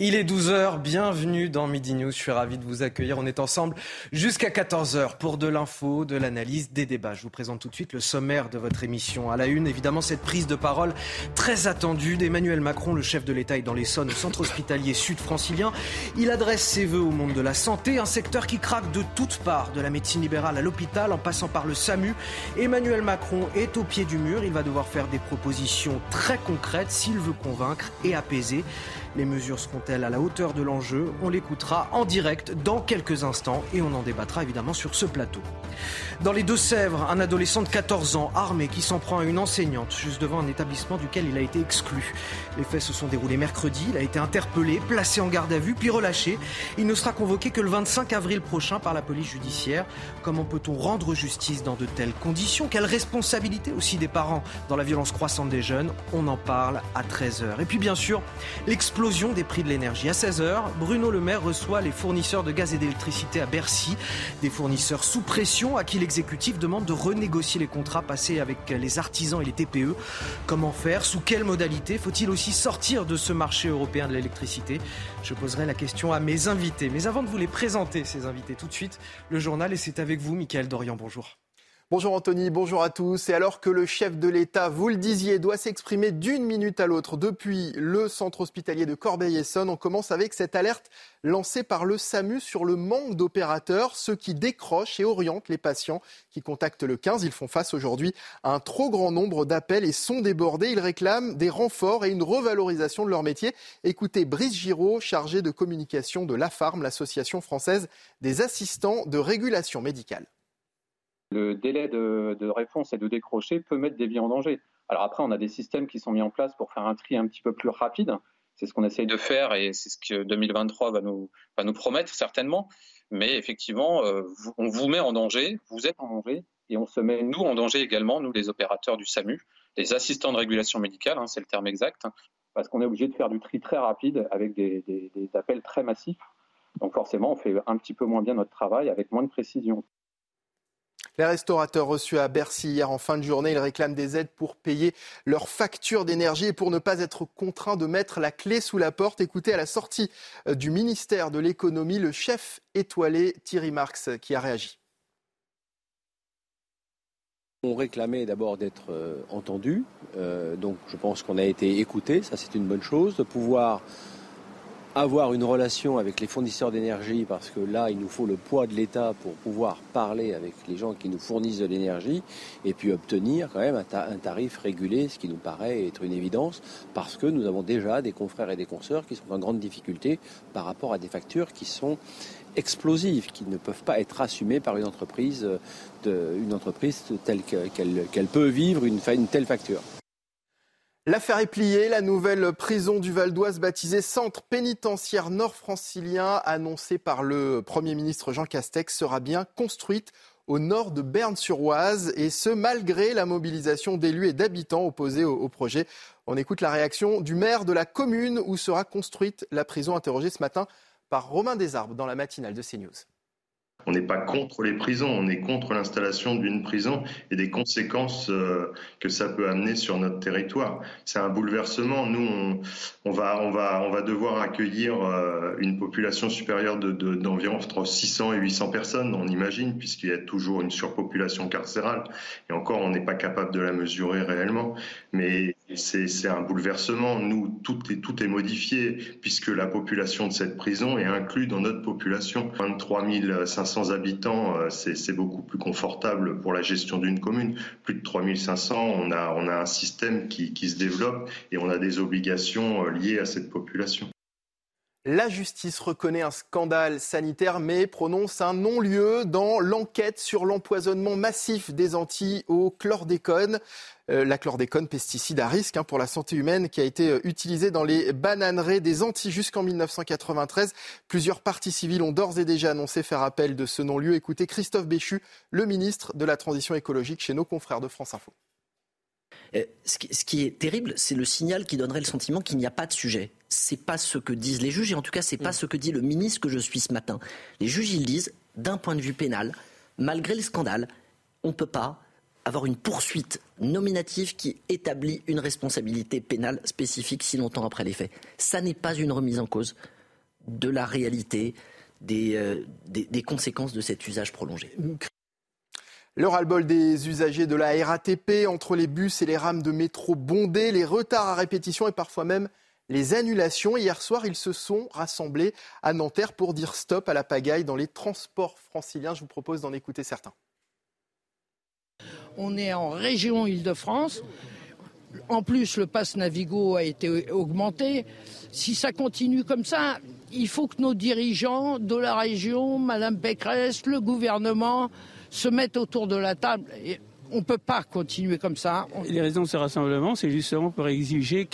Il est 12h, bienvenue dans Midi News, je suis ravi de vous accueillir. On est ensemble jusqu'à 14h pour de l'info, de l'analyse, des débats. Je vous présente tout de suite le sommaire de votre émission. À la une, évidemment, cette prise de parole très attendue d'Emmanuel Macron, le chef de l'État est dans l'Essonne, au centre hospitalier sud-francilien. Il adresse ses voeux au monde de la santé, un secteur qui craque de toutes parts, de la médecine libérale à l'hôpital, en passant par le SAMU. Emmanuel Macron est au pied du mur, il va devoir faire des propositions très concrètes s'il veut convaincre et apaiser. Les mesures à la hauteur de l'enjeu On l'écoutera en direct dans quelques instants et on en débattra évidemment sur ce plateau. Dans les Deux-Sèvres, un adolescent de 14 ans armé qui s'en prend à une enseignante juste devant un établissement duquel il a été exclu. Les faits se sont déroulés mercredi, il a été interpellé, placé en garde à vue puis relâché. Il ne sera convoqué que le 25 avril prochain par la police judiciaire. Comment peut-on rendre justice dans de telles conditions? Quelle responsabilité aussi des parents dans la violence croissante des jeunes? On en parle à 13h. Et puis bien sûr, l'explosion des prix de l'énergie. À 16h, Bruno Le Maire reçoit les fournisseurs de gaz et d'électricité à Bercy, des fournisseurs sous pression à qui l'exécutif demande de renégocier les contrats passés avec les artisans et les TPE. Comment faire? Sous quelle modalité? Faut-il aussi sortir de ce marché européen de l'électricité Je poserai la question à mes invités. Mais avant de vous les présenter, ces invités, tout de suite, le journal, et c'est avec vous, Michael Dorian. Bonjour. Bonjour Anthony, bonjour à tous. Et alors que le chef de l'État, vous le disiez, doit s'exprimer d'une minute à l'autre depuis le centre hospitalier de Corbeil-Essonne, on commence avec cette alerte lancée par le SAMU sur le manque d'opérateurs, ceux qui décrochent et orientent les patients qui contactent le 15. Ils font face aujourd'hui à un trop grand nombre d'appels et sont débordés. Ils réclament des renforts et une revalorisation de leur métier. Écoutez Brice Giraud, chargé de communication de l'AFARM, l'association française des assistants de régulation médicale le délai de, réponse et de décrocher peut mettre des vies en danger. Alors après, on a des systèmes qui sont mis en place pour faire un tri un petit peu plus rapide. C'est ce qu'on essaye de faire et c'est ce que 2023 va nous, va nous promettre certainement. Mais effectivement, euh, on vous met en danger, vous êtes en danger et on se met nous en danger également, nous les opérateurs du SAMU, les assistants de régulation médicale, hein, c'est le terme exact, parce qu'on est obligé de faire du tri très rapide avec des, des appels très massifs. Donc forcément, on fait un petit peu moins bien notre travail avec moins de précision. Les restaurateurs reçus à Bercy hier en fin de journée, ils réclament des aides pour payer leurs factures d'énergie et pour ne pas être contraints de mettre la clé sous la porte. Écoutez à la sortie euh, du ministère de l'économie le chef étoilé Thierry Marx qui a réagi. On réclamait d'abord d'être euh, entendu, euh, donc je pense qu'on a été écouté, ça c'est une bonne chose, de pouvoir avoir une relation avec les fournisseurs d'énergie, parce que là, il nous faut le poids de l'État pour pouvoir parler avec les gens qui nous fournissent de l'énergie, et puis obtenir quand même un, tarif régulé, ce qui nous paraît être une évidence, parce que nous avons déjà des confrères et des consoeurs qui sont en grande difficulté par rapport à des factures qui sont explosives, qui ne peuvent pas être assumées par une entreprise, entreprise telle qu'elle peut vivre une telle facture. L'affaire est pliée. La nouvelle prison du Val d'Oise, baptisée Centre pénitentiaire nord-francilien, annoncée par le Premier ministre Jean Castex, sera bien construite au nord de Berne-sur-Oise, et ce, malgré la mobilisation d'élus et d'habitants opposés au, projet. On écoute la réaction du maire de la commune où sera construite la prison, interrogée ce matin par Romain Desarbes dans la matinale de CNews. On n'est pas contre les prisons, on est contre l'installation d'une prison et des conséquences euh, que ça peut amener sur notre territoire. C'est un bouleversement. Nous, on, va, on, va, on va devoir accueillir euh, une population supérieure d'environ de, entre 600 et 800 personnes, on imagine, puisqu'il y a toujours une surpopulation carcérale. Et encore, on n'est pas capable de la mesurer réellement. Mais c'est un bouleversement. Nous, tout est, tout est modifié, puisque la population de cette prison est inclue dans notre population. 23 500 habitants, euh, c'est beaucoup plus confortable pour la gestion d'une commune. Plus de 3500, on a, on a un système qui, qui se développe et on a des obligations euh, liées à cette population. La justice reconnaît un scandale sanitaire mais prononce un non-lieu dans l'enquête sur l'empoisonnement massif des Antilles au chlordécone. Euh, la chlordécone, pesticide à risque hein, pour la santé humaine, qui a été euh, utilisé dans les bananeraies des Antilles jusqu'en 1993. Plusieurs partis civils ont d'ores et déjà annoncé faire appel de ce non-lieu. Écoutez Christophe Béchu, le ministre de la Transition écologique chez nos confrères de France Info. Euh, ce qui est terrible, c'est le signal qui donnerait le sentiment qu'il n'y a pas de sujet. C'est pas ce que disent les juges, et en tout cas, c'est pas mm. ce que dit le ministre que je suis ce matin. Les juges, ils disent, d'un point de vue pénal, malgré le scandale, on ne peut pas avoir une poursuite nominative qui établit une responsabilité pénale spécifique si longtemps après les faits. Ça n'est pas une remise en cause de la réalité des, euh, des, conséquences de cet usage prolongé. Le ras-le-bol des usagers de la RATP entre les bus et les rames de métro bondées, les retards à répétition et parfois même les annulations. Hier soir, ils se sont rassemblés à Nanterre pour dire stop à la pagaille dans les transports franciliens. Je vous propose d'en écouter certains. On est en région Île-de-France. En plus, le pass Navigo a été augmenté. Si ça continue comme ça, il faut que nos dirigeants de la région, Madame Pécresse, le gouvernement, se mettent autour de la table. Et on ne peut pas continuer comme ça. Les raisons de ce rassemblement, c'est justement pour exiger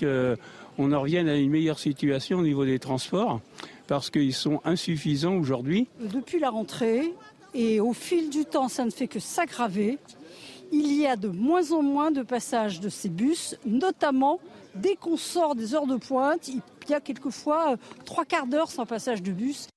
qu'on en revienne à une meilleure situation au niveau des transports, parce qu'ils sont insuffisants aujourd'hui. Depuis la rentrée, et au fil du temps, ça ne fait que s'aggraver il y a de moins en moins de passages de ces bus, notamment dès qu'on sort des heures de pointe. Il y a quelquefois euh, trois quarts d'heure sans passage de bus.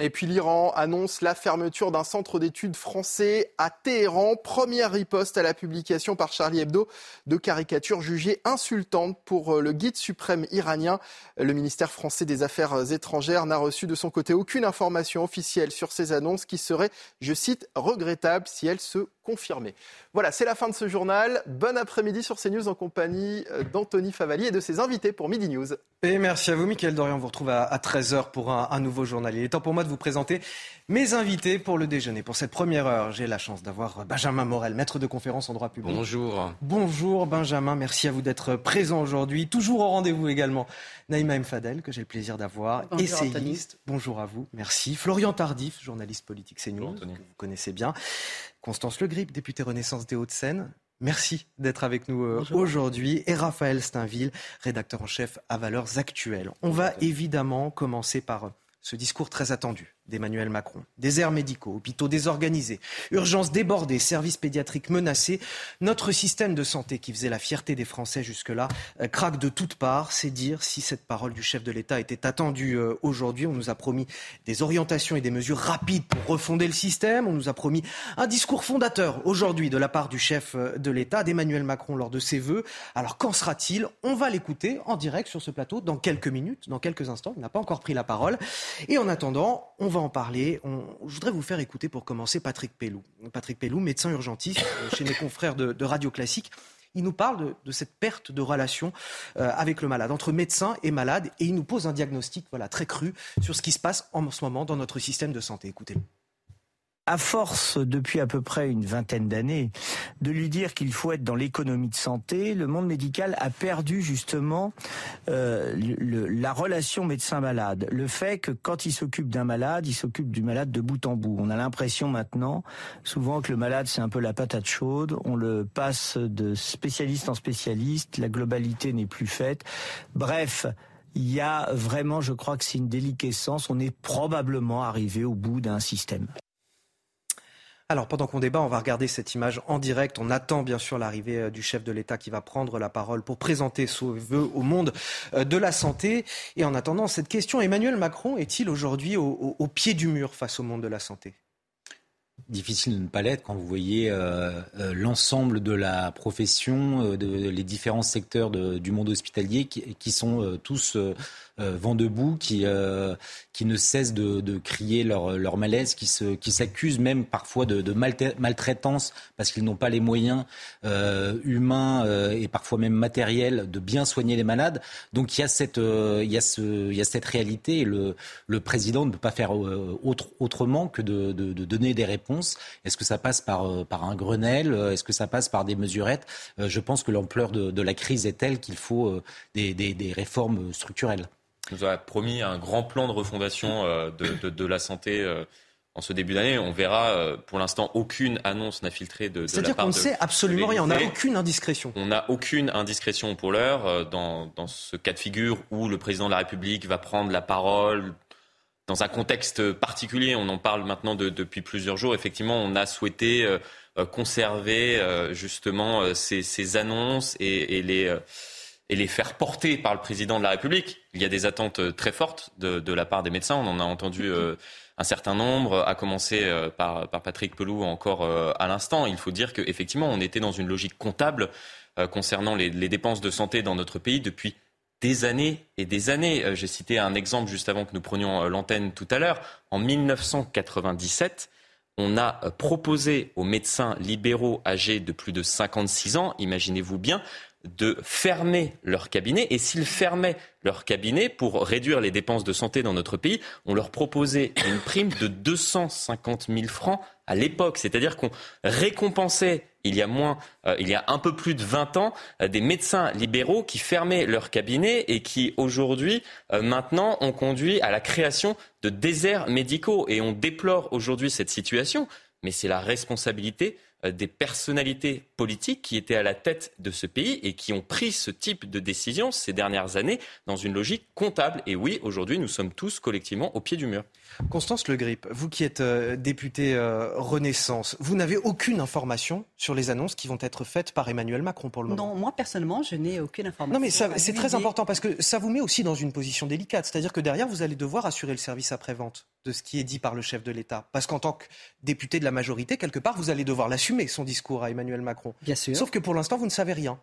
Et puis l'Iran annonce la fermeture d'un centre d'études français à Téhéran. Première riposte à la publication par Charlie Hebdo de caricatures jugées insultantes pour euh, le guide suprême iranien. Le ministère français des Affaires étrangères n'a reçu de son côté aucune information officielle sur ces annonces qui seraient, je cite, regrettables si elles se confirmaient. Voilà, c'est la fin de ce journal. Bon après-midi sur CNews en compagnie euh, d'Anthony Favali et de ses invités pour Midi News. Et merci à vous, Mickaël Dorian. On vous retrouve à 13h pour un, un nouveau journal. Il est temps pour moi de vous présenter mes invités pour le déjeuner. Pour cette première heure, j'ai la chance d'avoir Benjamin Morel, maître de conférence en droit public. Bonjour. Bonjour Benjamin, merci à vous d'être présent aujourd'hui. Toujours au rendez-vous également. Naïma Mfadel, que j'ai le plaisir d'avoir, essayiste. Bonjour à vous, merci. Florian Tardif, journaliste politique CNews, que vous connaissez bien. Constance Le Grip, députée Renaissance des Hauts-de-Seine. Merci d'être avec nous euh, aujourd'hui. Et Raphaël Steinville, rédacteur en chef à Valeurs Actuelles. On va évidemment commencer par ce discours très attendu d'Emmanuel Macron. Déserts médicaux, hôpitaux désorganisés, urgences débordées, services pédiatriques menacés. Notre système de santé qui faisait la fierté des Français jusque-là euh, craque de toutes parts. C'est dire si cette parole du chef de l'État était attendue euh, aujourd'hui. On nous a promis des orientations et des mesures rapides pour refonder le système. On nous a promis un discours fondateur aujourd'hui de la part du chef euh, de l'État, d'Emmanuel Macron lors de ses vœux. Alors qu'en sera-t-il? On va l'écouter en direct sur ce plateau dans quelques minutes, dans quelques instants. Il n'a pas encore pris la parole. Et en attendant, on va en parler. Je voudrais vous faire écouter pour commencer Patrick Pellou. Patrick Pellou, médecin urgentiste euh, chez mes confrères de, Radio Classique. Il nous parle de, cette perte de relation euh, avec le malade, entre médecin et malade, et il nous pose un diagnostic voilà, très cru sur ce qui se passe en ce moment dans notre système de santé. Écoutez-le à force, depuis à peu près une vingtaine d'années, de lui dire qu'il faut être dans l'économie de santé, le monde médical a perdu justement euh, la relation médecin-malade. Le fait que quand il s'occupe d'un malade, il s'occupe du malade de bout en bout. On a l'impression maintenant, souvent que le malade c'est un peu la patate chaude, on le passe de spécialiste en spécialiste, la globalité n'est plus faite. Bref, il y a vraiment, je crois que c'est une déliquescence. On est probablement arrivé au bout d'un système. Alors pendant qu'on débat, on va regarder cette image en direct. On attend bien sûr l'arrivée euh, du chef de l'État qui va prendre la parole pour présenter son vœu au monde euh, de la santé. Et en attendant cette question, Emmanuel Macron est-il aujourd'hui au, pied du mur face au monde de la santé? Difficile de ne pas l'être quand vous voyez euh, l'ensemble de la profession, de, les différents secteurs du monde hospitalier qui, sont tous vent debout, qui, euh, qui ne cessent de, crier leur, leur, malaise, qui, se, qui s'accusent même parfois de, maltraitance parce qu'ils n'ont pas les moyens euh, humains euh, et parfois même matériels de bien soigner les malades. Donc il y a cette, il y a ce, il y a cette réalité et le, le président ne peut pas faire autre, autrement que de, de, donner des réponses. Est-ce que ça passe par, par un Grenelle? Est-ce que ça passe par des mesurettes? Je pense que l'ampleur de, la crise est telle qu'il faut des, des réformes structurelles. Nous a promis un grand plan de refondation de, la santé en ce début d'année. On verra, pour l'instant, aucune annonce n'a filtré de, de C'est-à-dire qu'on ne sait absolument rien, on n'a aucune indiscrétion. On n'a aucune indiscrétion pour l'heure dans, dans, ce cas de figure où le président de la République va prendre la parole dans un contexte particulier. On en parle maintenant depuis plusieurs jours. Effectivement, on a souhaité euh, euh, conserver euh, justement ces, annonces et, les, et les faire porter par le président de la République. Il y a des attentes très fortes de, la part des médecins. On en a entendu un certain nombre, à commencer par, par Patrick Pelou encore à l'instant. Il faut dire qu'effectivement, on était dans une logique comptable concernant les, dépenses de santé dans notre pays depuis des années et des années. Euh, j'ai cité un exemple juste avant que nous prenions euh, l'antenne tout à l'heure. En 1997, on a euh, proposé aux médecins libéraux âgés de plus de 56 ans, imaginez-vous bien, de fermer leur cabinet. Et s'ils fermaient leur cabinet pour réduire les dépenses de santé dans notre pays, on leur proposait une prime de 250 000 francs à l'époque. C'est-à-dire qu'on récompensait il y a moins, euh, il y a un peu plus de 20 ans, euh, des médecins libéraux qui fermaient leur cabinet et qui aujourd'hui, euh, maintenant, ont conduit à la création de déserts médicaux. Et on déplore aujourd'hui cette situation, mais c'est la responsabilité des personnalités politiques qui étaient à la tête de ce pays et qui ont pris ce type de décision ces dernières années dans une logique comptable. Et oui, aujourd'hui, nous sommes tous collectivement au pied du mur. Constance Le Grip, vous qui êtes euh, députée euh, Renaissance, vous n'avez aucune information sur les annonces qui vont être faites par Emmanuel Macron pour le moment? Non, moi personnellement, je n'ai aucune information. Non, mais c'est très important parce que ça vous met aussi dans une position délicate. C'est-à-dire que derrière, vous allez devoir assurer le service après-vente de ce qui est dit par le chef de l'État. Parce qu'en tant que député de la majorité, quelque part, vous allez devoir l'assumer, son discours à Emmanuel Macron. Bien sûr. Sauf que pour l'instant, vous ne savez rien.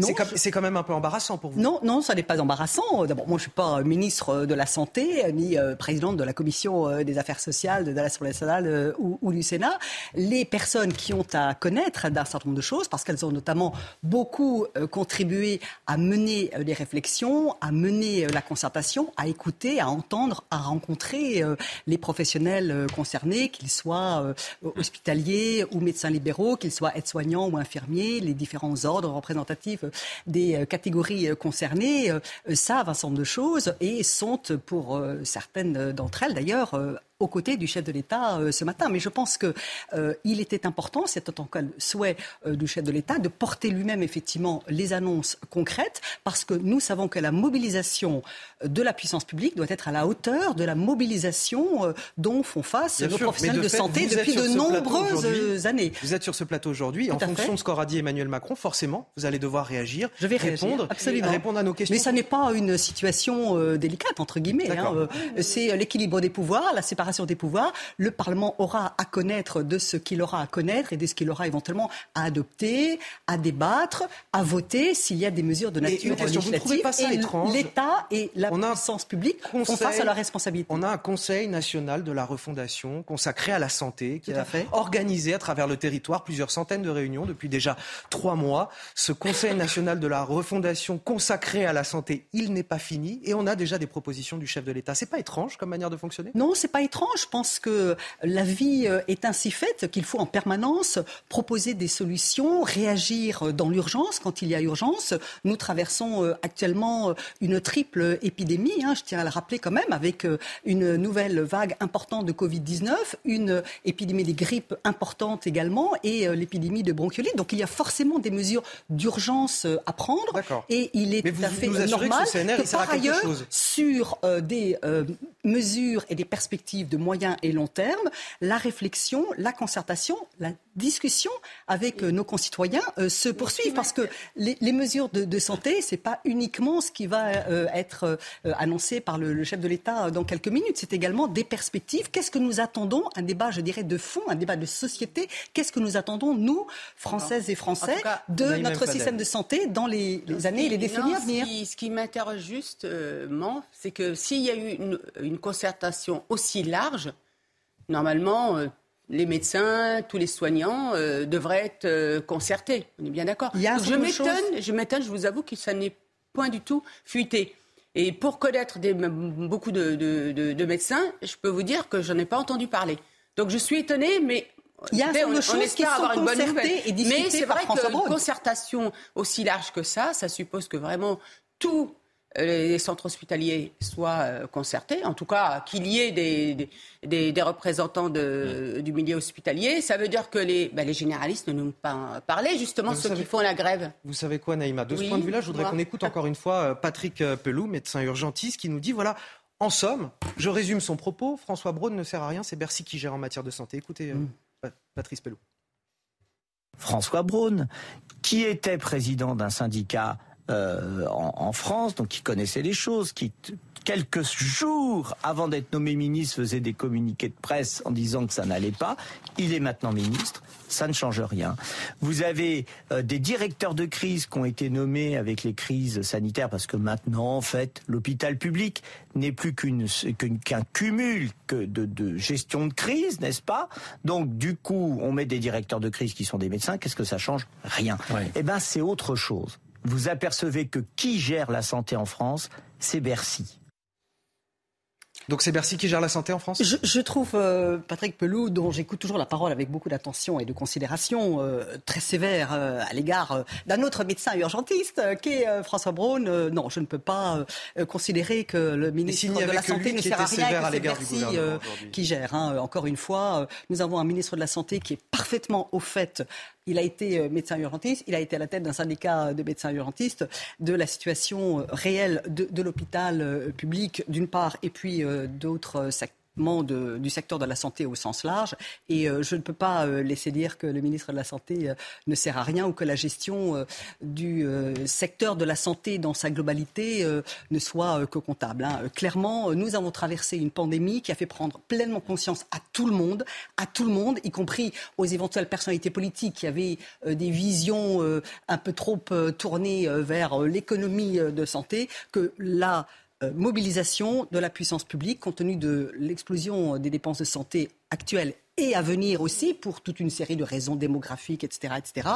C'est quand même un peu embarrassant pour vous. Non, non, ça n'est pas embarrassant. D'abord, moi, je ne suis pas ministre de la Santé, ni euh, présidente de la Commission euh, des affaires sociales de l'Assemblée nationale euh, ou, du Sénat. Les personnes qui ont à connaître d'un certain nombre de choses, parce qu'elles ont notamment beaucoup contribué à mener les réflexions, à mener la concertation, à écouter, à entendre, à rencontrer les professionnels concernés, qu'ils soient hospitaliers ou médecins libéraux, qu'ils soient aides-soignants ou infirmiers, les différents ordres représentatifs des euh, catégories euh, concernées euh, savent un certain nombre de choses et sont, pour certaines d'entre elles d'ailleurs, aux côtés du chef de l'État euh, ce matin. Mais je pense qu'il euh, était important, c'est en tant que souhait euh, du chef de l'État, de porter lui-même effectivement les annonces concrètes, parce que nous savons que la mobilisation de la puissance publique doit être à la hauteur de la mobilisation dont font face nos professionnels de, santé depuis de nombreuses années. Vous êtes sur ce plateau aujourd'hui, en fonction de ce qu'aura dit Emmanuel Macron, forcément, vous allez devoir réagir, je vais répondre, absolument. répondre à nos questions. Mais ça n'est pas une situation délicate entre guillemets. Hein. C'est l'équilibre des pouvoirs, la séparation des pouvoirs, le Parlement aura à connaître de ce qu'il aura à connaître et de ce qu'il aura éventuellement à adopter, à débattre, à voter s'il y a des mesures de nature législative. L'État et la puissance publique font face à la responsabilité. On a un Conseil national de la refondation consacré à la santé qui a fait. organisé à travers le territoire plusieurs centaines de réunions depuis déjà trois mois. Ce Conseil national de la refondation consacré à la santé, il n'est pas fini et on a déjà des propositions du chef de l'État. C'est pas étrange comme manière de fonctionner? Non, c'est pas étrange je pense que la vie euh, est ainsi faite qu'il faut en permanence proposer des solutions, réagir dans l'urgence quand il y a urgence. Nous traversons euh, actuellement euh, une triple épidémie, hein, je tiens à le rappeler quand même, avec une nouvelle vague importante de Covid-19, une épidémie des grippes importante également et l'épidémie de bronchiolite. Donc il y a forcément des mesures d'urgence à prendre. Et il est tout à fait normal que, par ailleurs, sur des mesures et des perspectives de moyen et long terme, la réflexion, la concertation, la discussion avec euh, nos concitoyens euh, se poursuivent parce que les, mesures de, santé, c'est pas uniquement ce qui va euh, être annoncé par le, chef de l'État dans quelques minutes. C'est également des perspectives. Qu'est-ce que nous attendons? Un débat, je dirais, de fond, un débat de société. Qu'est-ce que nous attendons, nous, Françaises et Français, de notre système de santé dans les, années et les décennies à venir? Ce qui, m'interroge justement, c'est que s'il y a eu une, une concertation aussi large, normalement, les médecins, tous les soignants euh, devraient être euh, concertés. On est bien d'accord. Je m'étonne, je m'étonne, je vous avoue que ça n'est point du tout fuité. Et pour connaître beaucoup de, médecins, je peux vous dire que je n'en ai pas entendu parler. Donc je suis étonnée, mais il y a un de choses qui sont concertées et discutées Mais c'est vrai qu'une concertation aussi large que ça, ça suppose que vraiment tout les centres hospitaliers soient concertés, en tout cas qu'il y ait des, des, représentants de, du milieu hospitalier. Ça veut dire que les, ben, les généralistes ne nous pas parler, justement, ceux qui font la grève. Vous savez quoi, Naïma? De ce point de vue-là, je voudrais qu'on écoute encore une fois Patrick Pelou, médecin urgentiste, qui nous dit voilà, en somme, je résume son propos, François Braun ne sert à rien, c'est Bercy qui gère en matière de santé. Écoutez, mm. Patrice Pelou. François Braun, qui était président d'un syndicat euh, en, France, donc qui connaissait les choses, qui quelques jours avant d'être nommé ministre faisait des communiqués de presse en disant que ça n'allait pas. Il est maintenant ministre, ça ne change rien. Vous avez euh, des directeurs de crise qui ont été nommés avec les crises sanitaires parce que maintenant, en fait, l'hôpital public n'est plus qu'un cumul de, de, gestion de crise, n'est-ce pas? Donc, du coup, on met des directeurs de crise qui sont des médecins. Qu'est-ce que ça change? Rien. Eh ben, c'est autre chose. Vous apercevez que qui gère la santé en France, c'est Bercy. Donc c'est Bercy qui gère la santé en France? Je, trouve euh, Patrick Pelou, dont j'écoute toujours la parole avec beaucoup d'attention et de considération, euh, très sévère euh, à l'égard d'un autre médecin urgentiste qui est François Braun. non, je ne peux pas considérer que le ministre de la Santé ne sert à rien et que c'est Bercy qui gère. Hein. Encore une fois, nous avons un ministre de la Santé qui est parfaitement au fait il a été euh, médecin urgentiste, il a été à la tête d'un syndicat de médecins urgentistes, de la situation euh, réelle de, l'hôpital euh, public d'une part, et puis d'autres secteurs du secteur de la santé au sens large. Et euh, je ne peux pas euh, laisser dire que le ministre de la Santé euh, ne sert à rien ou que la gestion du secteur de la santé dans sa globalité ne soit que comptable. Hein. Clairement, nous avons traversé une pandémie qui a fait prendre pleinement conscience à tout le monde, à tout le monde, y compris aux éventuelles personnalités politiques qui avaient des visions un peu trop tournées vers l'économie de santé, que là, mobilisation de la puissance publique compte tenu de l'explosion des dépenses de santé actuelles et à venir aussi pour toute une série de raisons démographiques, etc., etc.,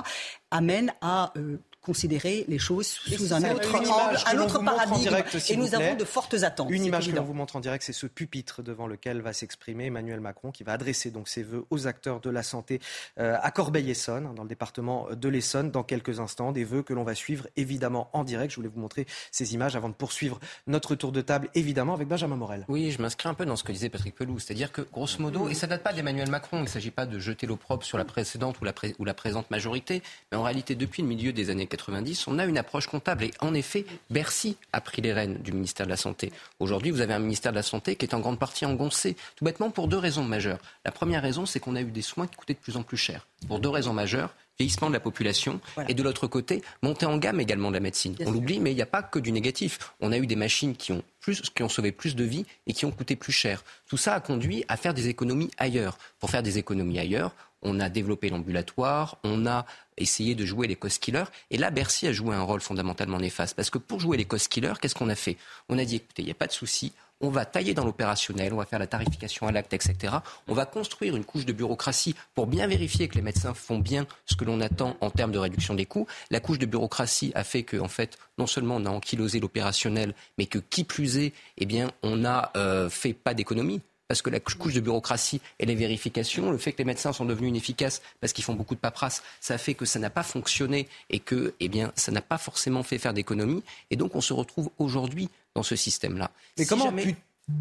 amène à euh, considérer les choses sous un autre angle, un autre paradigme. et nous avons de fortes attentes. Une image que l'on vous montre en direct, c'est ce pupitre devant lequel va s'exprimer Emmanuel Macron, qui va adresser donc ses vœux aux acteurs de la santé euh, à Corbeil-Essonne, dans le département de l'Essonne, dans quelques instants. Des vœux que l'on va suivre évidemment en direct. Je voulais vous montrer ces images avant de poursuivre notre tour de table, évidemment, avec Benjamin Morel. Oui, je m'inscris un peu dans ce que disait Patrick Pelou, c'est-à-dire que grosso modo, et ça date pas d'Emmanuel Macron, il ne s'agit pas de jeter l'opprobre sur la précédente ou la, ou la présente majorité, mais en réalité, depuis le milieu des années 90, on a une approche comptable. Et en effet, Bercy a pris les rênes du ministère de la Santé. Aujourd'hui, vous avez un ministère de la Santé qui est en grande partie engoncé, tout bêtement pour deux raisons majeures. La première raison, c'est qu'on a eu des soins qui coûtaient de plus en plus cher. Pour deux raisons majeures vieillissement de la population et de l'autre côté, montée en gamme également de la médecine. On l'oublie, mais il n'y a pas que du négatif. On a eu des machines qui ont, plus, qui ont sauvé plus de vies et qui ont coûté plus cher. Tout ça a conduit à faire des économies ailleurs. Pour faire des économies ailleurs, on a développé l'ambulatoire, on a essayé de jouer les cost-killers. Et là, Bercy a joué un rôle fondamentalement néfaste. Parce que pour jouer les cost-killers, qu'est-ce qu'on a fait? On a dit, écoutez, il n'y a pas de souci, on va tailler dans l'opérationnel, on va faire la tarification à l'acte, etc. On va construire une couche de bureaucratie pour bien vérifier que les médecins font bien ce que l'on attend en termes de réduction des coûts. La couche de bureaucratie a fait que, en fait, non seulement on a ankylosé l'opérationnel, mais que qui plus est, eh bien, on n'a euh, fait pas d'économie parce que la couche de bureaucratie et les vérifications, le fait que les médecins sont devenus inefficaces parce qu'ils font beaucoup de paperasse, ça fait que ça n'a pas fonctionné et que, eh bien, ça n'a pas forcément fait faire d'économies. Et donc, on se retrouve aujourd'hui dans ce système-là. Mais comment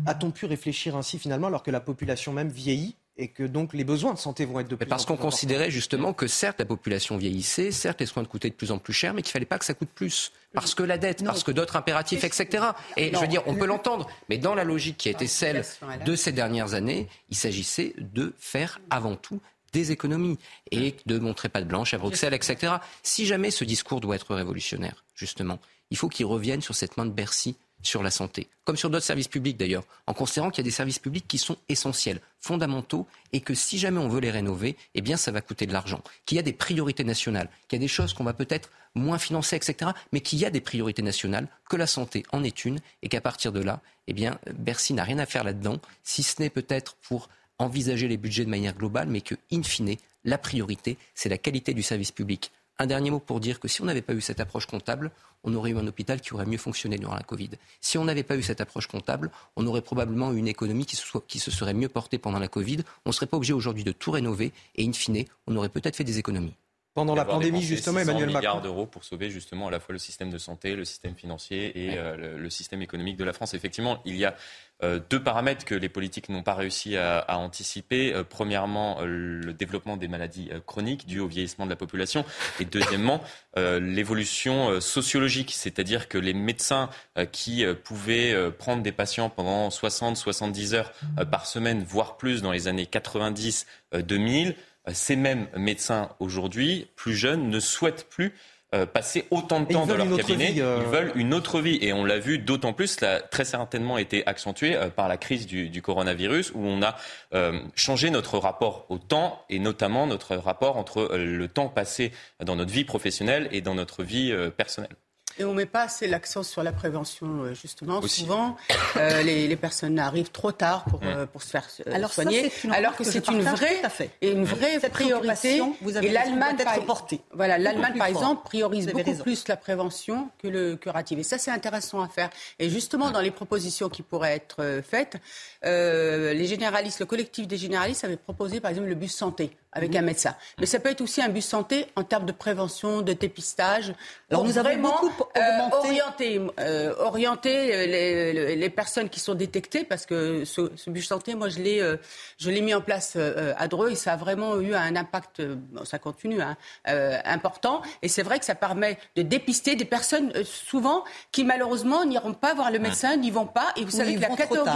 a-t-on pu réfléchir ainsi finalement alors que la population même vieillit et que donc les besoins de santé vont être de plus parce qu'on considérait justement que certes la population vieillissait, certes les soins coûtaient de plus en plus cher, mais qu'il fallait pas que ça coûte plus. Parce que la dette, parce que d'autres impératifs, etc. Et je veux dire, on peut l'entendre, mais dans la logique qui a été celle de ces dernières années, il s'agissait de faire avant tout des économies et de montrer pas de blanche à Bruxelles, etc. Si jamais ce discours doit être révolutionnaire, justement, il faut qu'il revienne sur cette main de Bercy sur la santé, comme sur d'autres services publics d'ailleurs, en considérant qu'il y a des services publics qui sont essentiels, fondamentaux, et que si jamais on veut les rénover, eh bien ça va coûter de l'argent, qu'il y a des priorités nationales, qu'il y a des choses qu'on va peut-être moins financer, etc., mais qu'il y a des priorités nationales, que la santé en est une, et qu'à partir de là, eh bien Bercy n'a rien à faire là-dedans, si ce n'est peut-être pour envisager les budgets de manière globale, mais que, in fine, la priorité, c'est la qualité du service public. Un dernier mot pour dire que si on n'avait pas eu cette approche comptable, on aurait eu un hôpital qui aurait mieux fonctionné durant la Covid. Si on n'avait pas eu cette approche comptable, on aurait probablement eu une économie qui se, serait mieux portée pendant la Covid. On ne serait pas obligé aujourd'hui de tout rénover et in fine, on aurait peut-être fait des économies. Pendant la pandémie, justement, 600 Emmanuel milliards Macron. d'euros pour sauver justement à la fois le système de santé, le système financier et euh, le, le système économique de la France. Effectivement, il y a euh, deux paramètres que les politiques n'ont pas réussi à, à anticiper. Euh, premièrement, le développement des maladies chroniques dues au vieillissement de la population. Et deuxièmement, l'évolution sociologique, c'est-à-dire que les médecins qui pouvaient prendre des patients pendant 60-70 heures euh, par semaine, voire plus dans les années 90-2000, euh, ces mêmes médecins aujourd'hui, plus jeunes, ne souhaitent plus euh, passer autant de Et temps dans leur cabinet. vie, euh, Ils veulent une autre vie. Et on l'a vu d'autant plus, cela a très certainement été accentué euh, par la crise du, du coronavirus, où on a euh, changé notre rapport au temps, et notamment notre rapport entre euh, le temps passé dans notre vie professionnelle et dans notre vie euh, personnelle. Et on ne met pas assez l'accent sur la prévention, euh, justement. Aussi. Souvent, euh, les, les personnes arrivent trop tard pour, euh, pour se faire euh, Alors soigner, alors que que c'est une vraie, tout à fait. et une vraie Cette priorité. vous avez et l'Allemagne, être par- portée. Voilà, l'Allemagne, par fort. exemple, priorise beaucoup raison. plus la prévention que le curatif. Et ça, c'est intéressant à faire. Et justement, dans les propositions qui pourraient être faites, euh, les généralistes, le collectif des généralistes avait proposé, par exemple, le bus santé avec Mhm. un médecin. Mais ça peut être aussi un bus santé en termes de prévention, de dépistage. Alors, nous avons beaucoup euh, augmenté- orienter, euh, orienter euh, les, les- personnes qui sont détectées, parce que ce, ce bus santé, moi, je l'ai, euh, je l'ai mis en place euh, à Dreux et ça a vraiment eu un impact, euh, bon, ça continue, hein, euh, important. Et c'est vrai que ça permet de dépister des personnes, euh, souvent, qui malheureusement n'iront pas voir le médecin, n'y vont pas. Et vous Oui, savez que la catégorie...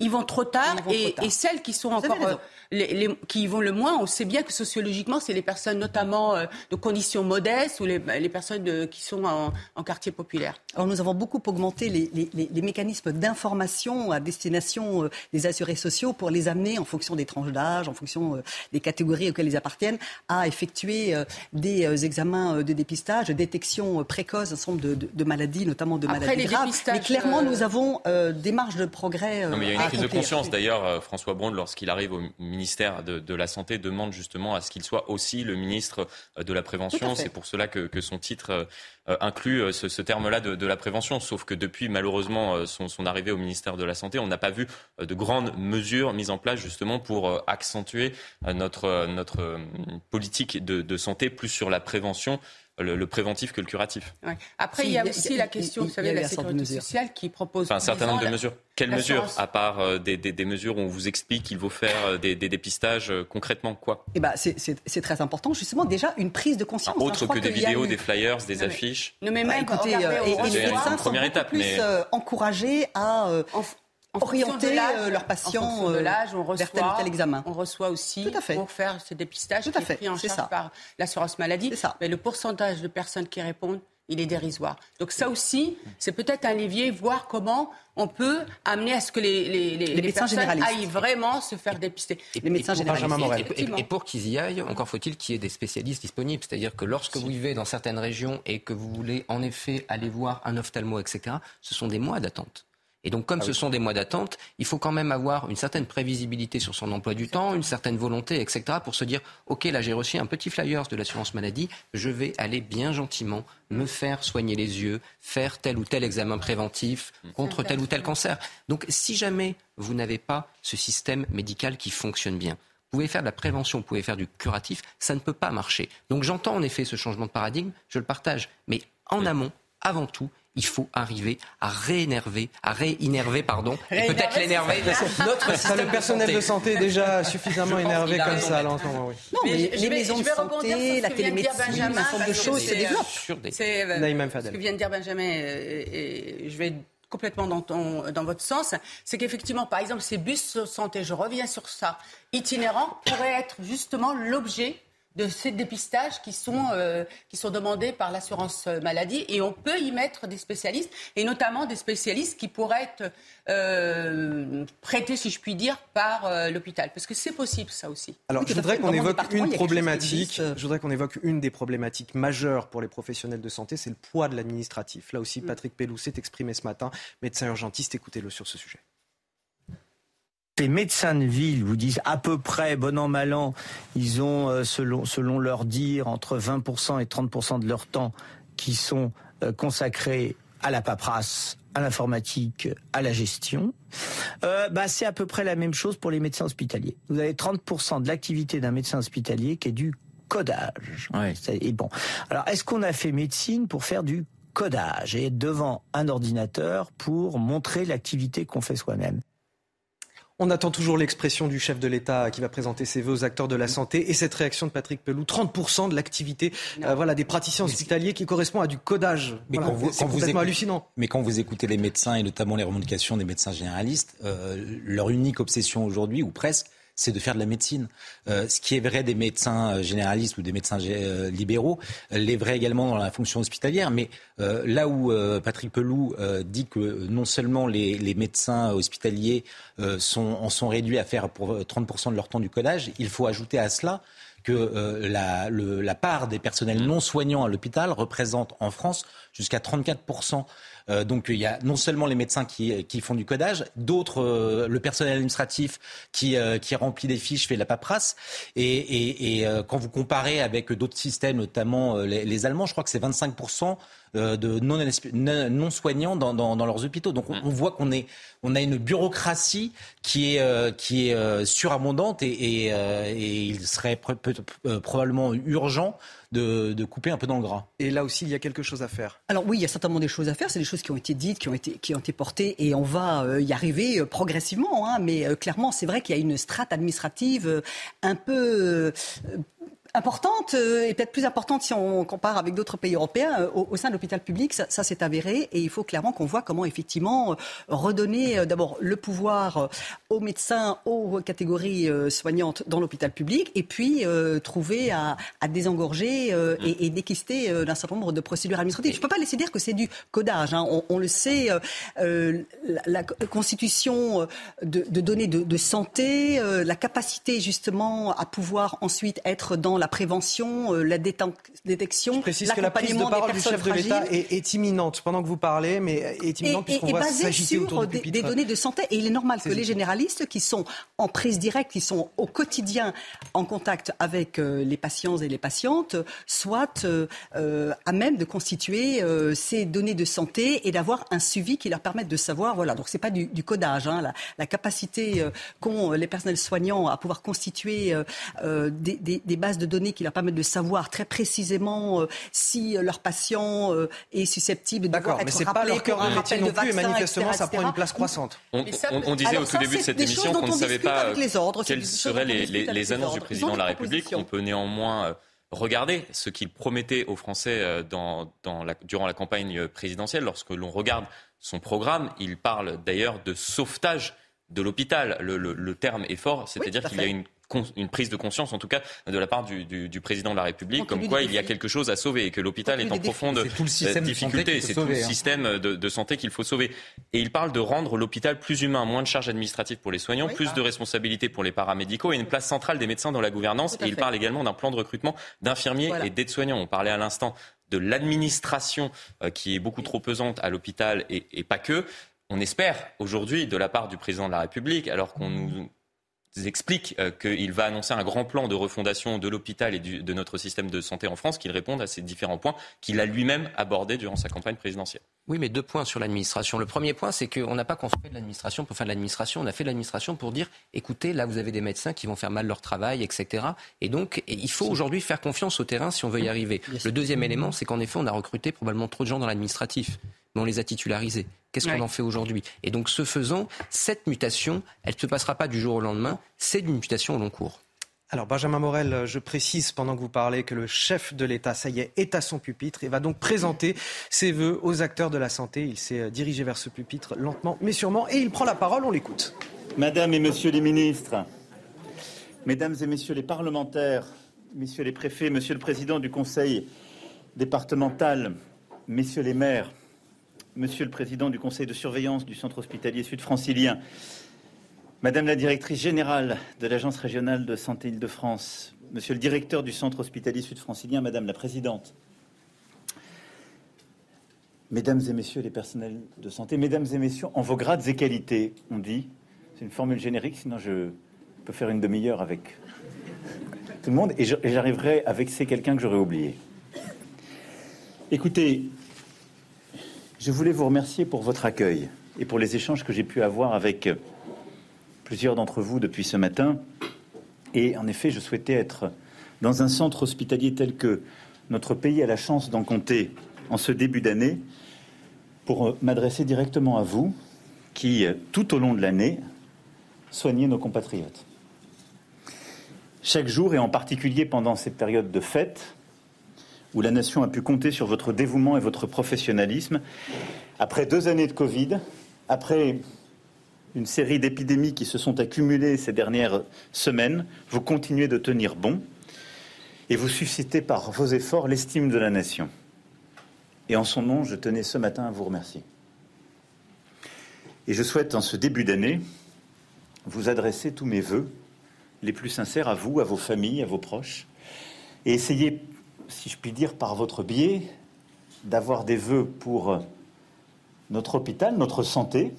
Ils vont trop tard, vont et, trop tard. et celles qui sont Vous encore euh, les, les- qui y vont le moins, on sait bien que sociologiquement, c'est les personnes notamment euh, de conditions modestes ou les, les personnes de- qui sont en, en quartier populaire. Alors nous avons beaucoup augmenté les, les- les- les mécanismes d'information à destination euh, des assurés sociaux pour les amener en fonction des tranches d'âge, en fonction euh, des catégories auxquelles ils appartiennent, à effectuer euh, des euh, examens euh, de dépistage, de détection euh, précoce d'un certain nombre de, de- de maladies, notamment de Après, maladies les graves. dépistages, Mais clairement, euh, nous avons euh, des marges de progrès. euh, Non, mais il y a une à prise de conscience. D'ailleurs, euh, François Braun, lorsqu'il arrive au ministère de, de la Santé, demande justement à ce qu'il soit aussi le ministre euh, de la Prévention. C'est pour cela que, que son titre euh, inclut ce, ce terme-là de, de la prévention. Sauf que depuis, malheureusement, son, son arrivée au ministère de la Santé, on n'a pas vu de grandes mesures mises en place justement pour accentuer notre, notre politique de, de santé plus sur la prévention, le, le préventif que le curatif. Ouais. Après, Si, il y a aussi il y a- la question, y vous savez, de la sécurité sociale qui propose. Enfin, un certain nombre de la- mesures. Quelles mesures. À part euh, des, des- des mesures où on vous explique qu'il faut faire euh, des, des dépistages euh, concrètement quoi? Eh ben, c'est- très important, justement, déjà une prise de conscience. Enfin, Autre que des vidéos, des flyers, des Non, mais- affiches Non, mais Bah, même, écoutez, regardez euh, et, les une médecins sont beaucoup plus mais- euh, encouragés à euh, En, en fonction orienter de l'âge, euh, leurs en patients de euh, l'âge, on reçoit, vers tel ou tel examen. On reçoit aussi Tout à fait. pour faire ce dépistage Tout qui à est fait, pris en charge ça. par l'assurance maladie. C'est ça. Mais le pourcentage de personnes qui répondent, il est dérisoire. Donc ça aussi, c'est peut-être un levier, voir comment on peut amener à ce que les, les, les, Les médecins personnes généralistes. aillent vraiment se faire dépister. les médecins Et pour- généralistes. Et- Et, et pour qu'ils y aillent, encore faut-il qu'il y ait des spécialistes disponibles. C'est-à-dire que lorsque vous vivez dans certaines régions et que vous voulez en effet aller voir un ophtalmo, etc., ce sont des mois d'attente. Et donc, comme ce sont des mois d'attente, il faut quand même avoir une certaine prévisibilité sur son emploi du temps, une certaine volonté, etc., pour se dire, OK, là, j'ai reçu un petit flyers de l'assurance maladie, je vais aller bien gentiment me faire soigner les yeux, faire tel ou tel examen préventif contre tel ou tel cancer. Donc, si jamais vous n'avez pas ce système médical qui fonctionne bien, vous pouvez faire de la prévention, vous pouvez faire du curatif, ça ne peut pas marcher. Donc j'entends en effet ce changement de paradigme, je le partage, mais en amont, avant tout, il faut arriver à réénerver, à réinnerver, pardon, et Réénerver, peut-être l'énerver, c'est notre système le personnel de santé est déjà suffisamment énervé comme ça à l'entendre. Oui. Non, mais, les maisons de santé, la télémédecine, un certain nombre de choses se c'est, euh, développent. C'est euh, ce que vient de dire Benjamin, euh, et, et je vais complètement dans, ton, dans votre sens, c'est qu'effectivement, par exemple, ces bus santé, je reviens sur ça, itinérants, pourraient être justement l'objet de ces dépistages qui sont, euh, qui sont demandés par l'assurance maladie et on peut y mettre des spécialistes et notamment des spécialistes qui pourraient être euh, prêtés, si je puis dire, par euh, l'hôpital. Parce que c'est possible ça aussi. Alors, Oui, je voudrais qu'on évoque une problématique. euh. Je voudrais qu'on évoque une des problématiques majeures pour les professionnels de santé, c'est le poids de l'administratif. Là aussi, Patrick Pellou s'est exprimé ce matin, médecin urgentiste. Écoutez-le sur ce sujet. Les médecins de ville vous disent à peu près, bon an, mal an, ils ont, euh, selon, selon leur dire, entre 20% et 30% de leur temps qui sont euh, consacrés à la paperasse, à l'informatique, à la gestion. Euh, bah, c'est à peu près la même chose pour les médecins hospitaliers. Vous avez 30% de l'activité d'un médecin hospitalier qui est due codage. Et bon, alors est-ce qu'on a fait médecine pour faire du codage et être devant un ordinateur pour montrer l'activité qu'on fait soi-même? On attend toujours l'expression du chef de l'État qui va présenter ses vœux aux acteurs de la santé et cette réaction de Patrick Pelou. 30% de l'activité euh, voilà, des praticiens hospitaliers qui correspond à du codage. Mais voilà, quand c'est complètement hallucinant. Mais quand vous écoutez les médecins et notamment les revendications des médecins généralistes, euh, leur unique obsession aujourd'hui, ou presque, c'est de faire de la médecine. Euh, ce qui est vrai des médecins euh, généralistes ou des médecins euh, libéraux l'est vrai également dans la fonction hospitalière. Mais là où Patrick Pelou dit que non seulement les, médecins hospitaliers sont, en sont réduits à faire pour 30% de leur temps du codage, il faut ajouter à cela que la, la, part des personnels non soignants à l'hôpital représente en France jusqu'à 34% euh, donc il y a non seulement les médecins qui, qui font du codage, d'autres, euh, le personnel administratif qui, euh, qui remplit des fiches, fait de la paperasse. Et, et, et quand vous comparez avec d'autres systèmes, notamment les, les Allemands, je crois que c'est 25% de non, non soignants dans, dans, dans, leurs hôpitaux. Donc on, on voit qu'on est, on a une bureaucratie qui est, qui est surabondante et, et, et il serait probablement urgent de, couper un peu dans le gras. Et là aussi, il y a quelque chose à faire. Alors oui, il y a certainement des choses à faire. C'est des choses qui ont été dites, qui ont été, qui ont été portées, et on va euh, y arriver euh, progressivement. Hein. mais euh, clairement, c'est vrai qu'il y a une strate administrative un peu importante euh, et peut-être plus importante si on compare avec d'autres pays européens euh, au, sein de l'hôpital public. Ça, ça s'est avéré et il faut clairement qu'on voit comment effectivement euh, redonner d'abord le pouvoir aux médecins, aux catégories soignantes dans l'hôpital public et puis trouver à, à désengorger et, et, déquister d'un certain nombre de procédures administratives. Je ne peux pas laisser dire que c'est du codage. Hein. On, on, le sait, la, la, constitution de, de données de, de santé, la capacité justement à pouvoir ensuite être dans la la prévention, euh, la détection, Je précise que la prise de parole du chef de l'État est, imminente pendant que vous parlez, mais est imminente puisqu'on va s'agiter autour des, des données de santé. Et il est normal que les généralistes qui sont en prise directe, qui sont au quotidien en contact avec euh, les patients et les patientes, soient euh, à même de constituer ces données de santé et d'avoir un suivi qui leur permette de savoir. Voilà, donc c'est pas du, codage, hein, la, capacité qu'ont les personnels soignants à pouvoir constituer des, des bases de données données qui leur permettent de savoir très précisément euh, si euh, leur patient euh, est susceptible de D'accord, mais c'est pas leur cœur de métier non plus, et manifestement, ça prend une place croissante. On, disait au tout début de cette émission qu'on ne savait pas quelles seraient les, annonces du président de la République. On peut néanmoins regarder ce qu'il promettait aux Français dans, la, durant la campagne présidentielle. Lorsque l'on regarde son programme, il parle d'ailleurs de sauvetage de l'hôpital. Le, terme est fort, c'est-à-dire qu'il y a une une prise de conscience, en tout cas, de la part du, président de la République, comme quoi il y a quelque chose à sauver et que l'hôpital est en profonde difficulté. C'est tout le système hein. de, santé qu'il faut sauver. Et il parle de rendre l'hôpital plus humain, moins de charges administratives pour les soignants, plus de responsabilités pour les paramédicaux et une place centrale des médecins dans la gouvernance. Et il parle également d'un plan de recrutement d'infirmiers et d'aides-soignants. On parlait à l'instant de l'administration euh, qui est beaucoup trop pesante à l'hôpital et, et pas que. On espère aujourd'hui, de la part du président de la République, alors qu'on nous explique euh, qu'il va annoncer un grand plan de refondation de l'hôpital et de notre système de santé en France, qu'il réponde à ces différents points qu'il a lui-même abordés durant sa campagne présidentielle. Oui, mais deux points sur l'administration. Le premier point, c'est qu'on n'a pas construit de l'administration pour faire de l'administration. On a fait de l'administration pour dire, écoutez, là, vous avez des médecins qui vont faire mal leur travail, etc. Et donc, il faut aujourd'hui faire confiance au terrain si on veut y arriver. Le deuxième élément, c'est qu'en effet, on a recruté probablement trop de gens dans l'administratif, mais on les a titularisés. Qu'est-ce qu'on en fait aujourd'hui? Et donc, ce faisant, cette mutation, elle ne se passera pas du jour au lendemain. C'est une mutation au long cours. Alors Benjamin Morel, je précise pendant que vous parlez que le chef de l'État, ça y est, est à son pupitre et va donc présenter ses voeux aux acteurs de la santé. Il s'est dirigé vers ce pupitre lentement mais sûrement et il prend la parole, on l'écoute. Madame et Monsieur les ministres, Mesdames et Messieurs les parlementaires, Messieurs les préfets, Monsieur le Président du Conseil départemental, Messieurs les maires, Monsieur le Président du Conseil de surveillance du Centre hospitalier sud-francilien, Madame la directrice générale de l'Agence régionale de santé Île-de-France, Monsieur le directeur du Centre hospitalier sud-francilien, Madame la présidente, Mesdames et Messieurs les personnels de santé, Mesdames et Messieurs, en vos grades et qualités, on dit, c'est une formule générique, sinon je peux faire une demi-heure avec tout le monde et j'arriverai avec c'est quelqu'un que j'aurais oublié. Écoutez, je voulais vous remercier pour votre accueil et pour les échanges que j'ai pu avoir avec plusieurs d'entre vous depuis ce matin. Et en effet, je souhaitais être dans un centre hospitalier tel que notre pays a la chance d'en compter en ce début d'année, pour euh, m'adresser directement à vous, qui, euh, tout au long de l'année, soignez nos compatriotes. Chaque jour, et en particulier pendant cette période de fête, où la nation a pu compter sur votre dévouement et votre professionnalisme, après deux années de Covid, après une série d'épidémies qui se sont accumulées ces dernières semaines, vous continuez de tenir bon et vous suscitez par vos efforts l'estime de la nation. Et en son nom, je tenais ce matin à vous remercier. Et je souhaite, en ce début d'année, vous adresser tous mes voeux les plus sincères à vous, à vos familles, à vos proches, et essayer, si je puis dire, par votre biais, d'avoir des vœux pour notre hôpital, notre santé,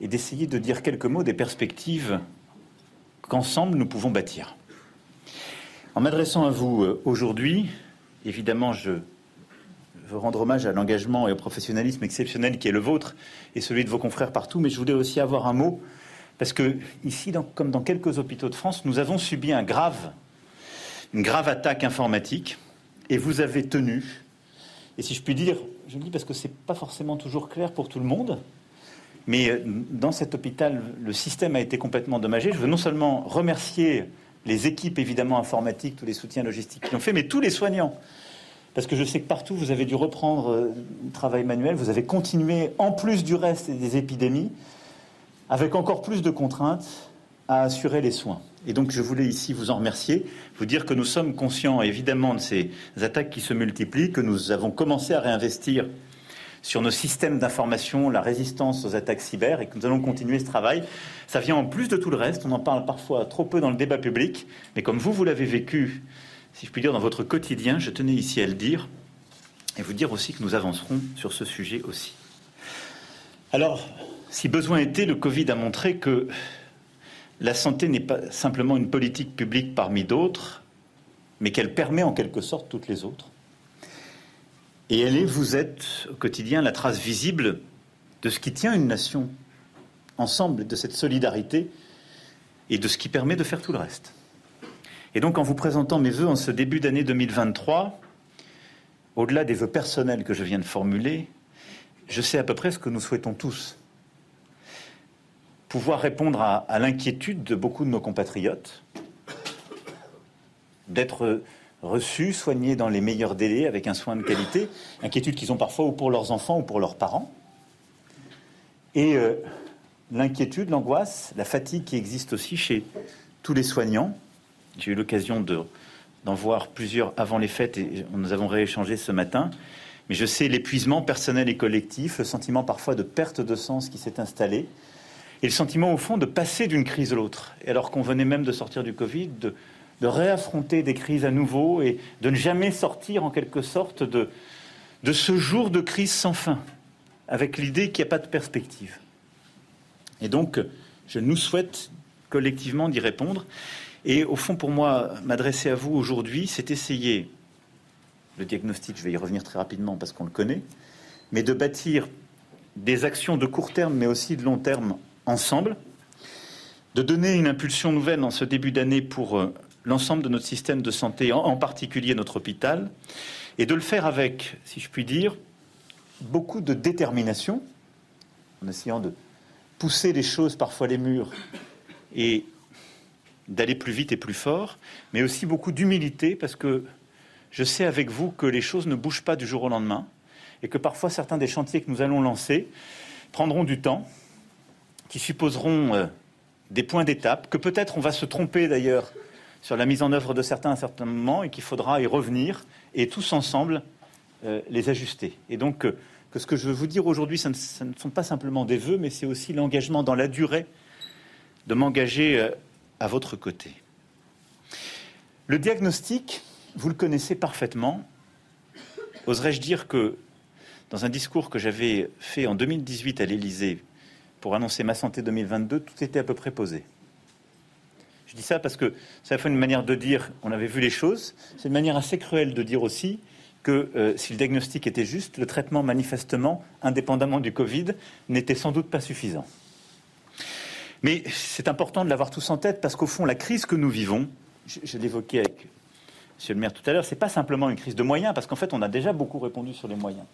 et d'essayer de dire quelques mots des perspectives qu'ensemble nous pouvons bâtir. En m'adressant à vous euh, aujourd'hui, évidemment, je veux rendre hommage à l'engagement et au professionnalisme exceptionnel qui est le vôtre et celui de vos confrères partout, mais je voulais aussi avoir un mot, parce que ici, comme dans quelques hôpitaux de France, nous avons subi un grave, une grave attaque informatique, et vous avez tenu, et si je puis dire, je le dis parce que ce n'est pas forcément toujours clair pour tout le monde, mais euh, dans cet hôpital, le système a été complètement endommagé. Je veux non seulement remercier les équipes évidemment informatiques, tous les soutiens logistiques qui l'ont fait, mais tous les soignants. Parce que je sais que partout, vous avez dû reprendre euh, le travail manuel, vous avez continué, en plus du reste des épidémies, avec encore plus de contraintes, à assurer les soins. Et donc, je voulais ici vous en remercier, vous dire que nous sommes conscients évidemment de ces attaques qui se multiplient, que nous avons commencé à réinvestir sur nos systèmes d'information, la résistance aux attaques cyber, et que nous allons continuer ce travail. Ça vient en plus de tout le reste, on en parle parfois trop peu dans le débat public, mais comme vous, vous l'avez vécu si je puis dire, dans votre quotidien, je tenais ici à le dire et vous dire aussi que nous avancerons sur ce sujet aussi. Alors, si besoin était, le Covid a montré que la santé n'est pas simplement une politique publique parmi d'autres, mais qu'elle permet en quelque sorte toutes les autres. Et elle est, vous êtes au quotidien la trace visible de ce qui tient une nation ensemble, de cette solidarité et de ce qui permet de faire tout le reste. Et donc, en vous présentant mes vœux en ce début d'année 2023, au-delà des vœux personnels que je viens de formuler, je sais à peu près ce que nous souhaitons tous. Pouvoir répondre à, l'inquiétude de beaucoup de nos compatriotes, d'être reçus, soignés dans les meilleurs délais, avec un soin de qualité, inquiétude qu'ils ont parfois ou pour leurs enfants ou pour leurs parents, et euh, l'inquiétude, l'angoisse, la fatigue qui existe aussi chez tous les soignants, j'ai eu l'occasion d'en voir plusieurs avant les fêtes et nous avons rééchangé ce matin. Mais je sais l'épuisement personnel et collectif, le sentiment parfois de perte de sens qui s'est installé, et le sentiment au fond de passer d'une crise à l'autre. Alors qu'on venait même de sortir du Covid, de, réaffronter des crises à nouveau et de ne jamais sortir en quelque sorte de ce jour de crise sans fin, avec l'idée qu'il n'y a pas de perspective. Et donc, je nous souhaite collectivement d'y répondre. Et au fond, pour moi, m'adresser à vous aujourd'hui, c'est essayer, le diagnostic, je vais y revenir très rapidement parce qu'on le connaît, mais de bâtir des actions de court terme, mais aussi de long terme ensemble, de donner une impulsion nouvelle en ce début d'année pour euh, l'ensemble de notre système de santé, en particulier notre hôpital, et de le faire avec, si je puis dire, beaucoup de détermination, en essayant de pousser les choses, parfois les murs, et d'aller plus vite et plus fort, mais aussi beaucoup d'humilité parce que je sais avec vous que les choses ne bougent pas du jour au lendemain et que parfois certains des chantiers que nous allons lancer prendront du temps, qui supposeront euh, des points d'étape, que peut-être on va se tromper d'ailleurs sur la mise en œuvre de certains à certains moments et qu'il faudra y revenir et tous ensemble euh, les ajuster. Et donc, euh, que ce que je veux vous dire aujourd'hui, ce ne sont pas simplement des vœux, mais c'est aussi l'engagement dans la durée de m'engager à votre côté. Le diagnostic, vous le connaissez parfaitement. Oserais-je dire que dans un discours que j'avais fait en 2018 à l'Élysée pour annoncer ma santé 2022, tout était à peu près posé. Je dis ça parce que c'est à la fois une manière de dire on avait vu les choses, c'est une manière assez cruelle de dire aussi que euh, si le diagnostic était juste, le traitement manifestement, indépendamment du Covid, n'était sans doute pas suffisant. Mais c'est important de l'avoir tous en tête parce qu'au fond, la crise que nous vivons je, l'évoquais avec Monsieur le maire tout à l'heure, ce n'est pas simplement une crise de moyens, parce qu'en fait, on a déjà beaucoup répondu sur les moyens.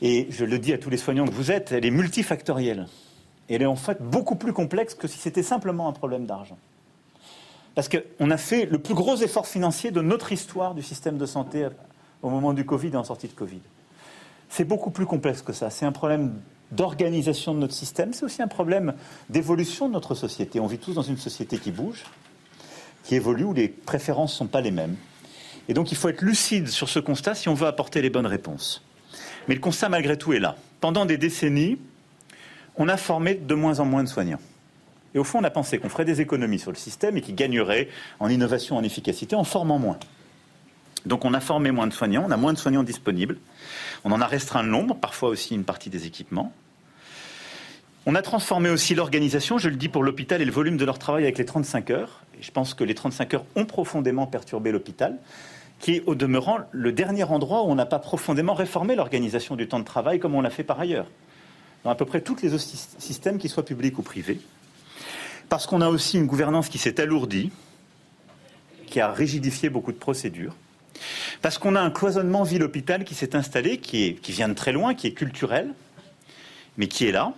Et je le dis à tous les soignants que vous êtes, elle est multifactorielle. Elle est en fait beaucoup plus complexe que si c'était simplement un problème d'argent. Parce qu'on a fait le plus gros effort financier de notre histoire du système de santé au moment du Covid et en sortie de Covid. C'est beaucoup plus complexe que ça. C'est un problème d'organisation de notre système. C'est aussi un problème d'évolution de notre société. On vit tous dans une société qui bouge, qui évolue, où les préférences ne sont pas les mêmes. Et donc il faut être lucide sur ce constat si on veut apporter les bonnes réponses. Mais le constat malgré tout est là. Pendant des décennies, on a formé de moins en moins de soignants. Et au fond, on a pensé qu'on ferait des économies sur le système et qu'il gagnerait en innovation, en efficacité, en formant moins. Donc on a formé moins de soignants, on a moins de soignants disponibles, on en a restreint le nombre, parfois aussi une partie des équipements. On a transformé aussi l'organisation, je le dis pour l'hôpital et le volume de leur travail avec les 35 heures. Je pense que les 35 heures ont profondément perturbé l'hôpital qui est au demeurant le dernier endroit où on n'a pas profondément réformé l'organisation du temps de travail comme on l'a fait par ailleurs, dans à peu près tous les systèmes, qu'ils soient publics ou privés. Parce qu'on a aussi une gouvernance qui s'est alourdie, qui a rigidifié beaucoup de procédures. Parce qu'on a un cloisonnement ville-hôpital qui s'est installé, qui, vient de très loin, qui est culturel, mais qui est là,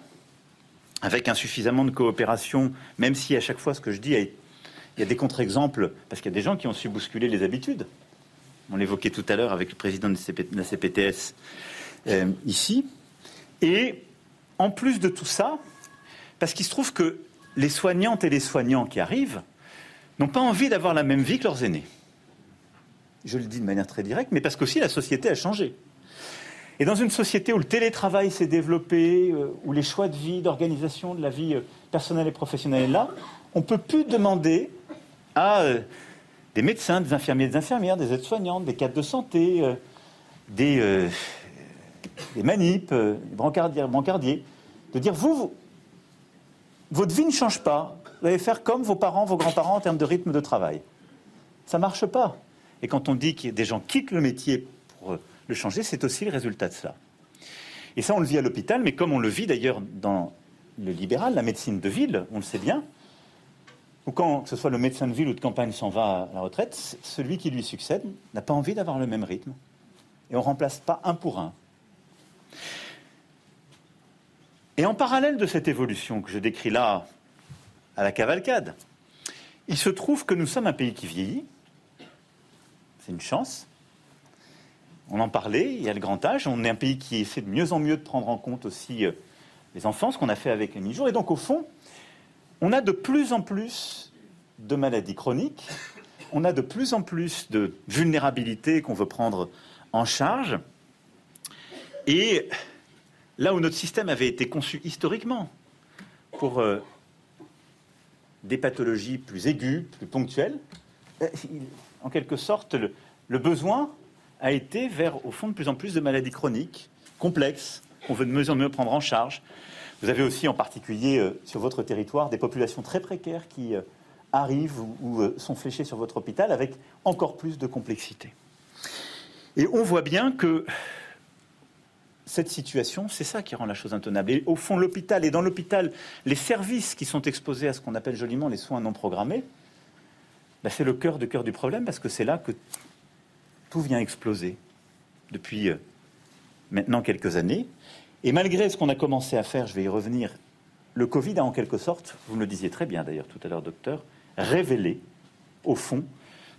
avec insuffisamment de coopération, même si à chaque fois ce que je dis, il y a des contre-exemples, parce qu'il y a des gens qui ont su bousculer les habitudes. On l'évoquait tout à l'heure avec le président de la CPTS euh, ici. Et en plus de tout ça, parce qu'il se trouve que les soignantes et les soignants qui arrivent n'ont pas envie d'avoir la même vie que leurs aînés. Je le dis de manière très directe, mais parce qu'aussi la société a changé. Et dans une société où le télétravail s'est développé, euh, où les choix de vie, d'organisation de la vie euh, personnelle et professionnelle est là, on ne peut plus demander à des médecins, des infirmiers, des infirmières, des aides-soignantes, des cadres de santé, euh, des, euh, des, manips, euh, des brancardiers, brancardiers, de dire vous, votre vie ne change pas. Vous allez faire comme vos parents, vos grands-parents en termes de rythme de travail. Ça ne marche pas. Et quand on dit que des gens quittent le métier pour le changer, c'est aussi le résultat de cela. Et ça, on le vit à l'hôpital, mais comme on le vit d'ailleurs dans le libéral, la médecine de ville, on le sait bien, ou quand que ce soit le médecin de ville ou de campagne s'en va à la retraite, celui qui lui succède n'a pas envie d'avoir le même rythme. Et on ne remplace pas un pour un. Et en parallèle de cette évolution que je décris là, à la cavalcade, il se trouve que nous sommes un pays qui vieillit. C'est une chance. On en parlait, il y a le grand âge. On est un pays qui essaie de mieux en mieux de prendre en compte aussi euh, les enfants, ce qu'on a fait avec les mi-jours. Et donc, au fond, on a de plus en plus de maladies chroniques, on a de plus en plus de vulnérabilités qu'on veut prendre en charge. Et là où notre système avait été conçu historiquement pour euh, des pathologies plus aiguës, plus ponctuelles, euh, en quelque sorte, le, besoin a été vers, au fond, de plus en plus de maladies chroniques, complexes, qu'on veut de mieux en mieux prendre en charge, vous avez aussi en particulier euh, sur votre territoire des populations très précaires qui arrivent ou, sont fléchées sur votre hôpital avec encore plus de complexité. Et on voit bien que cette situation, c'est ça qui rend la chose intenable. Et au fond, l'hôpital, et dans l'hôpital, les services qui sont exposés à ce qu'on appelle joliment les soins non programmés, bah, c'est le cœur de cœur du problème, parce que c'est là que tout vient exploser depuis maintenant quelques années. Et malgré ce qu'on a commencé à faire, je vais y revenir, le Covid a en quelque sorte, vous me le disiez très bien d'ailleurs tout à l'heure, docteur, révélé, au fond,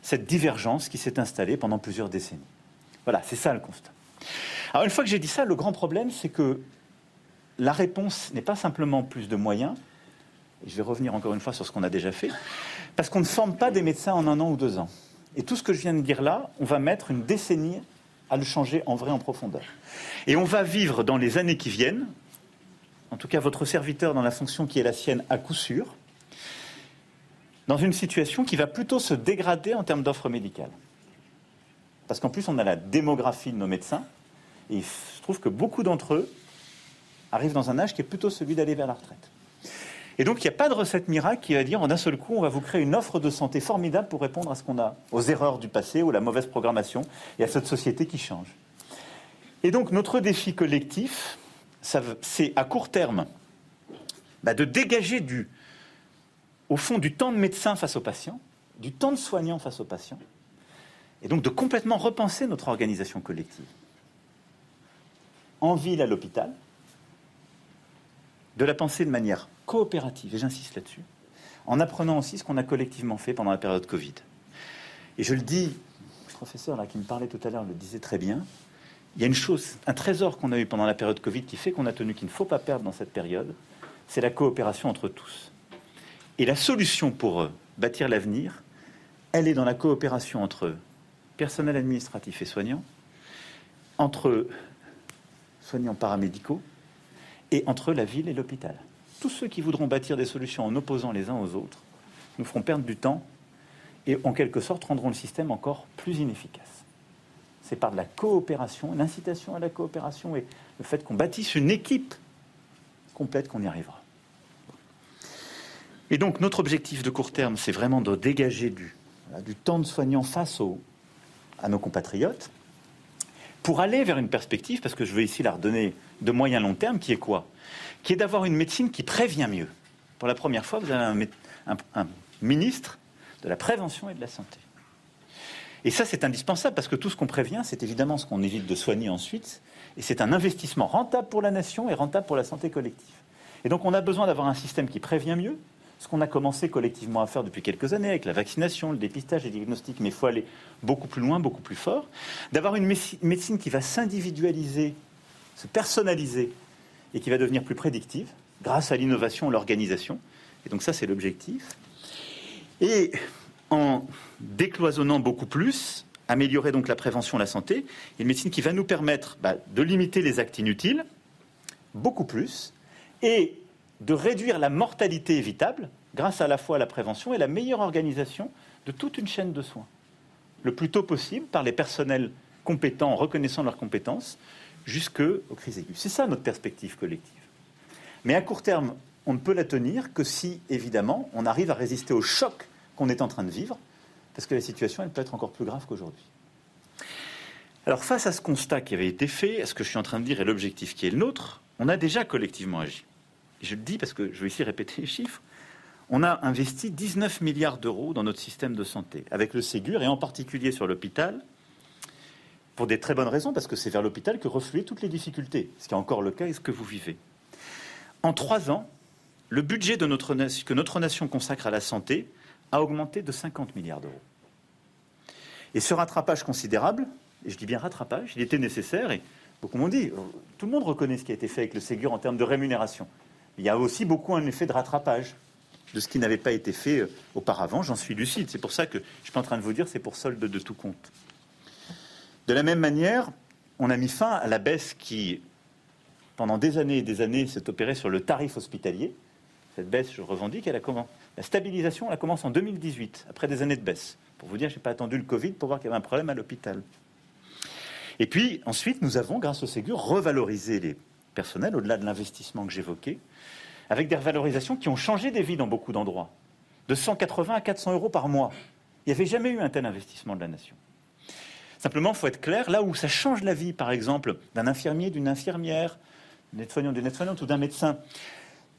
cette divergence qui s'est installée pendant plusieurs décennies. Voilà, c'est ça le constat. Alors une fois que j'ai dit ça, le grand problème, c'est que la réponse n'est pas simplement plus de moyens, et je vais revenir encore une fois sur ce qu'on a déjà fait, parce qu'on ne forme pas des médecins en un an ou deux ans. Et tout ce que je viens de dire là, on va mettre une décennie à le changer en vrai, en profondeur. Et on va vivre dans les années qui viennent, en tout cas votre serviteur dans la fonction qui est la sienne à coup sûr, dans une situation qui va plutôt se dégrader en termes d'offres médicales. Parce qu'en plus, on a la démographie de nos médecins, et il se trouve que beaucoup d'entre eux arrivent dans un âge qui est plutôt celui d'aller vers la retraite. Et donc, il n'y a pas de recette miracle qui va dire en un seul coup, on va vous créer une offre de santé formidable pour répondre à ce qu'on a, aux erreurs du passé ou à la mauvaise programmation et à cette société qui change. Et donc, notre défi collectif, c'est à court terme bah, de dégager du, au fond du temps de médecin face aux patients, du temps de soignant face aux patients, et donc de complètement repenser notre organisation collective. En ville, à l'hôpital, de la penser de manière coopérative, et j'insiste là-dessus, en apprenant aussi ce qu'on a collectivement fait pendant la période Covid. Et je le dis, le professeur là, qui me parlait tout à l'heure le disait très bien, il y a une chose, un trésor qu'on a eu pendant la période Covid qui fait qu'on a tenu qu'il ne faut pas perdre dans cette période, c'est la coopération entre tous. Et la solution pour bâtir l'avenir, elle est dans la coopération entre personnel administratif et soignants, entre soignants paramédicaux et entre la ville et l'hôpital. Tous ceux qui voudront bâtir des solutions en opposant les uns aux autres nous feront perdre du temps et en quelque sorte rendront le système encore plus inefficace. C'est par de la coopération, l'incitation à la coopération et le fait qu'on bâtisse une équipe complète qu'on y arrivera. Et donc notre objectif de court terme, c'est vraiment de dégager du, temps de soignants face à nos compatriotes pour aller vers une perspective, parce que je veux ici la redonner de moyen long terme, qui est quoi? Qui est d'avoir une médecine qui prévient mieux. Pour la première fois, vous avez un ministre de la prévention et de la santé. Et ça, c'est indispensable parce que tout ce qu'on prévient, c'est évidemment ce qu'on évite de soigner ensuite. Et c'est un investissement rentable pour la nation et rentable pour la santé collective. Et donc, on a besoin d'avoir un système qui prévient mieux, ce qu'on a commencé collectivement à faire depuis quelques années avec la vaccination, le dépistage et le diagnostic, mais il faut aller beaucoup plus loin, beaucoup plus fort. D'avoir une médecine qui va s'individualiser, se personnaliser et qui va devenir plus prédictive grâce à l'innovation, l'organisation. Et donc ça, c'est l'objectif. Et en décloisonnant beaucoup plus, améliorer donc la prévention, la santé, une médecine qui va nous permettre bah, de limiter les actes inutiles, beaucoup plus, et de réduire la mortalité évitable grâce à la fois à la prévention et la meilleure organisation de toute une chaîne de soins, le plus tôt possible par les personnels compétents en reconnaissant leurs compétences jusqu'aux crises aiguës. C'est ça notre perspective collective. Mais à court terme, on ne peut la tenir que si, évidemment, on arrive à résister au choc qu'on est en train de vivre, parce que la situation, elle peut être encore plus grave qu'aujourd'hui. Alors face à ce constat qui avait été fait, à ce que je suis en train de dire et l'objectif qui est le nôtre, on a déjà collectivement agi. Et je le dis parce que je vais ici répéter les chiffres. On a investi 19 milliards d'euros dans notre système de santé, avec le Ségur et en particulier sur l'hôpital, pour des très bonnes raisons, parce que c'est vers l'hôpital que refluent toutes les difficultés, ce qui est encore le cas et ce que vous vivez. En trois ans, le budget de que notre nation consacre à la santé a augmenté de 50 milliards d'euros. Et ce rattrapage considérable, et je dis bien rattrapage, il était nécessaire, et beaucoup m'ont dit, tout le monde reconnaît ce qui a été fait avec le Ségur en termes de rémunération. Il y a aussi beaucoup un effet de rattrapage de ce qui n'avait pas été fait euh, auparavant, j'en suis lucide. C'est pour ça que je suis en train de vous dire c'est pour solde de tout compte. De la même manière, on a mis fin à la baisse qui, pendant des années et des années, s'est opérée sur le tarif hospitalier. Cette baisse, je revendique, elle a commencé. La stabilisation, elle commence en 2018, après des années de baisse. Pour vous dire, je n'ai pas attendu le Covid pour voir qu'il y avait un problème à l'hôpital. Et puis, ensuite, nous avons, grâce au Ségur, revalorisé les personnels, au-delà de l'investissement que j'évoquais, avec des revalorisations qui ont changé des vies dans beaucoup d'endroits, de 180 à 400 euros par mois. Il n'y avait jamais eu un tel investissement de la nation. Simplement, il faut être clair, là où ça change la vie, par exemple, d'un infirmier, d'une infirmière, d'une aide-soignante, d'une aide-soignante ou d'un médecin,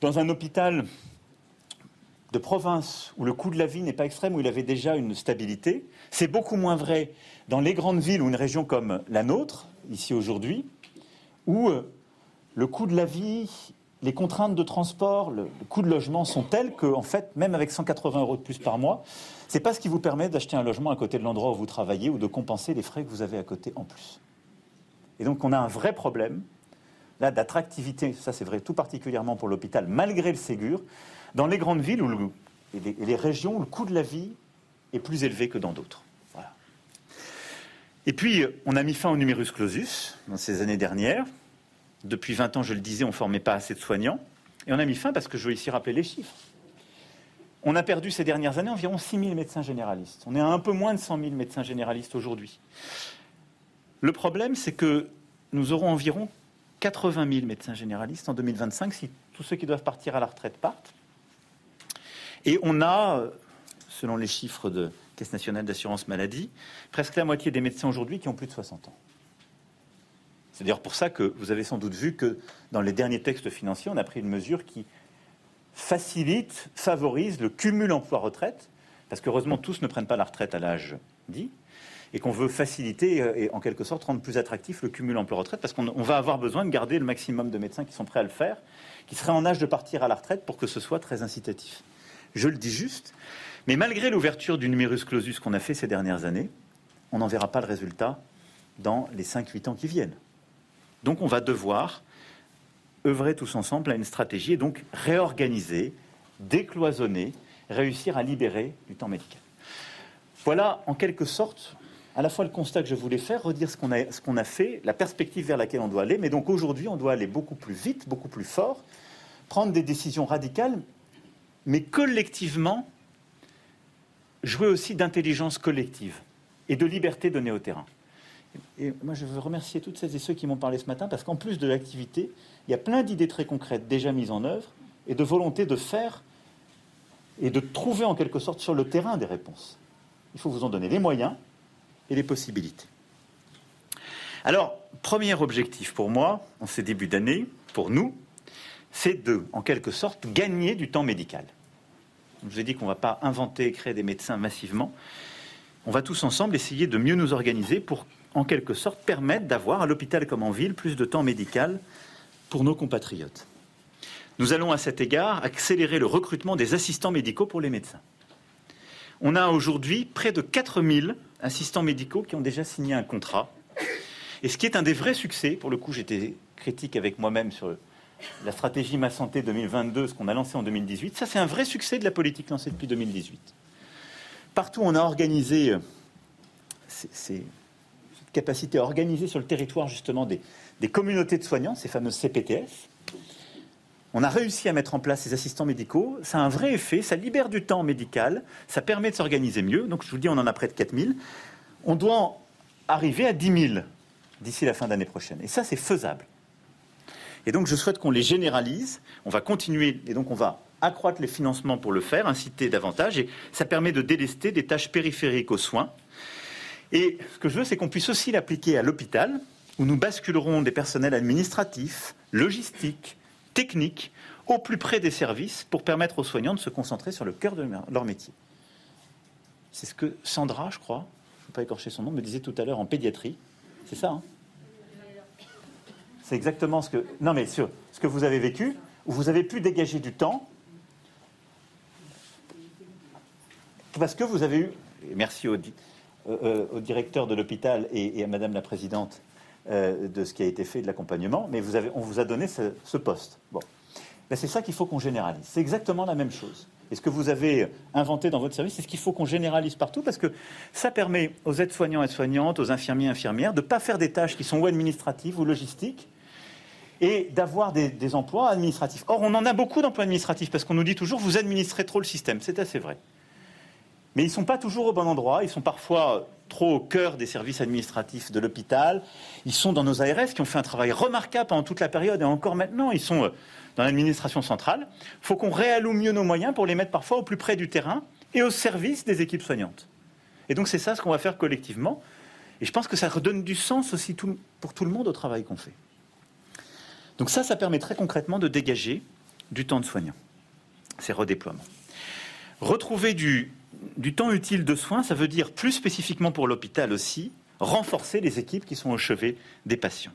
dans un hôpital de province où le coût de la vie n'est pas extrême, où il avait déjà une stabilité. C'est beaucoup moins vrai dans les grandes villes ou une région comme la nôtre, ici aujourd'hui, où euh, le coût de la vie, les contraintes de transport, le, coût de logement sont tels que, en fait, même avec 180 euros de plus par mois, ce n'est pas ce qui vous permet d'acheter un logement à côté de l'endroit où vous travaillez ou de compenser les frais que vous avez à côté en plus. Et donc, on a un vrai problème là d'attractivité, ça c'est vrai tout particulièrement pour l'hôpital, malgré le Ségur, dans les grandes villes et, les, régions où le coût de la vie est plus élevé que dans d'autres. Et puis, on a mis fin au numerus clausus dans ces années dernières. Depuis 20 ans, je le disais, on ne formait pas assez de soignants. Et on a mis fin parce que je veux ici rappeler les chiffres. On a perdu ces dernières années environ 6 000 médecins généralistes. On est à un peu moins de 100 000 médecins généralistes aujourd'hui. Le problème, c'est que nous aurons environ 80 000 médecins généralistes en 2025 si tous ceux qui doivent partir à la retraite partent. Et on a, selon les chiffres de Caisse nationale d'assurance maladie, presque la moitié des médecins aujourd'hui qui ont plus de 60 ans. C'est d'ailleurs pour ça que vous avez sans doute vu que dans les derniers textes financiers, on a pris une mesure qui facilite, favorise le cumul emploi-retraite, parce qu'heureusement, tous ne prennent pas la retraite à l'âge dit, et qu'on veut faciliter euh, et en quelque sorte rendre plus attractif le cumul emploi-retraite, parce qu'on va avoir besoin de garder le maximum de médecins qui sont prêts à le faire, qui seraient en âge de partir à la retraite pour que ce soit très incitatif. Je le dis juste, mais malgré l'ouverture du numerus clausus qu'on a fait ces dernières années, on n'en verra pas le résultat dans les 5-8 ans qui viennent. Donc on va devoir œuvrer tous ensemble à une stratégie et donc réorganiser, décloisonner, réussir à libérer du temps médical. Voilà en quelque sorte à la fois le constat que je voulais faire, redire ce qu'on a, ce a fait, la perspective vers laquelle on doit aller, mais donc aujourd'hui on doit aller beaucoup plus vite, beaucoup plus fort, prendre des décisions radicales, mais collectivement jouer aussi d'intelligence collective et de liberté donnée au terrain. Et moi, je veux remercier toutes celles et ceux qui m'ont parlé ce matin, parce qu'en plus de l'activité, il y a plein d'idées très concrètes déjà mises en œuvre et de volonté de faire et de trouver en quelque sorte sur le terrain des réponses. Il faut vous en donner les moyens et les possibilités. Alors, premier objectif pour moi, en ces débuts d'année, pour nous, c'est de, en quelque sorte, gagner du temps médical. Je vous ai dit qu'on ne va pas inventer et créer des médecins massivement. On va tous ensemble essayer de mieux nous organiser pour, en quelque sorte, permettre d'avoir, à l'hôpital comme en ville, plus de temps médical pour nos compatriotes. Nous allons à cet égard accélérer le recrutement des assistants médicaux pour les médecins. On a aujourd'hui près de 4000 assistants médicaux qui ont déjà signé un contrat. Et ce qui est un des vrais succès, pour le coup j'étais critique avec moi-même sur la stratégie Ma Santé 2022, ce qu'on a lancé en 2018, ça c'est un vrai succès de la politique lancée depuis 2018. Partout on a organisé euh, cette capacité à organiser sur le territoire justement des, des communautés de soignants, ces fameuses CPTS, on a réussi à mettre en place ces assistants médicaux. Ça a un vrai effet, ça libère du temps médical, ça permet de s'organiser mieux. Donc je vous dis, on en a près de 4000. On doit arriver à 10 000 d'ici la fin d'année prochaine. Et ça, c'est faisable. Et donc je souhaite qu'on les généralise. On va continuer et donc on va accroître les financements pour le faire, inciter davantage. Et ça permet de délester des tâches périphériques aux soins. Et ce que je veux, c'est qu'on puisse aussi l'appliquer à l'hôpital, où nous basculerons des personnels administratifs, logistiques, technique au plus près des services pour permettre aux soignants de se concentrer sur le cœur de leur métier. C'est ce que Sandra, je crois, je ne vais pas écorcher son nom, me disait tout à l'heure en pédiatrie. C'est ça, hein? C'est exactement ce que... Non, mais sur ce que vous avez vécu, où vous avez pu dégager du temps parce que vous avez eu, merci au, euh, au directeur de l'hôpital et, à Madame la Présidente euh, de ce qui a été fait de l'accompagnement, mais on vous a donné ce, poste. Bon. Ben, c'est ça qu'il faut qu'on généralise. C'est exactement la même chose. Et ce que vous avez inventé dans votre service, c'est ce qu'il faut qu'on généralise partout parce que ça permet aux aides-soignants et soignantes, aux infirmiers et infirmières de ne pas faire des tâches qui sont ou administratives ou logistiques et d'avoir des, des, emplois administratifs. Or, on en a beaucoup d'emplois administratifs parce qu'on nous dit toujours vous administrez trop le système. C'est assez vrai. Mais ils ne sont pas toujours au bon endroit. Ils sont parfois trop au cœur des services administratifs de l'hôpital. Ils sont dans nos ARS qui ont fait un travail remarquable pendant toute la période et encore maintenant, ils sont euh, dans l'administration centrale. Il faut qu'on réalloue mieux nos moyens pour les mettre parfois au plus près du terrain et au service des équipes soignantes. Et donc c'est ça ce qu'on va faire collectivement. Et je pense que ça redonne du sens aussi pour tout le monde au travail qu'on fait. Donc ça, ça permet très concrètement de dégager du temps de soignants, ces redéploiements. Retrouver du, du temps utile de soins, ça veut dire plus spécifiquement pour l'hôpital aussi, renforcer les équipes qui sont au chevet des patients.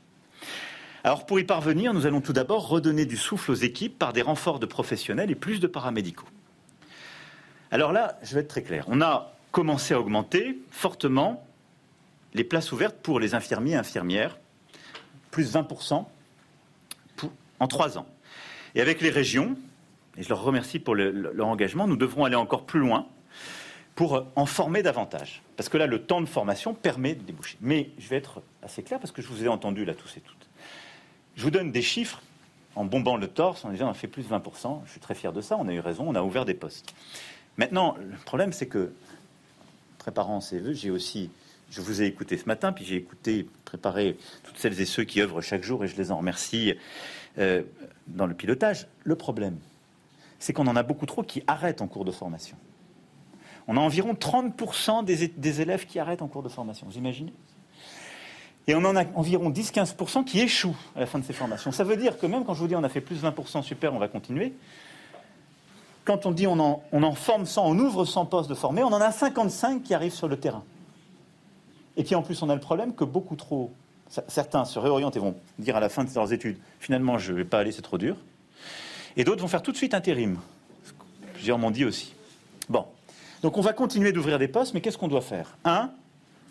Alors pour y parvenir, nous allons tout d'abord redonner du souffle aux équipes par des renforts de professionnels et plus de paramédicaux. Alors là, je vais être très clair. On a commencé à augmenter fortement les places ouvertes pour les infirmiers et infirmières, plus 20% en trois ans. Et avec les régions, et je leur remercie pour leur engagement, nous devrons aller encore plus loin pour en former davantage. Parce que là, le temps de formation permet de déboucher. Mais je vais être assez clair parce que je vous ai entendu là tous et toutes. Je vous donne des chiffres en bombant le torse, en disant on a fait plus de 20%. Je suis très fier de ça, on a eu raison, on a ouvert des postes. Maintenant, le problème, c'est que, préparant ces vœux, j'ai aussi, je vous ai écouté ce matin, puis j'ai écouté, préparé toutes celles et ceux qui œuvrent chaque jour, et je les en remercie euh, dans le pilotage. Le problème, c'est qu'on en a beaucoup trop qui arrêtent en cours de formation. On a environ 30% des, élèves qui arrêtent en cours de formation, vous imaginez? Et on en a environ 10-15% qui échouent à la fin de ces formations. Ça veut dire que même quand je vous dis on a fait plus 20% super, on va continuer, quand on dit on en, forme 100, on ouvre 100 postes de formés, on en a 55 qui arrivent sur le terrain. Et puis en plus, on a le problème que beaucoup trop, certains se réorientent et vont dire à la fin de leurs études, finalement, je ne vais pas aller, c'est trop dur. Et d'autres vont faire tout de suite intérim. Plusieurs m'ont dit aussi. Bon. Donc on va continuer d'ouvrir des postes, mais qu'est-ce qu'on doit faire? Un,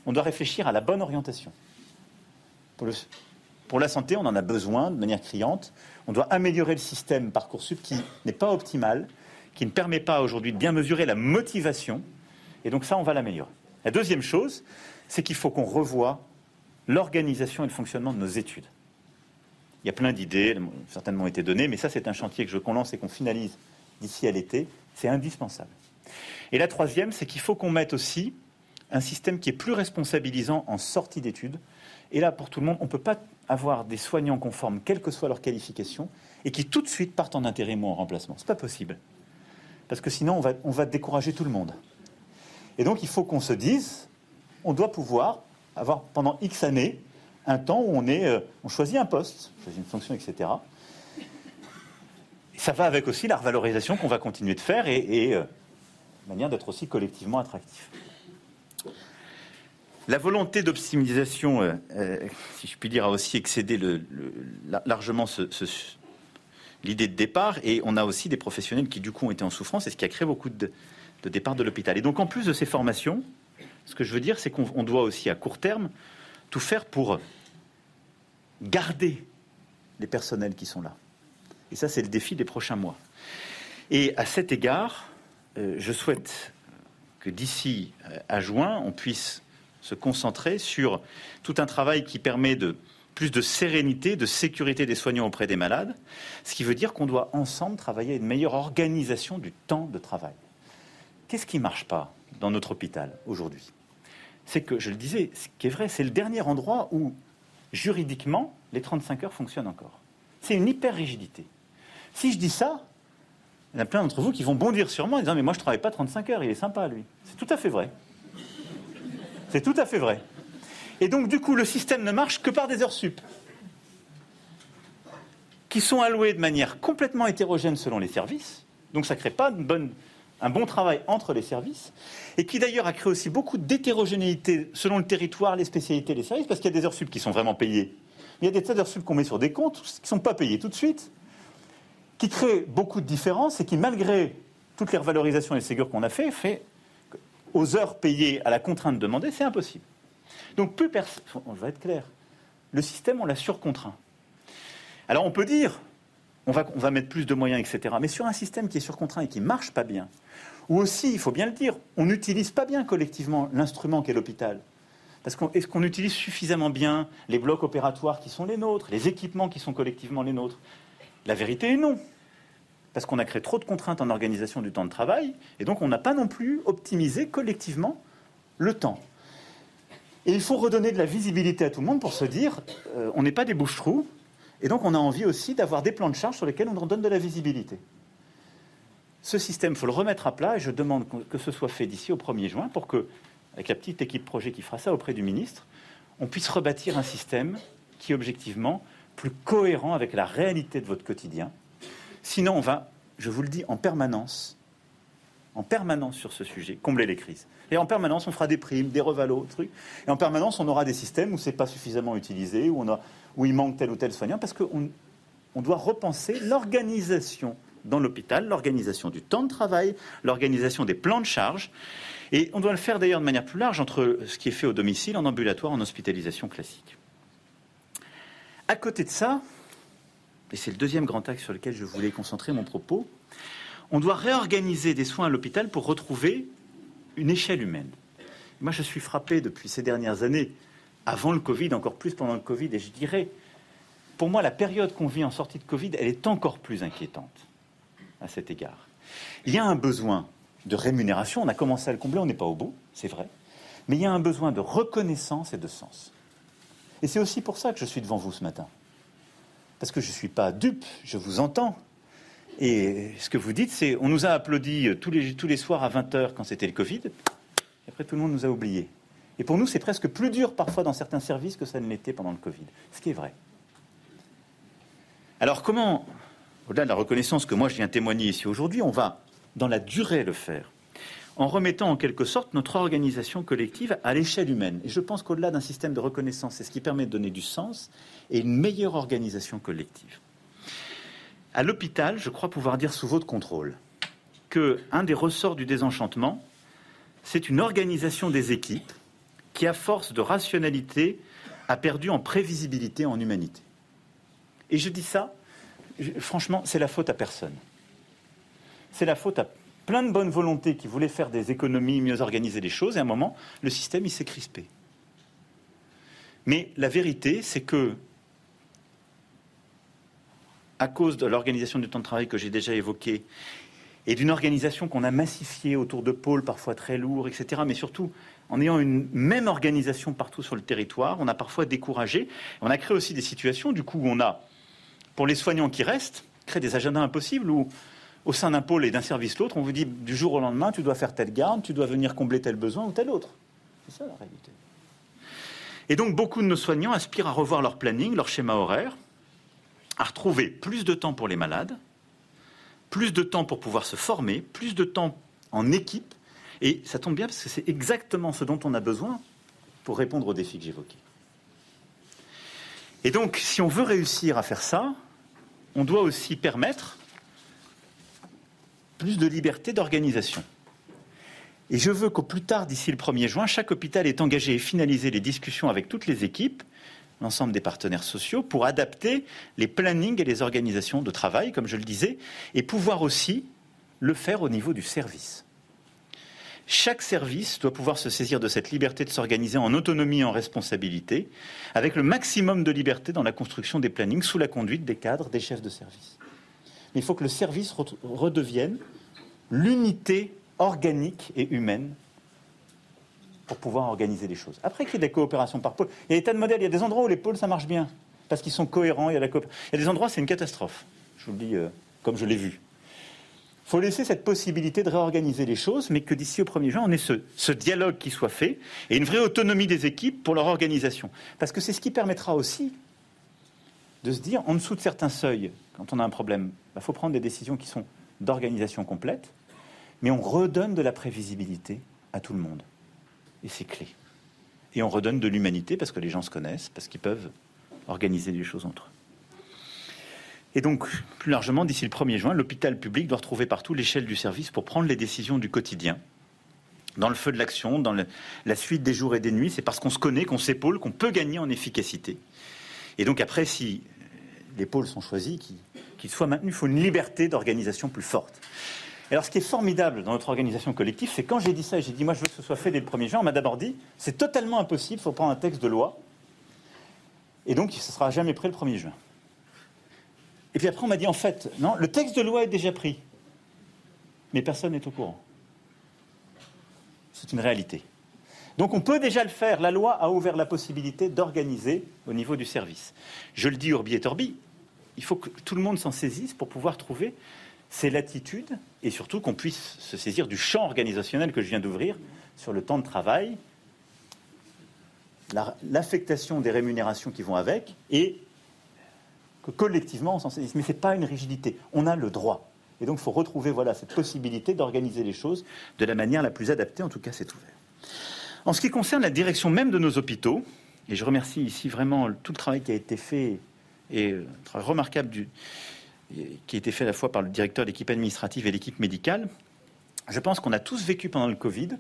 on doit réfléchir à la bonne orientation. Pour, la santé, on en a besoin de manière criante. On doit améliorer le système Parcoursup qui n'est pas optimal, qui ne permet pas aujourd'hui de bien mesurer la motivation. Et donc ça, on va l'améliorer. La deuxième chose, c'est qu'il faut qu'on revoie l'organisation et le fonctionnement de nos études. Il y a plein d'idées, certainement été données, mais ça, c'est un chantier que je lance et qu'on finalise d'ici à l'été. C'est indispensable. Et la troisième, c'est qu'il faut qu'on mette aussi un système qui est plus responsabilisant en sortie d'études. Et là, pour tout le monde, on ne peut pas avoir des soignants conformes, quelle que soit leur qualification, et qui tout de suite partent en intérim ou en remplacement. Ce n'est pas possible. Parce que sinon, on va, on va décourager tout le monde. Et donc, il faut qu'on se dise, on doit pouvoir avoir pendant X années un temps où on, est, euh, on choisit un poste, choisit une fonction, etc. ça va avec aussi la revalorisation qu'on va continuer de faire et, et euh, manière d'être aussi collectivement attractif. La volonté d'optimisation, euh, euh, si je puis dire, a aussi excédé largement l'idée de départ. Et on a aussi des professionnels qui, du coup, ont été en souffrance et ce qui a créé beaucoup de, départs de l'hôpital. Et donc, en plus de ces formations, ce que je veux dire, c'est qu'on doit aussi, à court terme, tout faire pour garder les personnels qui sont là. Et ça, c'est le défi des prochains mois. Et à cet égard, je souhaite que d'ici euh, à juin, on puisse se concentrer sur tout un travail qui permet de plus de sérénité, de sécurité des soignants auprès des malades, ce qui veut dire qu'on doit ensemble travailler à une meilleure organisation du temps de travail. Qu'est-ce qui ne marche pas dans notre hôpital aujourd'hui? C'est que, je le disais, ce qui est vrai, c'est le dernier endroit où juridiquement les 35 heures fonctionnent encore. C'est une hyper-rigidité. Si je dis ça, il y en a plein d'entre vous qui vont bondir sur moi en disant Mais moi, je ne travaille pas 35 heures, il est sympa, lui. C'est tout à fait vrai. C'est tout à fait vrai. Et donc, du coup, le système ne marche que par des heures sup, qui sont allouées de manière complètement hétérogène selon les services. Donc, ça ne crée pas un bon travail entre les services, et qui d'ailleurs a créé aussi beaucoup d'hétérogénéité selon le territoire, les spécialités, les services, parce qu'il y a des heures sup qui sont vraiment payées. Il y a des tas d'heures sup qu'on met sur des comptes qui ne sont pas payées tout de suite qui crée beaucoup de différences et qui, malgré toutes les revalorisations et les ségures qu'on a fait, fait aux heures payées à la contrainte demandée, c'est impossible. Donc plus personne, on va être clair, le système, on l'a surcontraint. Alors on peut dire, on va, on va mettre plus de moyens, etc. Mais sur un système qui est surcontraint et qui marche pas bien, ou aussi, il faut bien le dire, on n'utilise pas bien collectivement l'instrument qu'est l'hôpital. Parce qu'on, est-ce qu'on utilise suffisamment bien les blocs opératoires qui sont les nôtres, les équipements qui sont collectivement les nôtres? La vérité est non. Parce qu'on a créé trop de contraintes en organisation du temps de travail, et donc on n'a pas non plus optimisé collectivement le temps. Et il faut redonner de la visibilité à tout le monde pour se dire, euh, on n'est pas des bouches-trous, et donc on a envie aussi d'avoir des plans de charge sur lesquels on donne de la visibilité. Ce système, il faut le remettre à plat, et je demande que ce soit fait d'ici au 1er juin pour que, avec la petite équipe projet qui fera ça auprès du ministre, on puisse rebâtir un système qui, objectivement, plus cohérent avec la réalité de votre quotidien. Sinon, on va, je vous le dis, en permanence, en permanence sur ce sujet, combler les crises. Et en permanence, on fera des primes, des revalos, trucs. Et en permanence, on aura des systèmes où c'est pas suffisamment utilisé, où, on a, où il manque tel ou tel soignant, parce qu'on on doit repenser l'organisation dans l'hôpital, l'organisation du temps de travail, l'organisation des plans de charge. Et on doit le faire d'ailleurs de manière plus large entre ce qui est fait au domicile, en ambulatoire, en hospitalisation classique. À côté de ça, et c'est le deuxième grand axe sur lequel je voulais concentrer mon propos, on doit réorganiser des soins à l'hôpital pour retrouver une échelle humaine. Moi, je suis frappé depuis ces dernières années, avant le Covid, encore plus pendant le Covid, et je dirais, pour moi, la période qu'on vit en sortie de Covid, elle est encore plus inquiétante à cet égard. Il y a un besoin de rémunération, on a commencé à le combler, on n'est pas au bout, c'est vrai, mais il y a un besoin de reconnaissance et de sens. Et c'est aussi pour ça que je suis devant vous ce matin. Parce que je ne suis pas dupe, je vous entends. Et ce que vous dites, c'est on nous a applaudi tous les, tous les soirs à 20h quand c'était le Covid, et après tout le monde nous a oubliés. Et pour nous, c'est presque plus dur parfois dans certains services que ça ne l'était pendant le Covid. Ce qui est vrai. Alors comment, au-delà de la reconnaissance que moi je viens témoigner ici aujourd'hui, on va dans la durée le faire, en remettant en quelque sorte notre organisation collective à l'échelle humaine. Et je pense qu'au-delà d'un système de reconnaissance, c'est ce qui permet de donner du sens et une meilleure organisation collective. À l'hôpital, je crois pouvoir dire sous votre contrôle que un des ressorts du désenchantement, c'est une organisation des équipes qui, à force de rationalité, a perdu en prévisibilité, en humanité. Et je dis ça, franchement, c'est la faute à personne. C'est la faute à plein de bonnes volontés qui voulaient faire des économies, mieux organiser les choses, et à un moment, le système, il s'est crispé. Mais la vérité, c'est que, à cause de l'organisation du temps de travail que j'ai déjà évoquée, et d'une organisation qu'on a massifiée autour de pôles parfois très lourds, etc., mais surtout en ayant une même organisation partout sur le territoire, on a parfois découragé. On a créé aussi des situations, du coup, où on a, pour les soignants qui restent, créé des agendas impossibles où au sein d'un pôle et d'un service l'autre, on vous dit du jour au lendemain, tu dois faire telle garde, tu dois venir combler tel besoin ou tel autre. C'est ça la réalité. Et donc beaucoup de nos soignants aspirent à revoir leur planning, leur schéma horaire, à retrouver plus de temps pour les malades, plus de temps pour pouvoir se former, plus de temps en équipe. Et ça tombe bien parce que c'est exactement ce dont on a besoin pour répondre aux défis que j'évoquais. Et donc, si on veut réussir à faire ça, on doit aussi permettre plus de liberté d'organisation. Et je veux qu'au plus tard, d'ici le 1er juin, chaque hôpital ait engagé et finalisé les discussions avec toutes les équipes, l'ensemble des partenaires sociaux, pour adapter les plannings et les organisations de travail, comme je le disais, et pouvoir aussi le faire au niveau du service. Chaque service doit pouvoir se saisir de cette liberté de s'organiser en autonomie et en responsabilité, avec le maximum de liberté dans la construction des plannings sous la conduite des cadres, des chefs de service mais il faut que le service redevienne l'unité organique et humaine pour pouvoir organiser les choses. Après qu'il y ait des coopérations par pôle, il y a des tas de modèles, il y a des endroits où les pôles ça marche bien, parce qu'ils sont cohérents, il y a, la il y a des endroits c'est une catastrophe, je vous le dis euh, comme je l'ai vu. Il faut laisser cette possibilité de réorganiser les choses, mais que d'ici au 1er juin, on ait ce, ce, dialogue qui soit fait et une vraie autonomie des équipes pour leur organisation. Parce que c'est ce qui permettra aussi de se dire, en dessous de certains seuils, quand on a un problème, il bah, faut prendre des décisions qui sont d'organisation complète, mais on redonne de la prévisibilité à tout le monde. Et c'est clé. Et on redonne de l'humanité parce que les gens se connaissent, parce qu'ils peuvent organiser les choses entre eux. Et donc, plus largement, d'ici le 1er juin, l'hôpital public doit retrouver partout l'échelle du service pour prendre les décisions du quotidien, dans le feu de l'action, dans la suite des jours et des nuits. C'est parce qu'on se connaît, qu'on s'épaule, qu'on peut gagner en efficacité. Et donc après, si les pôles sont choisis, qu'ils soient maintenus, il faut une liberté d'organisation plus forte. Alors ce qui est formidable dans notre organisation collective, c'est quand j'ai dit ça et j'ai dit moi je veux que ce soit fait dès le 1er juin, on m'a d'abord dit c'est totalement impossible, il faut prendre un texte de loi. Et donc ce ne sera jamais prêt le 1er juin. Et puis après on m'a dit en fait, non, le texte de loi est déjà pris. Mais personne n'est au courant. C'est une réalité. Donc on peut déjà le faire. La loi a ouvert la possibilité d'organiser au niveau du service. Je le dis urbi et orbi, il faut que tout le monde s'en saisisse pour pouvoir trouver ces latitudes et surtout qu'on puisse se saisir du champ organisationnel que je viens d'ouvrir sur le temps de travail, l'affectation des rémunérations qui vont avec et que collectivement on s'en saisisse. Mais ce n'est pas une rigidité, on a le droit. Et donc il faut retrouver cette possibilité d'organiser les choses de la manière la plus adaptée, en tout cas c'est ouvert. En ce qui concerne la direction même de nos hôpitaux, et je remercie ici vraiment tout le travail qui a été fait, et le travail remarquable qui a été fait à la fois par le directeur de l'équipe administrative et l'équipe médicale, je pense qu'on a tous vécu pendant le Covid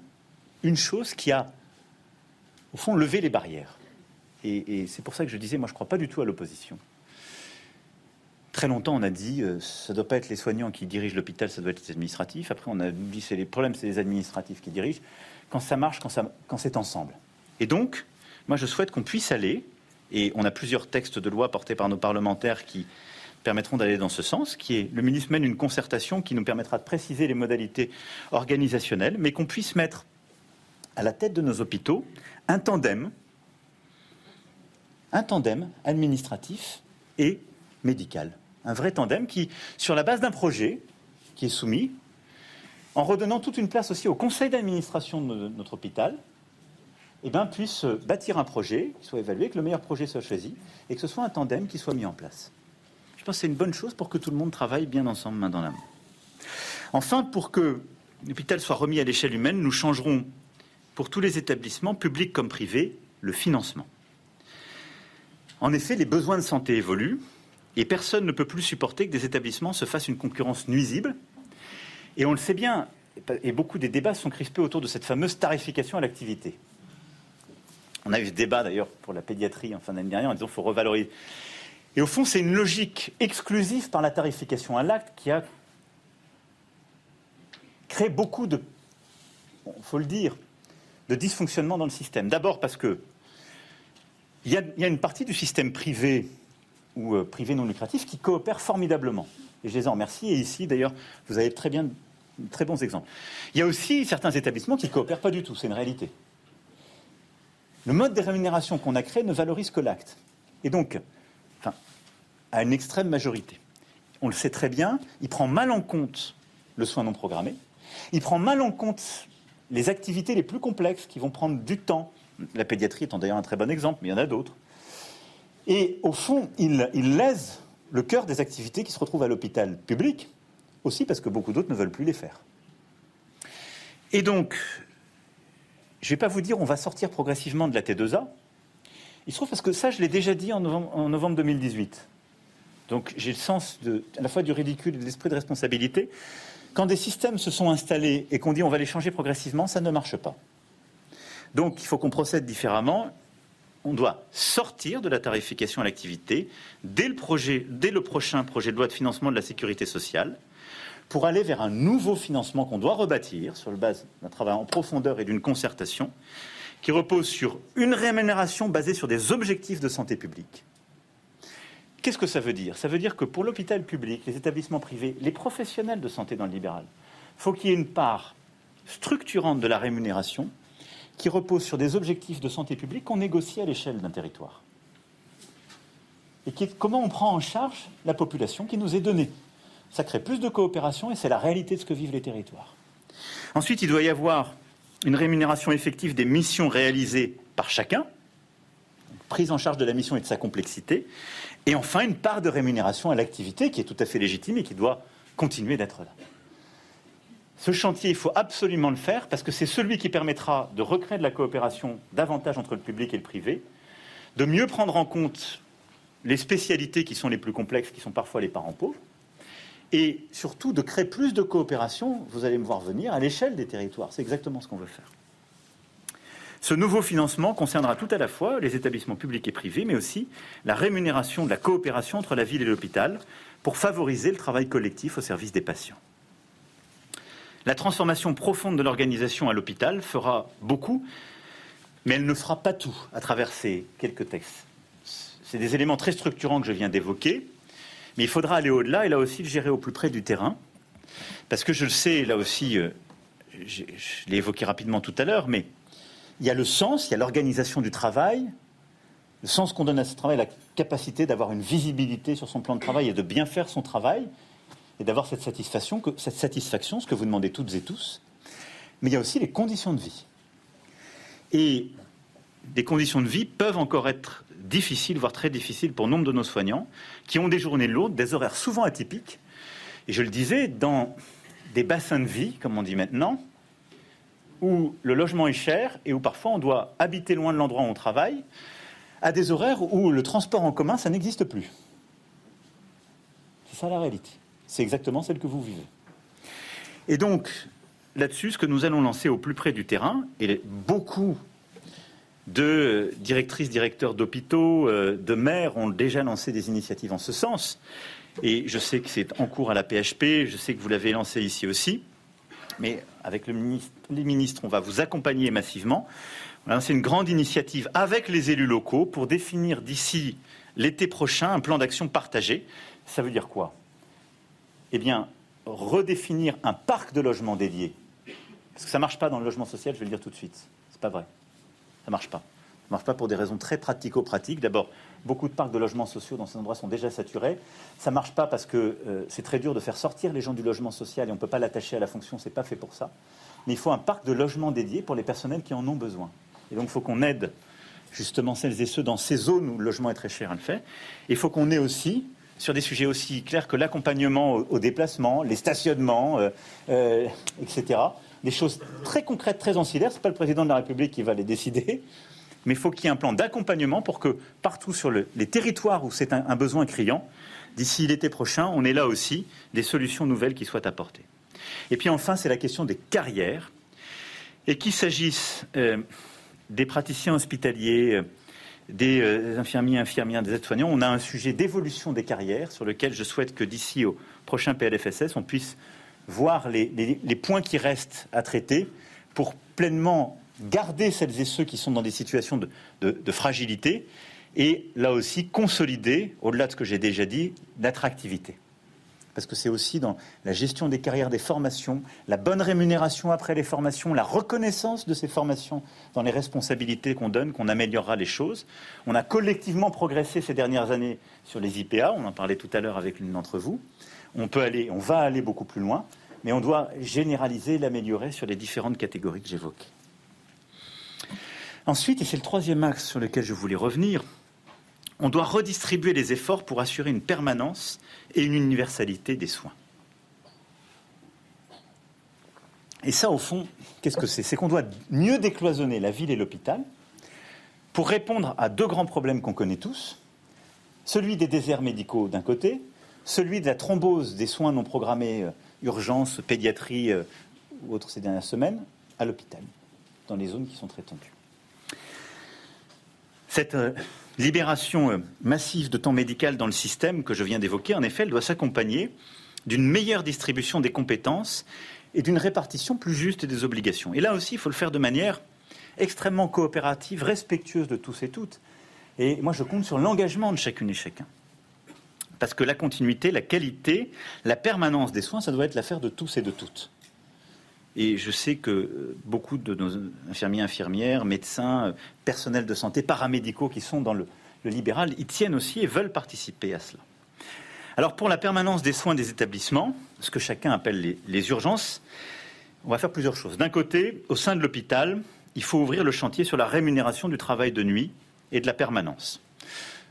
une chose qui a, au fond, levé les barrières. Et, c'est pour ça que je disais, moi, je ne crois pas du tout à l'opposition. Très longtemps, on a dit, euh, ça ne doit pas être les soignants qui dirigent l'hôpital, ça doit être les administratifs. Après, on a dit, c'est les problèmes, c'est les administratifs qui dirigent quand ça marche, quand, c'est ensemble. Et donc, moi, je souhaite qu'on puisse aller, et on a plusieurs textes de loi portés par nos parlementaires qui permettront d'aller dans ce sens, qui est le ministre mène une concertation qui nous permettra de préciser les modalités organisationnelles, mais qu'on puisse mettre à la tête de nos hôpitaux un tandem, un tandem administratif et médical. Un vrai tandem qui, sur la base d'un projet qui est soumis, en redonnant toute une place aussi au conseil d'administration de notre hôpital, eh ben, puisse bâtir un projet qui soit évalué, que le meilleur projet soit choisi et que ce soit un tandem qui soit mis en place. Je pense que c'est une bonne chose pour que tout le monde travaille bien ensemble, main dans la main. Enfin, pour que l'hôpital soit remis à l'échelle humaine, nous changerons pour tous les établissements, publics comme privés, le financement. En effet, les besoins de santé évoluent et personne ne peut plus supporter que des établissements se fassent une concurrence nuisible. Et on le sait bien, et beaucoup des débats sont crispés autour de cette fameuse tarification à l'activité. On a eu ce débat d'ailleurs pour la pédiatrie en fin d'année dernière en disant qu'il faut revaloriser. Et au fond, c'est une logique exclusive par la tarification à l'acte qui a créé beaucoup de, il faut le dire, de dysfonctionnement dans le système. D'abord parce que il y, a, une partie du système privé ou euh, privé non lucratif qui coopère formidablement. Et je les en remercie. Et ici, d'ailleurs, vous avez très bien, très bons exemples. Il y a aussi certains établissements qui ne coopèrent pas du tout. C'est une réalité. Le mode de rémunération qu'on a créé ne valorise que l'acte. Et donc, à une extrême majorité. On le sait très bien, il prend mal en compte le soin non programmé, il prend mal en compte les activités les plus complexes qui vont prendre du temps. La pédiatrie étant d'ailleurs un très bon exemple, mais il y en a d'autres. Et au fond, il, il lèse le cœur des activités qui se retrouvent à l'hôpital public, aussi parce que beaucoup d'autres ne veulent plus les faire. Et donc, je ne vais pas vous dire on va sortir progressivement de la T2A. Il se trouve parce que ça, je l'ai déjà dit en novembre, en novembre 2018. Donc j'ai le sens de, à la fois du ridicule et de l'esprit de responsabilité. Quand des systèmes se sont installés et qu'on dit on va les changer progressivement, ça ne marche pas. Donc il faut qu'on procède différemment. On doit sortir de la tarification à l'activité dès dès le prochain projet de loi de financement de la sécurité sociale pour aller vers un nouveau financement qu'on doit rebâtir sur le base d'un travail en profondeur et d'une concertation qui repose sur une rémunération basée sur des objectifs de santé publique. Qu'est-ce que ça veut dire? Ça veut dire que pour l'hôpital public, les établissements privés, les professionnels de santé dans le libéral, il faut qu'il y ait une part structurante de la rémunération qui repose sur des objectifs de santé publique qu'on négocie à l'échelle d'un territoire. Et qui comment on prend en charge la population qui nous est donnée? Ça crée plus de coopération et c'est la réalité de ce que vivent les territoires. Ensuite, il doit y avoir une rémunération effective des missions réalisées par chacun, prise en charge de la mission et de sa complexité, et enfin une part de rémunération à l'activité qui est tout à fait légitime et qui doit continuer d'être là. Ce chantier, il faut absolument le faire parce que c'est celui qui permettra de recréer de la coopération davantage entre le public et le privé, de mieux prendre en compte les spécialités qui sont les plus complexes, qui sont parfois les parents pauvres, et surtout de créer plus de coopération, vous allez me voir venir, à l'échelle des territoires. C'est exactement ce qu'on veut faire. Ce nouveau financement concernera tout à la fois les établissements publics et privés, mais aussi la rémunération de la coopération entre la ville et l'hôpital pour favoriser le travail collectif au service des patients. La transformation profonde de l'organisation à l'hôpital fera beaucoup, mais elle ne fera pas tout à travers ces quelques textes. C'est des éléments très structurants que je viens d'évoquer, mais il faudra aller au-delà et là aussi le gérer au plus près du terrain, parce que je le sais, là aussi, euh, je l'ai évoqué rapidement tout à l'heure, mais il y a le sens, il y a l'organisation du travail, le sens qu'on donne à ce travail, la capacité d'avoir une visibilité sur son plan de travail et de bien faire son travail, et d'avoir cette satisfaction, cette satisfaction, ce que vous demandez toutes et tous. Mais il y a aussi les conditions de vie. Et des conditions de vie peuvent encore être difficiles, voire très difficiles pour nombre de nos soignants, qui ont des journées lourdes, des horaires souvent atypiques. Et je le disais, dans des bassins de vie, comme on dit maintenant, où le logement est cher et où parfois on doit habiter loin de l'endroit où on travaille, à des horaires où le transport en commun, ça n'existe plus. C'est ça la réalité. C'est exactement celle que vous vivez. Et donc, là-dessus, ce que nous allons lancer au plus près du terrain, et beaucoup de directrices, directeurs d'hôpitaux, euh, de maires ont déjà lancé des initiatives en ce sens. Et je sais que c'est en cours à la PHP, je sais que vous l'avez lancé ici aussi mais avec les ministres, on va vous accompagner massivement. c'est une grande initiative avec les élus locaux pour définir d'ici l'été prochain un plan d'action partagé. Ça veut dire quoi? Eh bien, redéfinir un parc de logements dédiés. Parce que ça ne marche pas dans le logement social, je vais le dire tout de suite. C'est pas vrai. Ça ne marche pas. Ça ne marche pas pour des raisons très pratico-pratiques. D'abord, Beaucoup de parcs de logements sociaux dans ces endroits sont déjà saturés. Ça ne marche pas parce que euh, c'est très dur de faire sortir les gens du logement social et on ne peut pas l'attacher à la fonction, ce n'est pas fait pour ça. Mais il faut un parc de logements dédié pour les personnels qui en ont besoin. Et donc il faut qu'on aide justement celles et ceux dans ces zones où le logement est très cher à le faire. Il faut qu'on ait aussi sur des sujets aussi clairs que l'accompagnement au, déplacement, les stationnements, euh, euh, etc. Des choses très concrètes, très ancillaires. Ce n'est pas le président de la République qui va les décider, mais il faut qu'il y ait un plan d'accompagnement pour que partout sur les territoires où c'est un, besoin criant, d'ici l'été prochain, on ait là aussi des solutions nouvelles qui soient apportées. Et puis enfin, c'est la question des carrières. Et qu'il s'agisse euh, des praticiens hospitaliers, des euh, infirmiers, infirmières, des aides-soignants, on a un sujet d'évolution des carrières sur lequel je souhaite que d'ici au prochain PLFSS, on puisse voir les, points qui restent à traiter pour pleinement garder celles et ceux qui sont dans des situations de fragilité et là aussi consolider, au-delà de ce que j'ai déjà dit, l'attractivité parce que c'est aussi dans la gestion des carrières, des formations, la bonne rémunération après les formations, la reconnaissance de ces formations dans les responsabilités qu'on donne, qu'on améliorera les choses. On a collectivement progressé ces dernières années sur les IPA, on en parlait tout à l'heure avec l'une d'entre vous. On peut aller, on va aller beaucoup plus loin, mais on doit généraliser, l'améliorer sur les différentes catégories que j'évoquais. Ensuite, et c'est le troisième axe sur lequel je voulais revenir, on doit redistribuer les efforts pour assurer une permanence et une universalité des soins. Et ça, au fond, qu'est-ce que c'est? C'est qu'on doit mieux décloisonner la ville et l'hôpital pour répondre à deux grands problèmes qu'on connaît tous. Celui des déserts médicaux d'un côté, celui de la thrombose des soins non programmés, euh, urgence, pédiatrie euh, ou autres ces dernières semaines, à l'hôpital, dans les zones qui sont très tendues. Cette euh, libération euh, massive de temps médical dans le système que je viens d'évoquer, en effet, elle doit s'accompagner d'une meilleure distribution des compétences et d'une répartition plus juste des obligations. Et là aussi, il faut le faire de manière extrêmement coopérative, respectueuse de tous et toutes. Et moi, je compte sur l'engagement de chacune et chacun. Parce que la continuité, la qualité, la permanence des soins, ça doit être l'affaire de tous et de toutes. Et je sais que beaucoup de nos infirmiers, infirmières, médecins, personnels de santé, paramédicaux qui sont dans le, libéral, y tiennent aussi et veulent participer à cela. Alors pour la permanence des soins des établissements, ce que chacun appelle les urgences, on va faire plusieurs choses. D'un côté, au sein de l'hôpital, il faut ouvrir le chantier sur la rémunération du travail de nuit et de la permanence.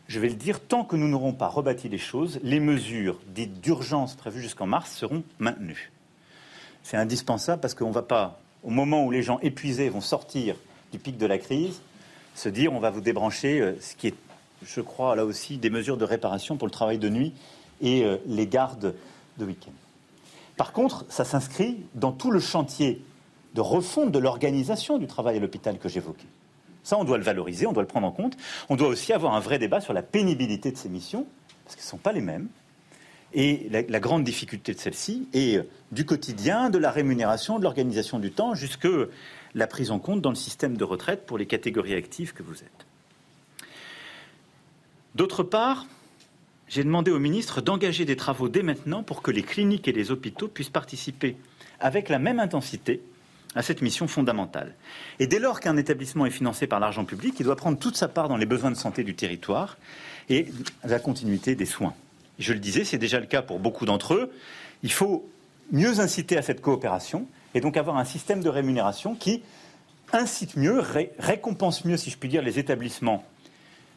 Je vais le dire, tant que nous n'aurons pas rebâti les choses, les mesures dites d'urgence prévues jusqu'en mars seront maintenues c'est indispensable parce qu'on ne va pas, au moment où les gens épuisés vont sortir du pic de la crise, se dire on va vous débrancher, euh, ce qui est, je crois, là aussi, des mesures de réparation pour le travail de nuit et euh, les gardes de week-end. Par contre, ça s'inscrit dans tout le chantier de refonte de l'organisation du travail à l'hôpital que j'évoquais. Ça, on doit le valoriser, on doit le prendre en compte. On doit aussi avoir un vrai débat sur la pénibilité de ces missions, parce qu'elles ne sont pas les mêmes. Et la, grande difficulté de celle-ci est euh, du quotidien, de la rémunération, de l'organisation du temps, jusque la prise en compte dans le système de retraite pour les catégories actives que vous êtes. D'autre part, j'ai demandé au ministre d'engager des travaux dès maintenant pour que les cliniques et les hôpitaux puissent participer avec la même intensité à cette mission fondamentale. Et dès lors qu'un établissement est financé par l'argent public, il doit prendre toute sa part dans les besoins de santé du territoire et la continuité des soins je le disais, c'est déjà le cas pour beaucoup d'entre eux. Il faut mieux inciter à cette coopération et donc avoir un système de rémunération qui incite mieux, récompense mieux, si je puis dire, les établissements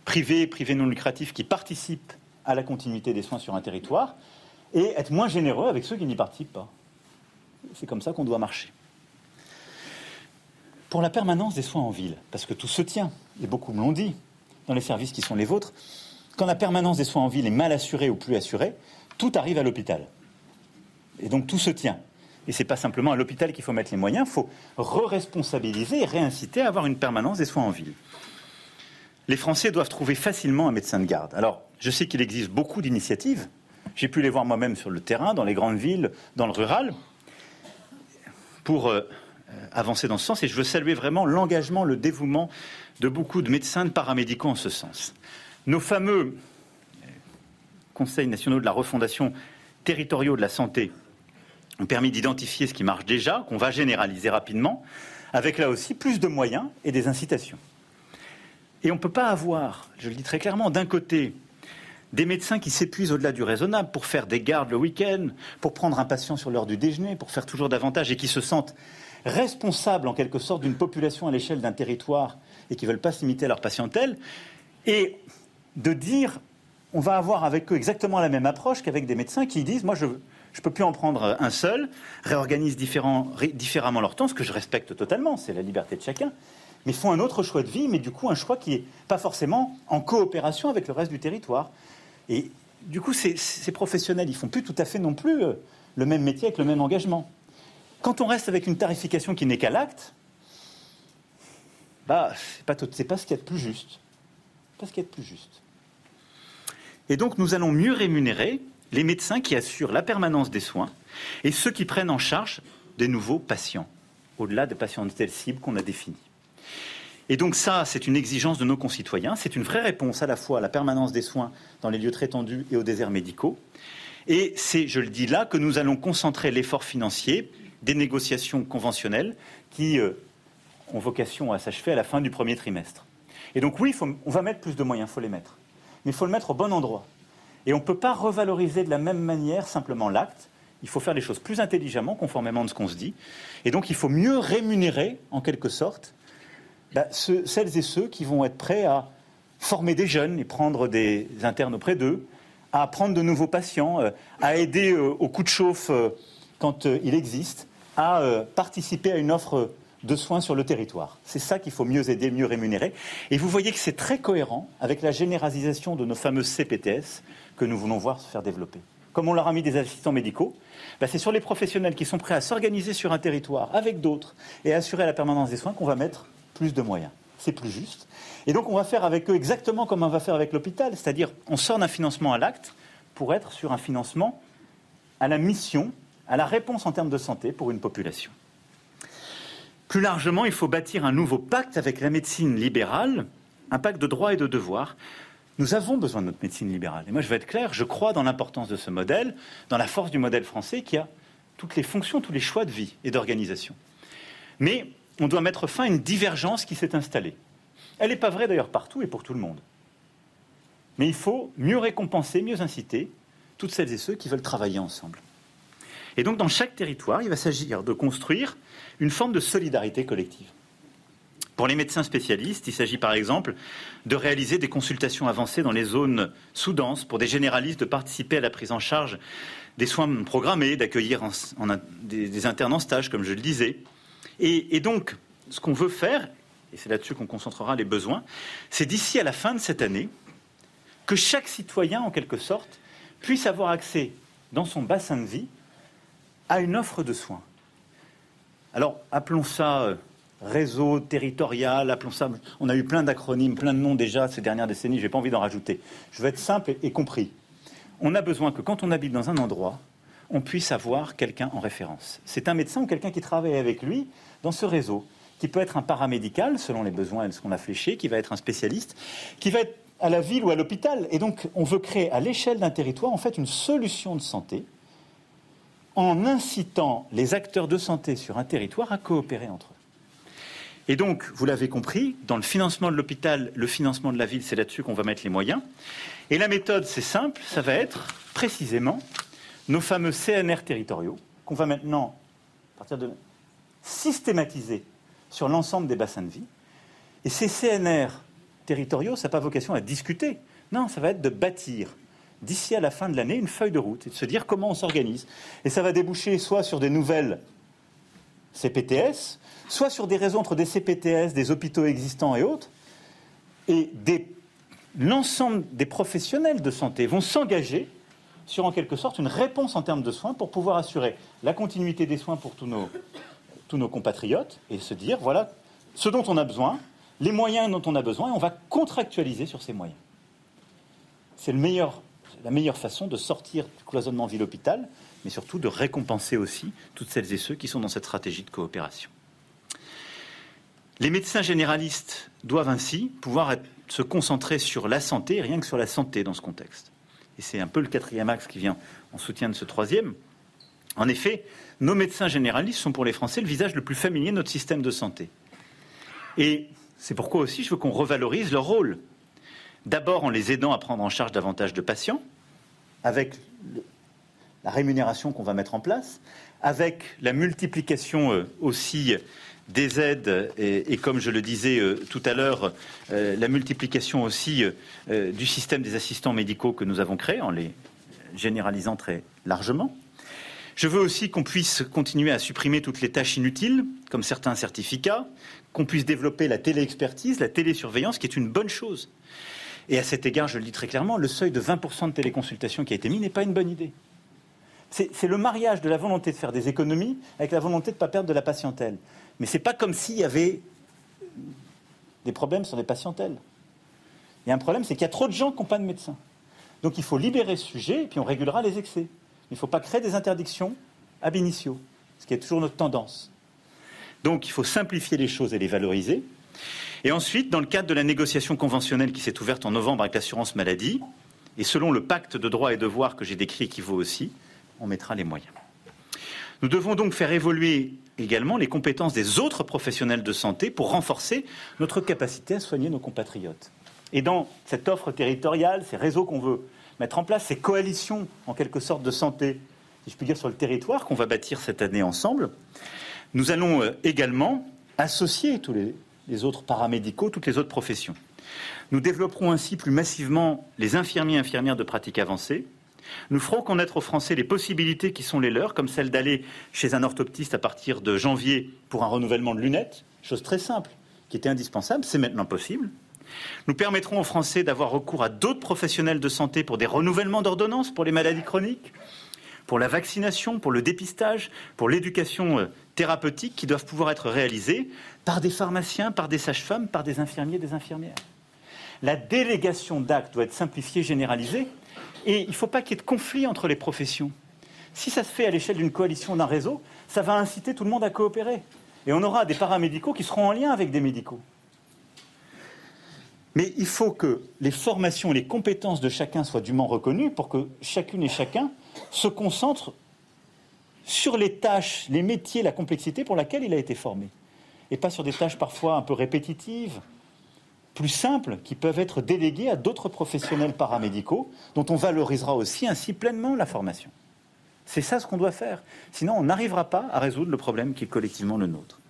privés, privés non lucratifs qui participent à la continuité des soins sur un territoire et être moins généreux avec ceux qui n'y participent pas. C'est comme ça qu'on doit marcher. Pour la permanence des soins en ville, parce que tout se tient, et beaucoup me l'ont dit, dans les services qui sont les vôtres, quand la permanence des soins en ville est mal assurée ou plus assurée, tout arrive à l'hôpital. Et donc tout se tient. Et ce n'est pas simplement à l'hôpital qu'il faut mettre les moyens, il faut re-responsabiliser et réinciter à avoir une permanence des soins en ville. Les Français doivent trouver facilement un médecin de garde. Alors, je sais qu'il existe beaucoup d'initiatives. J'ai pu les voir moi-même sur le terrain, dans les grandes villes, dans le rural, pour euh, avancer dans ce sens. Et je veux saluer vraiment l'engagement, le dévouement de beaucoup de médecins, de paramédicaux en ce sens. Nos fameux conseils nationaux de la refondation territoriaux de la santé ont permis d'identifier ce qui marche déjà, qu'on va généraliser rapidement, avec là aussi plus de moyens et des incitations. Et on ne peut pas avoir, je le dis très clairement, d'un côté, des médecins qui s'épuisent au-delà du raisonnable pour faire des gardes le week-end, pour prendre un patient sur l'heure du déjeuner, pour faire toujours davantage et qui se sentent responsables en quelque sorte d'une population à l'échelle d'un territoire et qui ne veulent pas s'imiter à leur patientèle. Et de dire on va avoir avec eux exactement la même approche qu'avec des médecins qui disent moi je ne peux plus en prendre un seul, réorganisent différemment leur temps, ce que je respecte totalement, c'est la liberté de chacun, mais font un autre choix de vie, mais du coup un choix qui n'est pas forcément en coopération avec le reste du territoire. Et du coup, ces, professionnels, ils font plus tout à fait non plus euh, le même métier avec le même engagement. Quand on reste avec une tarification qui n'est qu'à l'acte, bah, c'est pas, ce qu'il y a de plus juste. Pas ce qu'il y a de plus juste. Et donc, nous allons mieux rémunérer les médecins qui assurent la permanence des soins et ceux qui prennent en charge des nouveaux patients, au-delà des patients de telle cible qu'on a définie. Et donc ça, c'est une exigence de nos concitoyens, c'est une vraie réponse à la fois à la permanence des soins dans les lieux très tendus et aux déserts médicaux. Et c'est, je le dis là, que nous allons concentrer l'effort financier des négociations conventionnelles qui euh, ont vocation à s'achever à la fin du premier trimestre. Et donc oui, on va mettre plus de moyens, il faut les mettre. Mais il faut le mettre au bon endroit. Et on ne peut pas revaloriser de la même manière simplement l'acte. Il faut faire les choses plus intelligemment, conformément à ce qu'on se dit. Et donc il faut mieux rémunérer, en quelque sorte, bah, celles et ceux qui vont être prêts à former des jeunes et prendre des internes auprès d'eux, à prendre de nouveaux patients, euh, à aider euh, au coup de chauffe quand il existe, à participer à une offre de soins sur le territoire. C'est ça qu'il faut mieux aider, mieux rémunérer. Et vous voyez que c'est très cohérent avec la généralisation de nos fameux CPTS que nous voulons voir se faire développer. Comme on leur a mis des assistants médicaux, bah, c'est sur les professionnels qui sont prêts à s'organiser sur un territoire avec d'autres et assurer la permanence des soins qu'on va mettre plus de moyens. C'est plus juste. Et donc on va faire avec eux exactement comme on va faire avec l'hôpital, c'est-à-dire on sort d'un financement à l'acte pour être sur un financement à la mission, à la réponse en termes de santé pour une population. Plus largement, il faut bâtir un nouveau pacte avec la médecine libérale, un pacte de droits et de devoirs. Nous avons besoin de notre médecine libérale. Et moi, je vais être clair, je crois dans l'importance de ce modèle, dans la force du modèle français qui a toutes les fonctions, tous les choix de vie et d'organisation. Mais on doit mettre fin à une divergence qui s'est installée. Elle n'est pas vraie d'ailleurs partout et pour tout le monde. Mais il faut mieux récompenser, mieux inciter toutes celles et ceux qui veulent travailler ensemble. Et donc dans chaque territoire, il va s'agir de construire une forme de solidarité collective. Pour les médecins spécialistes, il s'agit par exemple de réaliser des consultations avancées dans les zones sous-denses, pour des généralistes de participer à la prise en charge des soins programmés, d'accueillir des, internes en stage, comme je le disais, et, donc, ce qu'on veut faire, et c'est là-dessus qu'on concentrera les besoins, c'est d'ici à la fin de cette année, que chaque citoyen, en quelque sorte, puisse avoir accès dans son bassin de vie à une offre de soins. Alors, appelons ça euh, réseau territorial, appelons ça. On a eu plein d'acronymes, plein de noms déjà ces dernières décennies, je n'ai pas envie d'en rajouter. Je veux être simple et compris. On a besoin que quand on habite dans un endroit, on puisse avoir quelqu'un en référence. C'est un médecin ou quelqu'un qui travaille avec lui dans ce réseau, qui peut être un paramédical selon les besoins et ce qu'on a fléché, qui va être un spécialiste, qui va être à la ville ou à l'hôpital. Et donc, on veut créer à l'échelle d'un territoire, en fait, une solution de santé en incitant les acteurs de santé sur un territoire à coopérer entre eux. Et donc, vous l'avez compris, dans le financement de l'hôpital, le financement de la ville, c'est là-dessus qu'on va mettre les moyens. Et la méthode, c'est simple, ça va être précisément nos fameux CNR territoriaux, qu'on va maintenant, à partir de systématiser sur l'ensemble des bassins de vie. Et ces CNR territoriaux, ça n'a pas vocation à discuter. Non, ça va être de bâtir d'ici à la fin de l'année une feuille de route et de se dire comment on s'organise. Et ça va déboucher soit sur des nouvelles CPTS, soit sur des réseaux entre des CPTS, des hôpitaux existants et autres. Et l'ensemble des professionnels de santé vont s'engager sur en quelque sorte une réponse en termes de soins pour pouvoir assurer la continuité des soins pour tous nos, tous nos compatriotes et se dire voilà ce dont on a besoin, les moyens dont on a besoin, et on va contractualiser sur ces moyens. C'est la meilleure façon de sortir du cloisonnement ville-hôpital, mais surtout de récompenser aussi toutes celles et ceux qui sont dans cette stratégie de coopération. Les médecins généralistes doivent ainsi pouvoir se concentrer sur la santé, rien que sur la santé dans ce contexte et c'est un peu le quatrième axe qui vient en soutien de ce troisième. En effet, nos médecins généralistes sont pour les Français le visage le plus familier de notre système de santé. Et c'est pourquoi aussi je veux qu'on revalorise leur rôle. D'abord en les aidant à prendre en charge davantage de patients, avec la rémunération qu'on va mettre en place, avec la multiplication euh, aussi des aides et, comme je le disais euh, tout à l'heure, euh, la multiplication aussi du système des assistants médicaux que nous avons créé en les généralisant très largement. Je veux aussi qu'on puisse continuer à supprimer toutes les tâches inutiles, comme certains certificats, qu'on puisse développer la téléexpertise, la télésurveillance, qui est une bonne chose. Et à cet égard, je le dis très clairement, le seuil de 20% de téléconsultation qui a été mis n'est pas une bonne idée. C'est le mariage de la volonté de faire des économies avec la volonté de ne pas perdre de la patientèle. Mais ce n'est pas comme s'il y avait des problèmes sur les patientèles. Il y a un problème, c'est qu'il y a trop de gens qui n'ont pas de médecin. Donc il faut libérer ce sujet et puis on régulera les excès. Il ne faut pas créer des interdictions ab initio, ce qui est toujours notre tendance. Donc il faut simplifier les choses et les valoriser. Et ensuite, dans le cadre de la négociation conventionnelle qui s'est ouverte en novembre avec l'assurance maladie, et selon le pacte de droits et devoirs que j'ai décrit qui vaut aussi, on mettra les moyens. Nous devons donc faire évoluer également les compétences des autres professionnels de santé pour renforcer notre capacité à soigner nos compatriotes. Et dans cette offre territoriale, ces réseaux qu'on veut mettre en place, ces coalitions en quelque sorte de santé, si je puis dire, sur le territoire qu'on va bâtir cette année ensemble, nous allons euh, également associer tous les, les autres paramédicaux, toutes les autres professions. Nous développerons ainsi plus massivement les infirmiers et infirmières de pratique avancée, nous ferons connaître aux Français les possibilités qui sont les leurs, comme celle d'aller chez un orthoptiste à partir de janvier pour un renouvellement de lunettes, chose très simple, qui était indispensable, c'est maintenant possible. Nous permettrons aux Français d'avoir recours à d'autres professionnels de santé pour des renouvellements d'ordonnances pour les maladies chroniques, pour la vaccination, pour le dépistage, pour l'éducation euh, thérapeutique qui doivent pouvoir être réalisés par des pharmaciens, par des sages-femmes, par des infirmiers, des infirmières. La délégation d'actes doit être simplifiée, généralisée, et il ne faut pas qu'il y ait de conflit entre les professions. Si ça se fait à l'échelle d'une coalition, d'un réseau, ça va inciter tout le monde à coopérer. Et on aura des paramédicaux qui seront en lien avec des médicaux. Mais il faut que les formations et les compétences de chacun soient dûment reconnues pour que chacune et chacun se concentre sur les tâches, les métiers, la complexité pour laquelle il a été formé. Et pas sur des tâches parfois un peu répétitives, plus simples, qui peuvent être déléguées à d'autres professionnels paramédicaux, dont on valorisera aussi ainsi pleinement la formation. C'est ça ce qu'on doit faire. Sinon, on n'arrivera pas à résoudre le problème qui est collectivement le nôtre.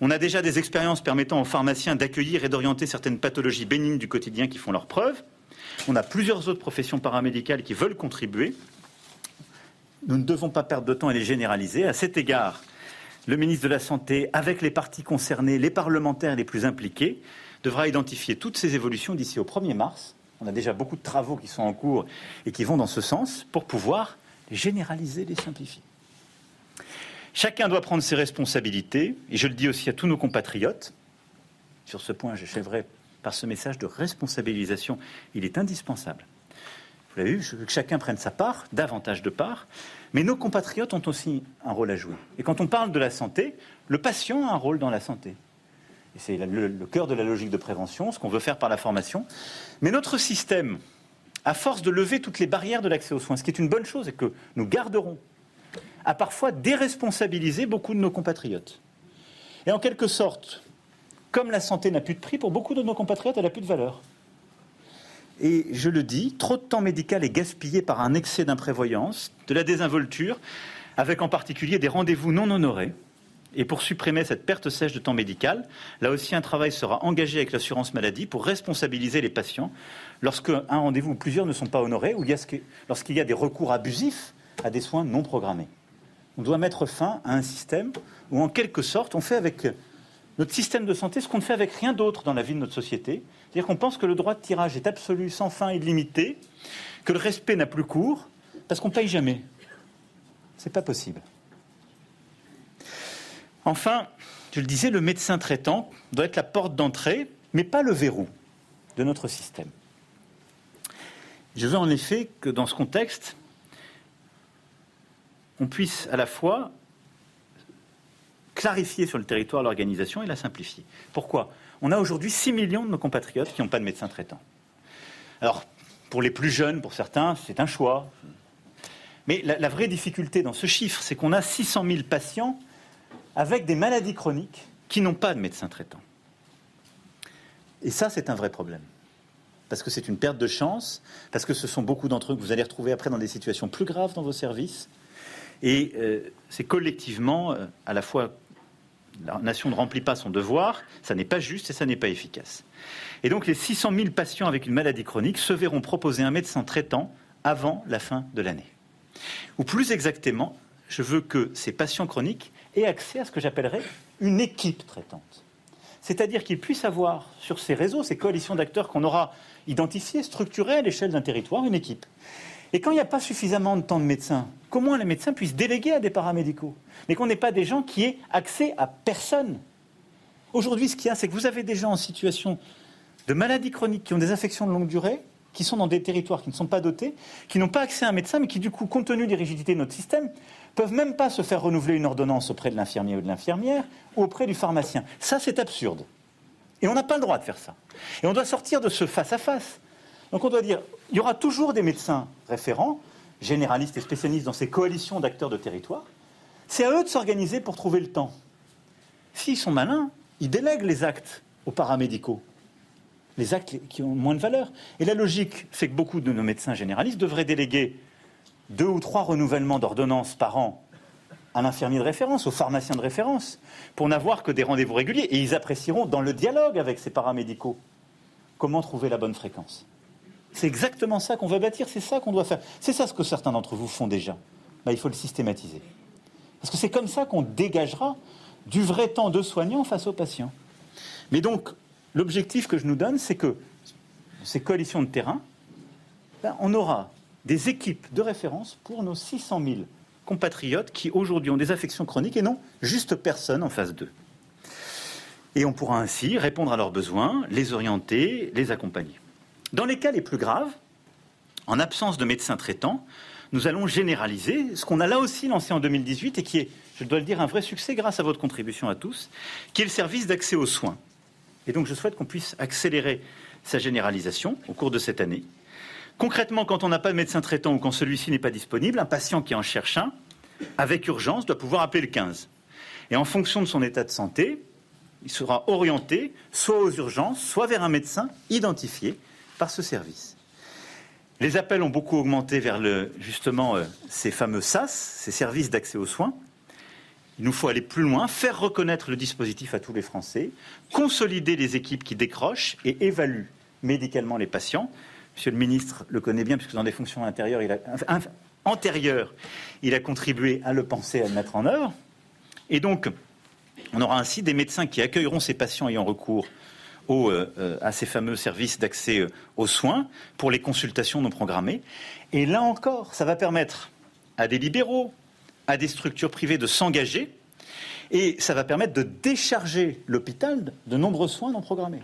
On a déjà des expériences permettant aux pharmaciens d'accueillir et d'orienter certaines pathologies bénignes du quotidien qui font leurs preuves. On a plusieurs autres professions paramédicales qui veulent contribuer. Nous ne devons pas perdre de temps et les généraliser. À cet égard, le ministre de la Santé, avec les partis concernés, les parlementaires les plus impliqués, devra identifier toutes ces évolutions d'ici au 1er mars. On a déjà beaucoup de travaux qui sont en cours et qui vont dans ce sens pour pouvoir les généraliser, les simplifier. Chacun doit prendre ses responsabilités, et je le dis aussi à tous nos compatriotes. Sur ce point, j'achèverai par ce message de responsabilisation. Il est indispensable. Vous l'avez vu, que chacun prenne sa part, davantage de part, mais nos compatriotes ont aussi un rôle à jouer. Et quand on parle de la santé, le patient a un rôle dans la santé. Et c'est le, le cœur de la logique de prévention, ce qu'on veut faire par la formation. Mais notre système, à force de lever toutes les barrières de l'accès aux soins, ce qui est une bonne chose et que nous garderons, a parfois déresponsabilisé beaucoup de nos compatriotes. Et en quelque sorte, comme la santé n'a plus de prix, pour beaucoup de nos compatriotes, elle n'a plus de valeur. Et je le dis, trop de temps médical est gaspillé par un excès d'imprévoyance, de la désinvolture, avec en particulier des rendez-vous non honorés. Et pour supprimer cette perte sèche de temps médical, là aussi un travail sera engagé avec l'assurance maladie pour responsabiliser les patients lorsqu'un rendez-vous ou plusieurs ne sont pas honorés ou lorsqu'il y a des recours abusifs à des soins non programmés. On doit mettre fin à un système où, en quelque sorte, on fait avec notre système de santé ce qu'on ne fait avec rien d'autre dans la vie de notre société. C'est-à-dire qu'on pense que le droit de tirage est absolu, sans fin, illimité, que le respect n'a plus cours, parce qu'on ne paye jamais. Ce n'est pas possible. Enfin, je le disais, le médecin traitant doit être la porte d'entrée, mais pas le verrou de notre système. Je veux en effet que dans ce contexte, on puisse à la fois clarifier sur le territoire l'organisation et la simplifier. Pourquoi? On a aujourd'hui 6 millions de nos compatriotes qui n'ont pas de médecin traitant. Alors, pour les plus jeunes, pour certains, c'est un choix. Mais la, vraie difficulté dans ce chiffre, c'est qu'on a 600 000 patients avec des maladies chroniques qui n'ont pas de médecin traitant. Et ça, c'est un vrai problème. parce que c'est une perte de chance, parce que ce sont beaucoup d'entre eux que vous allez retrouver après dans des situations plus graves dans vos services. Et euh, c'est collectivement, euh, à la fois, la nation ne remplit pas son devoir, ça n'est pas juste et ça n'est pas efficace. Et donc les 600 000 patients avec une maladie chronique se verront proposer un médecin traitant avant la fin de l'année. Ou plus exactement, je veux que ces patients chroniques aient accès à ce que j'appellerais une équipe traitante. C'est-à-dire qu'ils puissent avoir sur ces réseaux, ces coalitions d'acteurs qu'on aura identifiés, structurés à l'échelle d'un territoire, une équipe. Et quand il n'y a pas suffisamment de temps de médecins, comment les médecins puissent déléguer à des paramédicaux Mais qu'on n'ait pas des gens qui aient accès à personne. Aujourd'hui, ce qu'il y a, c'est que vous avez des gens en situation de maladie chronique qui ont des affections de longue durée, qui sont dans des territoires qui ne sont pas dotés, qui n'ont pas accès à un médecin, mais qui, du coup, compte tenu des rigidités de notre système, peuvent même pas se faire renouveler une ordonnance auprès de l'infirmier ou de l'infirmière ou auprès du pharmacien. Ça, c'est absurde. Et on n'a pas le droit de faire ça. Et on doit sortir de ce face-à-face. Donc on doit dire, il y aura toujours des médecins référents, généralistes et spécialistes dans ces coalitions d'acteurs de territoire. C'est à eux de s'organiser pour trouver le temps. S'ils sont malins, ils délèguent les actes aux paramédicaux les actes qui ont moins de valeur. Et la logique, c'est que beaucoup de nos médecins généralistes devraient déléguer deux ou trois renouvellements d'ordonnances par an à l'infirmier de référence, au pharmacien de référence, pour n'avoir que des rendez-vous réguliers. Et ils apprécieront, dans le dialogue avec ces paramédicaux, comment trouver la bonne fréquence. C'est exactement ça qu'on va bâtir, c'est ça qu'on doit faire. C'est ça ce que certains d'entre vous font déjà. Bah, il faut le systématiser. Parce que c'est comme ça qu'on dégagera du vrai temps de soignants face aux patients. Mais donc, l'objectif que je nous donne, c'est que ces coalitions de terrain, ben, on aura des équipes de référence pour nos 600 000 compatriotes qui aujourd'hui ont des affections chroniques et non juste personne en face d'eux. Et on pourra ainsi répondre à leurs besoins, les orienter, les accompagner. Dans les cas les plus graves, en absence de médecins traitants, nous allons généraliser ce qu'on a là aussi lancé en 2018 et qui est, je dois le dire, un vrai succès grâce à votre contribution à tous, qui est le service d'accès aux soins. Et donc je souhaite qu'on puisse accélérer sa généralisation au cours de cette année. Concrètement, quand on n'a pas de médecin traitant ou quand celui-ci n'est pas disponible, un patient qui en cherche un, avec urgence, doit pouvoir appeler le 15. Et en fonction de son état de santé, il sera orienté soit aux urgences, soit vers un médecin identifié par ce service. Les appels ont beaucoup augmenté vers justement euh, ces fameux SAS, ces services d'accès aux soins. Il nous faut aller plus loin, faire reconnaître le dispositif à tous les Français, consolider les équipes qui décrochent et évaluent médicalement les patients. Monsieur le ministre le connaît bien, puisque dans des fonctions antérieures, il a contribué à le penser, à le mettre en œuvre. Et donc, on aura ainsi des médecins qui accueilleront ces patients ayant recours euh, euh, à ces fameux services d'accès euh, aux soins pour les consultations non programmées. Et là encore, ça va permettre à des libéraux, à des structures privées de s'engager et ça va permettre de décharger l'hôpital de nombreux soins non programmés.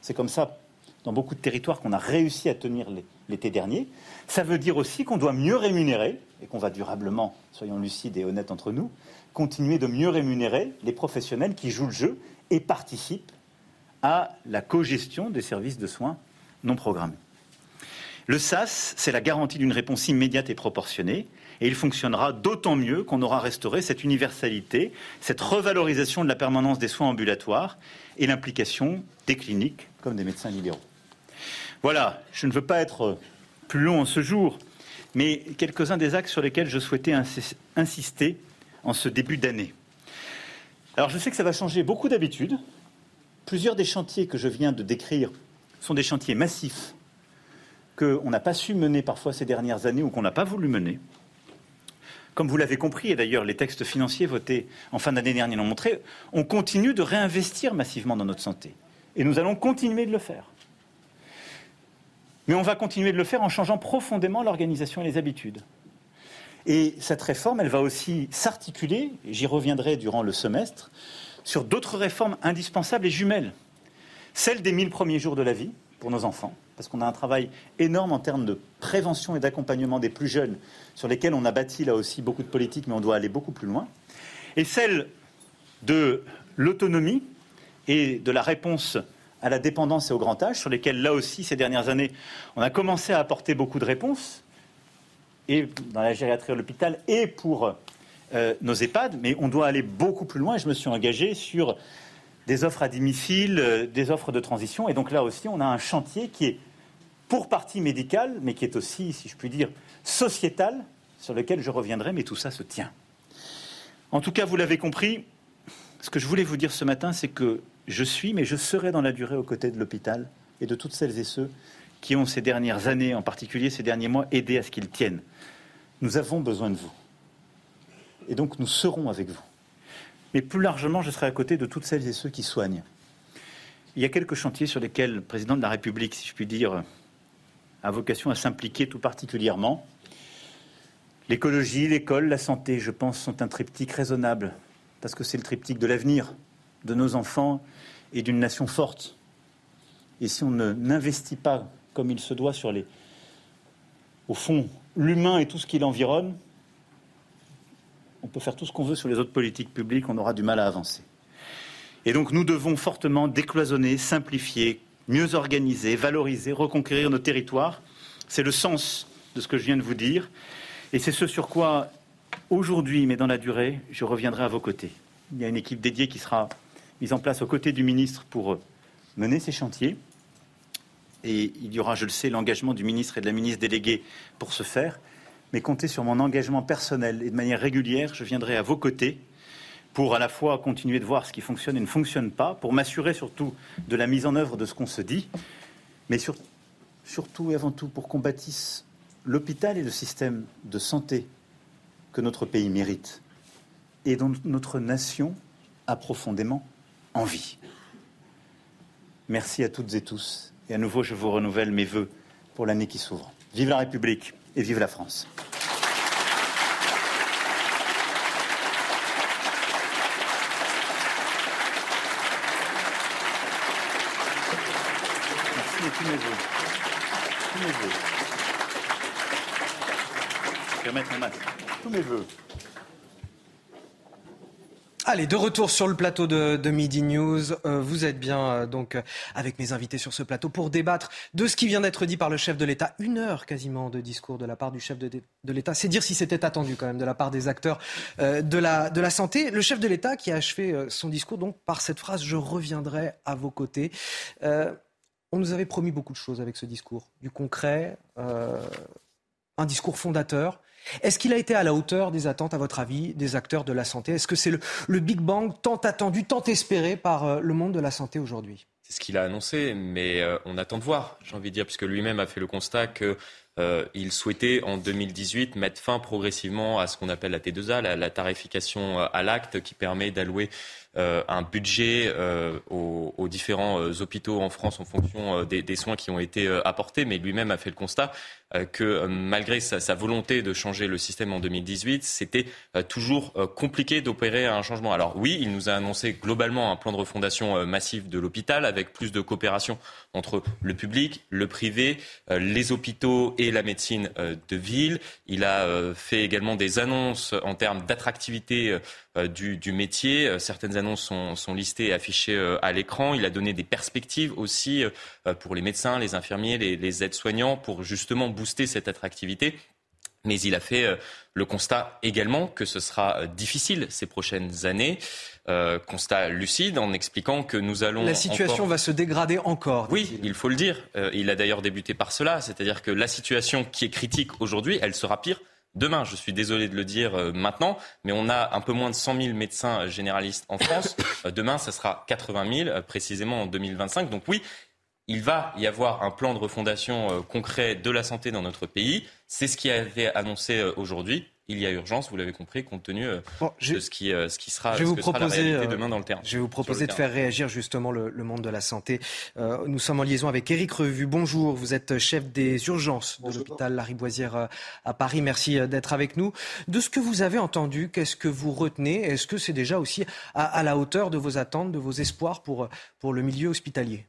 C'est comme ça dans beaucoup de territoires qu'on a réussi à tenir l'été dernier. Ça veut dire aussi qu'on doit mieux rémunérer et qu'on va durablement, soyons lucides et honnêtes entre nous, continuer de mieux rémunérer les professionnels qui jouent le jeu et participent à la co-gestion des services de soins non programmés. Le SAS, c'est la garantie d'une réponse immédiate et proportionnée et il fonctionnera d'autant mieux qu'on aura restauré cette universalité, cette revalorisation de la permanence des soins ambulatoires et l'implication des cliniques comme des médecins libéraux. Voilà, je ne veux pas être plus long en ce jour, mais quelques-uns des axes sur lesquels je souhaitais insister en ce début d'année. Alors je sais que ça va changer beaucoup d'habitudes. Plusieurs des chantiers que je viens de décrire sont des chantiers massifs qu'on n'a pas su mener parfois ces dernières années ou qu'on n'a pas voulu mener. Comme vous l'avez compris, et d'ailleurs les textes financiers votés en fin d'année dernière l'ont montré, on continue de réinvestir massivement dans notre santé. Et nous allons continuer de le faire. Mais on va continuer de le faire en changeant profondément l'organisation et les habitudes. Et cette réforme, elle va aussi s'articuler, j'y reviendrai durant le semestre, sur d'autres réformes indispensables et jumelles. Celle des 1000 premiers jours de la vie pour nos enfants, parce qu'on a un travail énorme en termes de prévention et d'accompagnement des plus jeunes, sur lesquels on a bâti là aussi beaucoup de politiques, mais on doit aller beaucoup plus loin. Et celle de l'autonomie et de la réponse à la dépendance et au grand âge, sur lesquels là aussi, ces dernières années, on a commencé à apporter beaucoup de réponses, et dans la gériatrie à l'hôpital, et pour euh, nos EHPAD, mais on doit aller beaucoup plus loin. Je me suis engagé sur des offres à domicile, euh, des offres de transition. Et donc là aussi, on a un chantier qui est pour partie médicale, mais qui est aussi, si je puis dire, sociétale, sur lequel je reviendrai, mais tout ça se tient. En tout cas, vous l'avez compris, ce que je voulais vous dire ce matin, c'est que je suis, mais je serai dans la durée aux côtés de l'hôpital et de toutes celles et ceux qui ont ces dernières années, en particulier ces derniers mois, aidé à ce qu'ils tiennent. Nous avons besoin de vous. Et donc nous serons avec vous. Mais plus largement, je serai à côté de toutes celles et ceux qui soignent. Il y a quelques chantiers sur lesquels le président de la République, si je puis dire, a vocation à s'impliquer tout particulièrement. L'écologie, l'école, la santé, je pense, sont un triptyque raisonnable, parce que c'est le triptyque de l'avenir de nos enfants et d'une nation forte. Et si on n'investit pas comme il se doit sur les, au fond, l'humain et tout ce qui l'environne, on peut faire tout ce qu'on veut sur les autres politiques publiques, on aura du mal à avancer. Et donc nous devons fortement décloisonner, simplifier, mieux organiser, valoriser, reconquérir nos territoires. C'est le sens de ce que je viens de vous dire. Et c'est ce sur quoi, aujourd'hui, mais dans la durée, je reviendrai à vos côtés. Il y a une équipe dédiée qui sera mise en place aux côtés du ministre pour mener ces chantiers. Et il y aura, je le sais, l'engagement du ministre et de la ministre déléguée pour ce faire. Mais comptez sur mon engagement personnel et de manière régulière, je viendrai à vos côtés pour à la fois continuer de voir ce qui fonctionne et ne fonctionne pas, pour m'assurer surtout de la mise en œuvre de ce qu'on se dit, mais surtout et avant tout pour qu'on bâtisse l'hôpital et le système de santé que notre pays mérite et dont notre nation a profondément envie. Merci à toutes et tous. Et à nouveau, je vous renouvelle mes voeux pour l'année qui s'ouvre. Vive la République et vive la France. Merci et tous mes voeux. Tous mes voeux. Tous mes voeux. Allez, de retour sur le plateau de, Midi News. Euh, vous êtes bien euh, donc euh, avec mes invités sur ce plateau pour débattre de ce qui vient d'être dit par le chef de l'État. Une heure quasiment de discours de la part du chef de, l'État. C'est dire si c'était attendu quand même de la part des acteurs de, la, de la santé. Le chef de l'État qui a achevé son discours donc par cette phrase Je reviendrai à vos côtés. on nous avait promis beaucoup de choses avec ce discours. Du concret, un discours fondateur. Est-ce qu'il a été à la hauteur des attentes, à votre avis, des acteurs de la santé? Est-ce que c'est le, Big Bang tant attendu, tant espéré par euh, le monde de la santé aujourd'hui? C'est ce qu'il a annoncé, mais euh, on attend de voir, j'ai envie de dire, puisque lui-même a fait le constat qu'il euh, souhaitait en 2018 mettre fin progressivement à ce qu'on appelle la T2A, la tarification à l'acte, qui permet d'allouer euh, un budget euh, aux, différents euh, hôpitaux en France en fonction des, soins qui ont été apportés, mais lui-même a fait le constat que malgré sa, volonté de changer le système en 2018, c'était toujours compliqué d'opérer un changement. Alors oui, il nous a annoncé globalement un plan de refondation massif de l'hôpital avec plus de coopération entre le public, le privé, les hôpitaux et la médecine de ville. Il a fait également des annonces en termes d'attractivité du, métier. Certaines annonces sont, listées et affichées euh, à l'écran. Il a donné des perspectives aussi euh, pour les médecins, les infirmiers, les, aides-soignants pour justement booster cette attractivité. Mais il a fait euh, le constat également que ce sera difficile ces prochaines années. constat lucide en expliquant que nous allons. La situation va se dégrader encore. Oui, il faut le dire. il a d'ailleurs débuté par cela, c'est-à-dire que la situation qui est critique aujourd'hui, elle sera pire demain. Je suis désolé de le dire euh, maintenant, mais on a un peu moins de 100 000 médecins généralistes en France. Euh, demain, ça sera 80 000, euh, précisément en 2025. Donc oui, il va y avoir un plan de refondation concret de la santé dans notre pays. C'est ce qui a été annoncé aujourd'hui il y a urgence, vous l'avez compris, compte tenu euh, de ce qui, euh, ce qui sera, je vais vous proposer, la euh, demain dans le terrain. Je vais vous proposer de faire réagir justement le, monde de la santé. nous sommes en liaison avec Éric Revu. Bonjour, vous êtes chef des urgences de l'hôpital Lariboisière à Paris. Merci d'être avec nous. De ce que vous avez entendu, qu'est-ce que vous retenez? Est-ce que c'est déjà aussi à, à, la hauteur de vos attentes, de vos espoirs pour, pour le milieu hospitalier?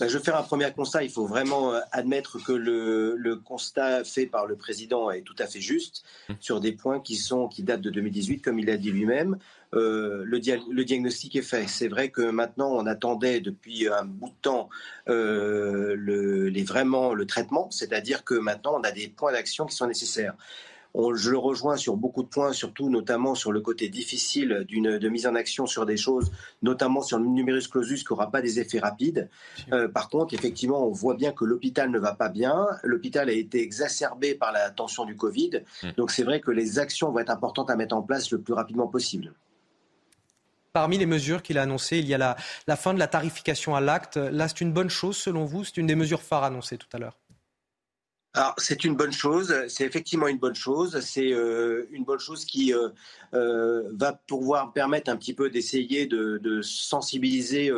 Je vais faire un premier constat. Il faut vraiment euh, admettre que le, constat fait par le président est tout à fait juste mmh. sur des points qui, sont, qui datent de 2018, comme il l'a dit lui-même. Euh, le, le, diagnostic est fait. C'est vrai que maintenant, on attendait depuis un bout de temps euh, le, les, vraiment le traitement, c'est-à-dire que maintenant, on a des points d'action qui sont nécessaires. Je le rejoins sur beaucoup de points, surtout notamment sur le côté difficile d'une de mise en action sur des choses, notamment sur le numerus clausus qui n'aura pas des effets rapides. Euh, par contre, effectivement, on voit bien que l'hôpital ne va pas bien. L'hôpital a été exacerbé par la tension du Covid. Mmh. Donc c'est vrai que les actions vont être importantes à mettre en place le plus rapidement possible. Parmi les mesures qu'il a annoncées, il y a la, la fin de la tarification à l'acte. Là, c'est une bonne chose selon vous? C'est une des mesures phares annoncées tout à l'heure alors c'est une bonne chose, c'est effectivement une bonne chose, c'est euh, une bonne chose qui euh, euh, va pouvoir permettre un petit peu d'essayer de, sensibiliser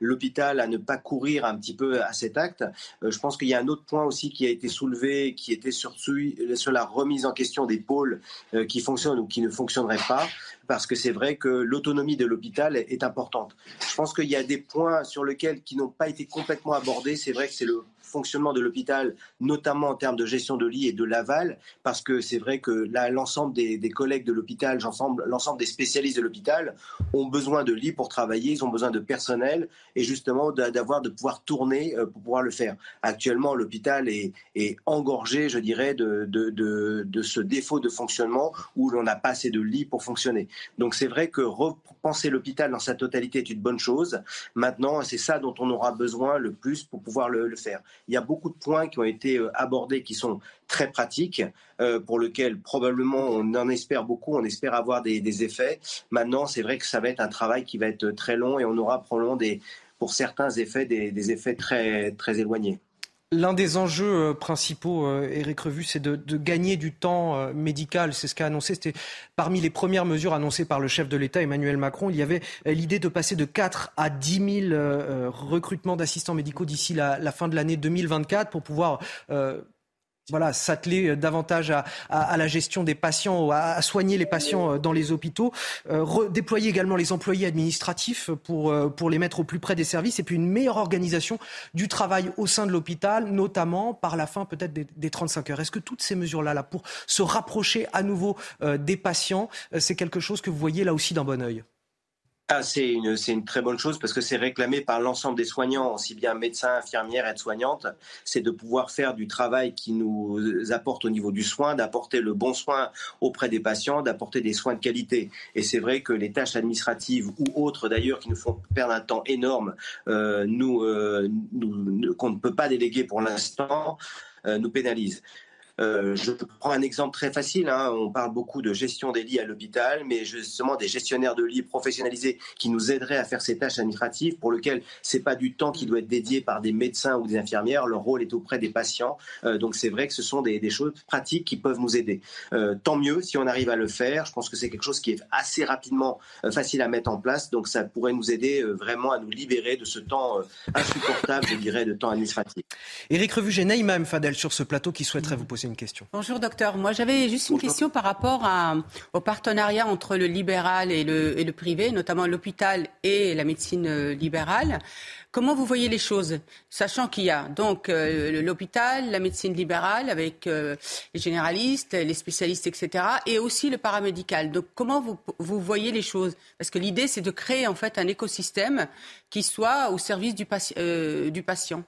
l'hôpital à ne pas courir un petit peu à cet acte. je pense qu'il y a un autre point aussi qui a été soulevé, qui était sur, sur la remise en question des pôles qui fonctionnent ou qui ne fonctionneraient pas parce que c'est vrai que l'autonomie de l'hôpital est importante. Je pense qu'il y a des points sur lesquels qui n'ont pas été complètement abordés. C'est vrai que c'est le fonctionnement de l'hôpital, notamment en termes de gestion de lits et de l'aval, parce que c'est vrai que l'ensemble des, collègues de l'hôpital, l'ensemble des spécialistes de l'hôpital ont besoin de lits pour travailler, ils ont besoin de personnel et justement d'avoir de pouvoir tourner euh, pour pouvoir le faire. Actuellement, l'hôpital est, engorgé, je dirais, de, de, ce défaut de fonctionnement où l'on n'a pas assez de lits pour fonctionner. Donc c'est vrai que repenser l'hôpital dans sa totalité est une bonne chose. Maintenant, c'est ça dont on aura besoin le plus pour pouvoir le faire. Il y a beaucoup de points qui ont été euh, abordés qui sont très pratiques, euh, pour lesquels probablement on en espère beaucoup, on espère avoir des, effets. Maintenant, c'est vrai que ça va être un travail qui va être très long et on aura probablement des, pour certains effets des, effets très, très éloignés. L'un des enjeux euh, principaux, Eric Revu, c'est de, gagner du temps médical. C'est ce qu'a annoncé. C'était parmi les premières mesures annoncées par le chef de l'État, Emmanuel Macron. Il y avait l'idée de passer de 4 à 10 000 recrutements d'assistants médicaux d'ici la, fin de l'année 2024 pour pouvoir voilà, s'atteler euh, davantage à, la gestion des patients, à, soigner les patients euh, dans les hôpitaux, euh, déployer également les employés administratifs pour, pour les mettre au plus près des services, et puis une meilleure organisation du travail au sein de l'hôpital, notamment par la fin peut-être des, 35 heures. Est-ce que toutes ces mesures-là, là, pour se rapprocher à nouveau des patients, c'est quelque chose que vous voyez là aussi d'un bon oeil ah, c'est une, une, très bonne chose parce que c'est réclamé par l'ensemble des soignants, aussi bien médecins, infirmières, aides-soignantes. C'est de pouvoir faire du travail qui nous apporte au niveau du soin, d'apporter le bon soin auprès des patients, d'apporter des soins de qualité. Et c'est vrai que les tâches administratives ou autres d'ailleurs qui nous font perdre un temps énorme, euh, nous, euh, nous qu'on ne peut pas déléguer pour l'instant, euh, nous pénalisent. Euh, je prends un exemple très facile. Hein. On parle beaucoup de gestion des lits à l'hôpital, mais justement des gestionnaires de lits professionnalisés qui nous aideraient à faire ces tâches administratives pour lesquelles c'est pas du temps qui doit être dédié par des médecins ou des infirmières. Leur rôle est auprès des patients. Euh, donc c'est vrai que ce sont des, choses pratiques qui peuvent nous aider. Euh, tant mieux si on arrive à le faire. Je pense que c'est quelque chose qui est assez rapidement facile à mettre en place. Donc ça pourrait nous aider vraiment à nous libérer de ce temps insupportable, je dirais, de temps administratif. Éric Revu, j'ai Naïma Fadel sur ce plateau qui souhaiterait vous poser une question. Bonjour docteur. Moi j'avais juste une question par rapport à, au partenariat entre le libéral et le, et le privé, notamment l'hôpital et la médecine euh, libérale. Comment vous voyez les choses, sachant qu'il y a donc euh, l'hôpital, la médecine libérale avec euh, les généralistes, les spécialistes, etc., et aussi le paramédical. Donc comment vous, vous voyez les choses? Parce que l'idée c'est de créer en fait un écosystème qui soit au service du, du patient.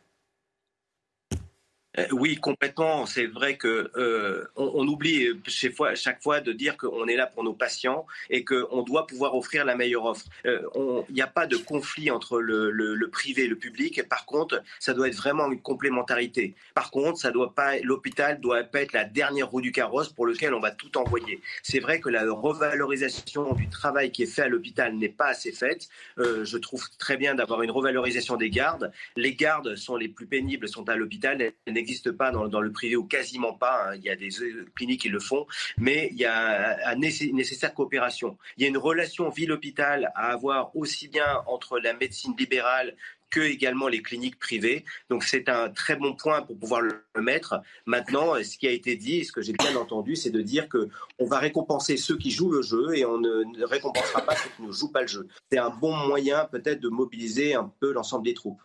Euh, oui, complètement. C'est vrai que euh, on, oublie chaque fois, chaque fois de dire qu'on est là pour nos patients et qu'on doit pouvoir offrir la meilleure offre. Euh, il n'y a pas de conflit entre le, le, privé et le public. Par contre, ça doit être vraiment une complémentarité. Par contre, ça doit pas, l'hôpital doit pas être la dernière roue du carrosse pour lequel on va tout envoyer. C'est vrai que la revalorisation du travail qui est fait à l'hôpital n'est pas assez faite. je trouve très bien d'avoir une revalorisation des gardes. Les gardes sont les plus pénibles, sont à l'hôpital n'existe pas dans, le privé ou quasiment pas. Hein. Il y a des euh, cliniques qui le font, mais il y a une nécessaire coopération. Il y a une relation ville-hôpital à avoir aussi bien entre la médecine libérale que également les cliniques privées. Donc c'est un très bon point pour pouvoir le mettre. Maintenant, ce qui a été dit, ce que j'ai bien entendu, c'est de dire que on va récompenser ceux qui jouent le jeu et on ne récompensera pas ceux qui ne jouent pas le jeu. C'est un bon moyen peut-être de mobiliser un peu l'ensemble des troupes.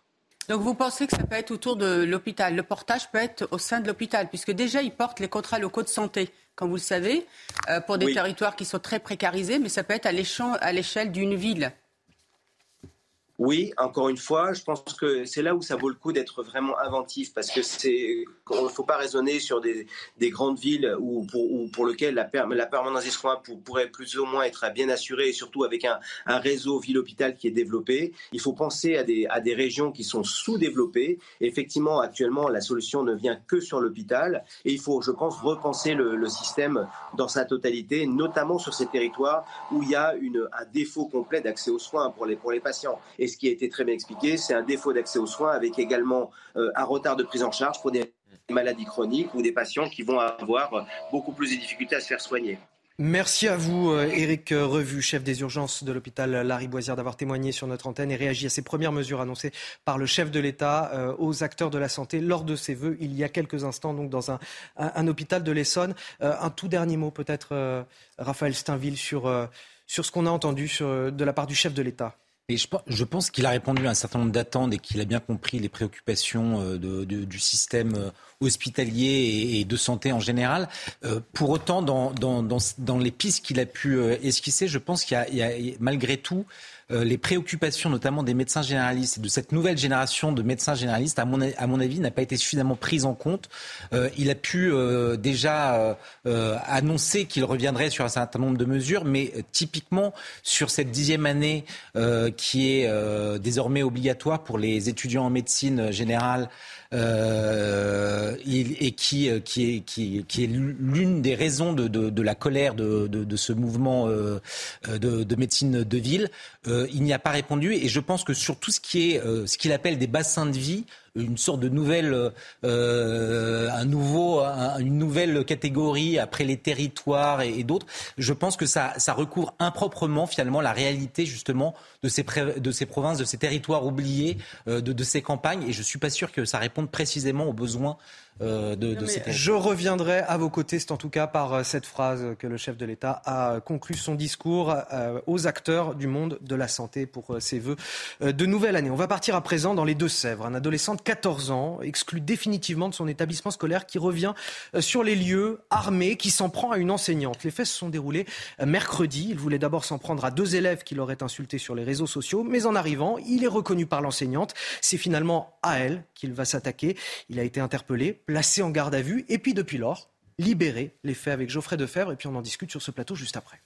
Donc vous pensez que ça peut être autour de l'hôpital? Le portage peut être au sein de l'hôpital, puisque déjà ils portent les contrats locaux de santé, comme vous le savez, euh, pour des territoires qui sont très précarisés, mais ça peut être à l'échelle d'une ville. Oui, encore une fois, je pense que c'est là où ça vaut le coup d'être vraiment inventif parce que c'est, ne faut pas raisonner sur des, grandes villes où pour, pour lesquelles la, permanence des soins pourrait plus ou moins être bien assurée et surtout avec un, réseau ville-hôpital qui est développé. Il faut penser à des, régions qui sont sous-développées. Effectivement, actuellement, la solution ne vient que sur l'hôpital et il faut, je pense, repenser le, système dans sa totalité, notamment sur ces territoires où il y a un défaut complet d'accès aux soins pour les, patients. Ce qui a été très bien expliqué, c'est un défaut d'accès aux soins avec également euh, un retard de prise en charge pour des maladies chroniques ou des patients qui vont avoir beaucoup plus de difficultés à se faire soigner. Merci à vous, euh, Éric Revu, chef des urgences de l'hôpital Larry Boisière, d'avoir témoigné sur notre antenne et réagi à ces premières mesures annoncées par le chef de l'État euh, aux acteurs de la santé lors de ses vœux il y a quelques instants, donc dans un, hôpital de l'Essonne. Un tout dernier mot, peut-être, Raphaël Steinville, sur ce qu'on a entendu de la part du chef de l'État. Je, pense qu'il a répondu à un certain nombre d'attentes et qu'il a bien compris les préoccupations euh, du système euh, hospitalier et, de santé en général. Euh, pour autant, dans, les pistes qu'il a pu esquisser, je pense qu'il y, a malgré tout les préoccupations notamment des médecins généralistes et de cette nouvelle génération de médecins généralistes, à mon, à mon avis, n'a pas été suffisamment prise en compte. Euh, il a pu euh, déjà annoncer qu'il reviendrait sur un certain nombre de mesures, mais typiquement sur cette dixième année qui est désormais obligatoire pour les étudiants en médecine générale euh, et qui, euh, qui est, qui, est l'une des raisons de, la colère de, ce mouvement euh, de, médecine de ville. il n'y a pas répondu et je pense que sur tout ce qui est ce qu'il appelle des bassins de vie, une sorte de nouvelle, euh, un nouveau, une nouvelle catégorie après les territoires et, d'autres. Je pense que ça, ça recouvre improprement finalement la réalité justement de ces, de ces provinces, de ces territoires oubliés, euh, de, de, ces campagnes. Et je suis pas sûr que ça réponde précisément aux besoins euh, de, Je reviendrai à vos côtés, c'est en tout cas par euh, cette phrase que le chef de l'État a conclu son discours euh, aux acteurs du monde de la santé pour ses vœux de nouvelle année. On va partir à présent dans les Deux-Sèvres. Un adolescent de 14 ans, exclu définitivement de son établissement scolaire, qui revient sur les lieux armés, qui s'en prend à une enseignante. Les faits se sont déroulés mercredi. Il voulait d'abord s'en prendre à deux élèves qu'il aurait insultés sur les réseaux sociaux, mais en arrivant, il est reconnu par l'enseignante. C'est finalement à elle qu'il va s'attaquer. Il a été interpellé placé en garde à vue et puis depuis lors, libéré. Les faits avec Geoffrey Defebvre et puis on en discute sur ce plateau juste après.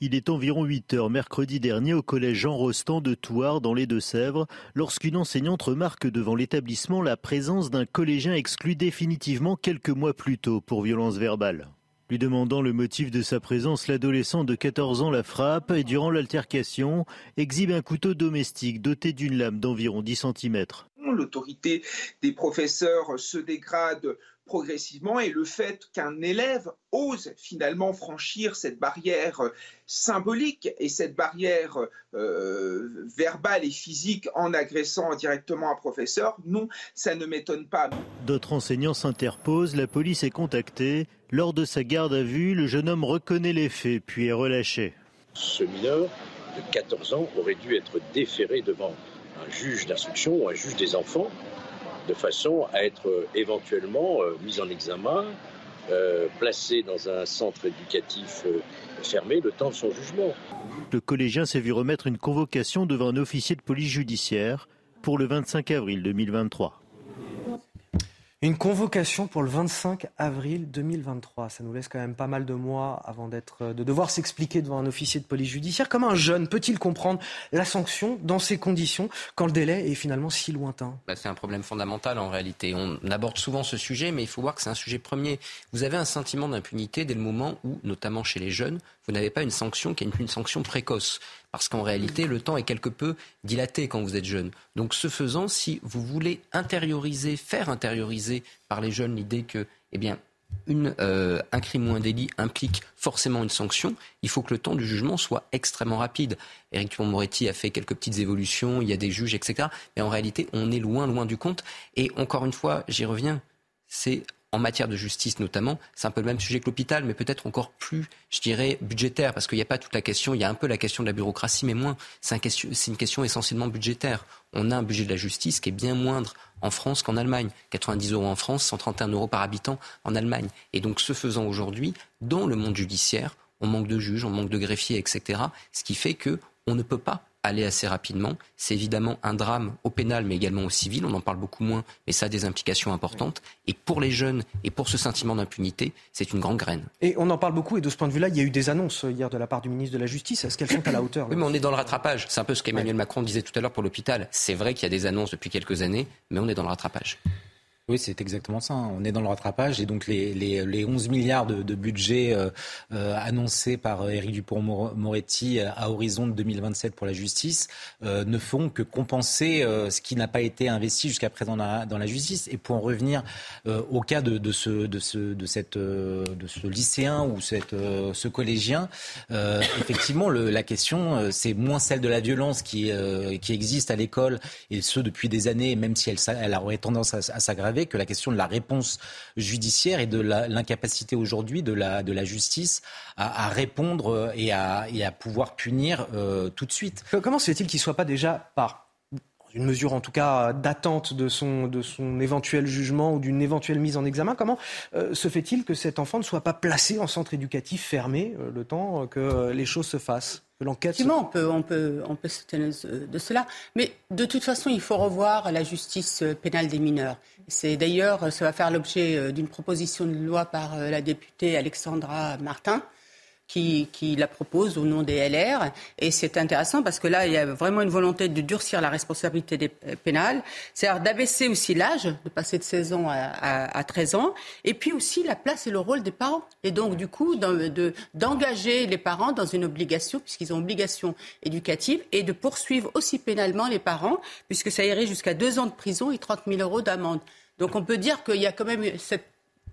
Il est environ 8 heures mercredi dernier au collège Jean Rostand de Thouars dans les Deux-Sèvres lorsqu'une enseignante remarque devant l'établissement la présence d'un collégien exclu définitivement quelques mois plus tôt pour violence verbale. Lui demandant le motif de sa présence, l'adolescent de 14 ans la frappe et durant l'altercation exhibe un couteau domestique doté d'une lame d'environ 10 cm l'autorité des professeurs se dégrade progressivement et le fait qu'un élève ose finalement franchir cette barrière symbolique et cette barrière euh, verbale et physique en agressant directement un professeur, non, ça ne m'étonne pas. D'autres enseignants s'interposent, la police est contactée. Lors de sa garde à vue, le jeune homme reconnaît les faits puis est relâché. Ce mineur de 14 ans aurait dû être déféré devant un juge d'instruction ou un juge des enfants, de façon à être euh, éventuellement euh, mis en examen, euh, placé dans un centre éducatif fermé le temps de son jugement. Le collégien s'est vu remettre une convocation devant un officier de police judiciaire pour le 25 avril 2023. Une convocation pour le 25 avril 2023. Ça nous laisse quand même pas mal de mois avant d'être, de devoir s'expliquer devant un officier de police judiciaire. Comment un jeune peut-il comprendre la sanction dans ces conditions quand le délai est finalement si lointain? Bah, C'est un problème fondamental en réalité. On aborde souvent ce sujet, mais il faut voir que c'est un sujet premier. Vous avez un sentiment d'impunité dès le moment où, notamment chez les jeunes, vous n'avez pas une sanction qui est une sanction précoce. Parce qu'en réalité, le temps est quelque peu dilaté quand vous êtes jeune. Donc, ce faisant, si vous voulez intérioriser, faire intérioriser par les jeunes l'idée que, eh euh, un crime ou un délit implique forcément une sanction, il faut que le temps du jugement soit extrêmement rapide. Éric Dupond-Moretti a fait quelques petites évolutions, il y a des juges, etc. Mais en réalité, on est loin, loin du compte. Et encore une fois, j'y reviens, c'est en matière de justice notamment, c'est un peu le même sujet que l'hôpital, mais peut-être encore plus, je dirais, budgétaire, parce qu'il n'y a pas toute la question, il y a un peu la question de la bureaucratie, mais moins. C'est une question essentiellement budgétaire. On a un budget de la justice qui est bien moindre en France qu'en Allemagne. 90 euros en France, 131 euros par habitant en Allemagne. Et donc, ce faisant aujourd'hui, dans le monde judiciaire, on manque de juges, on manque de greffiers, etc. Ce qui fait que on ne peut pas aller assez rapidement. C'est évidemment un drame au pénal, mais également au civil. On en parle beaucoup moins, mais ça a des implications importantes. Et pour les jeunes et pour ce sentiment d'impunité, c'est une grande graine. Et on en parle beaucoup, et de ce point de vue-là, il y a eu des annonces hier de la part du ministre de la Justice. Est-ce qu'elles sont à la hauteur Oui, mais on est dans le rattrapage. C'est un peu ce qu'Emmanuel Macron disait tout à l'heure pour l'hôpital. C'est vrai qu'il y a des annonces depuis quelques années, mais on est dans le rattrapage. Oui, c'est exactement ça. On est dans le rattrapage et donc les, les, les 11 milliards de, budget euh, euh, annoncés par euh, Éric Dupond-Moretti à horizon de 2027 pour la justice ne font que compenser ce qui n'a pas été investi jusqu'à présent dans la, justice. Et pour en revenir au cas de, de, ce, lycéen ou cette, ce collégien, effectivement, la question, c'est moins celle de la violence qui, qui existe à l'école et ce depuis des années, même si elle, aurait tendance à s'aggraver que la question de la réponse judiciaire et de l'incapacité aujourd'hui de la, de la justice à, répondre et à, et à, pouvoir punir euh, tout de suite. Comment se fait-il qu'il ne soit pas déjà par une mesure en tout cas d'attente de son, de son éventuel jugement ou d'une éventuelle mise en examen, comment euh, se fait-il que cet enfant ne soit pas placé en centre éducatif fermé euh, le temps que les choses se fassent? Effectivement, on peut, on peut, on peut de cela. Mais de toute façon, il faut revoir la justice pénale des mineurs. C'est d'ailleurs, ça va faire l'objet euh, d'une proposition de loi par euh, la députée Alexandra Martin qui, qui, la propose au nom des LR. Et c'est intéressant parce que là, il y a vraiment une volonté de durcir la responsabilité des pénales, c'est-à-dire d'abaisser aussi l'âge, de passer de 16 ans à, 13 ans, et puis aussi la place et le rôle des parents. Et donc, du coup, d'engager les parents dans une obligation, puisqu'ils ont obligation éducative, et de poursuivre aussi pénalement les parents, puisque ça irait jusqu'à deux ans de prison et 30 000 euros d'amende. Donc on peut dire qu'il y a quand même cette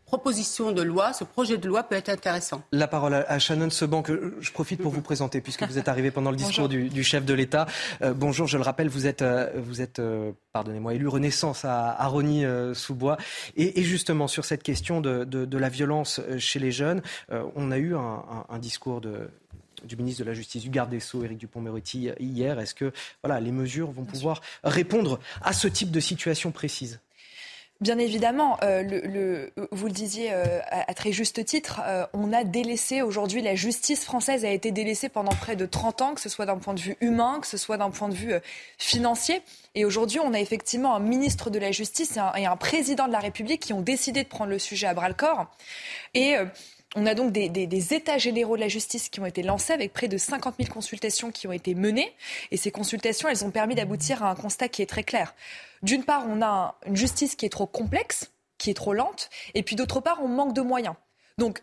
proposition de loi, ce projet de loi peut être intéressant. La parole à Shannon Seban, que je profite pour vous présenter, puisque vous êtes arrivé pendant le discours du, du, chef de l'État. Euh, bonjour, je le rappelle, vous êtes, euh, vous êtes euh, pardonnez-moi, élu Renaissance à, à Rony-sous-Bois. Et, et, justement, sur cette question de, de, de, la violence chez les jeunes, on a eu un, un, un discours de, du ministre de la Justice, du garde des Sceaux, Éric Dupont-Moretti, hier. Est-ce que voilà, les mesures vont pouvoir répondre à ce type de situation précise? Bien évidemment, euh, le, le, vous le disiez euh, à, très juste titre, euh, on a délaissé aujourd'hui, la justice française a été délaissée pendant près de 30 ans, que ce soit d'un point de vue humain, que ce soit d'un point de vue euh, financier. Et aujourd'hui, on a effectivement un ministre de la Justice et un, président de la République qui ont décidé de prendre le sujet à bras-le-corps. Et euh, on a donc des, états généraux de la justice qui ont été lancés avec près de 50 000 consultations qui ont été menées. Et ces consultations, elles ont permis d'aboutir à un constat qui est très clair. D'une part, on a une justice qui est trop complexe, qui est trop lente, et puis d'autre part, on manque de moyens. Donc,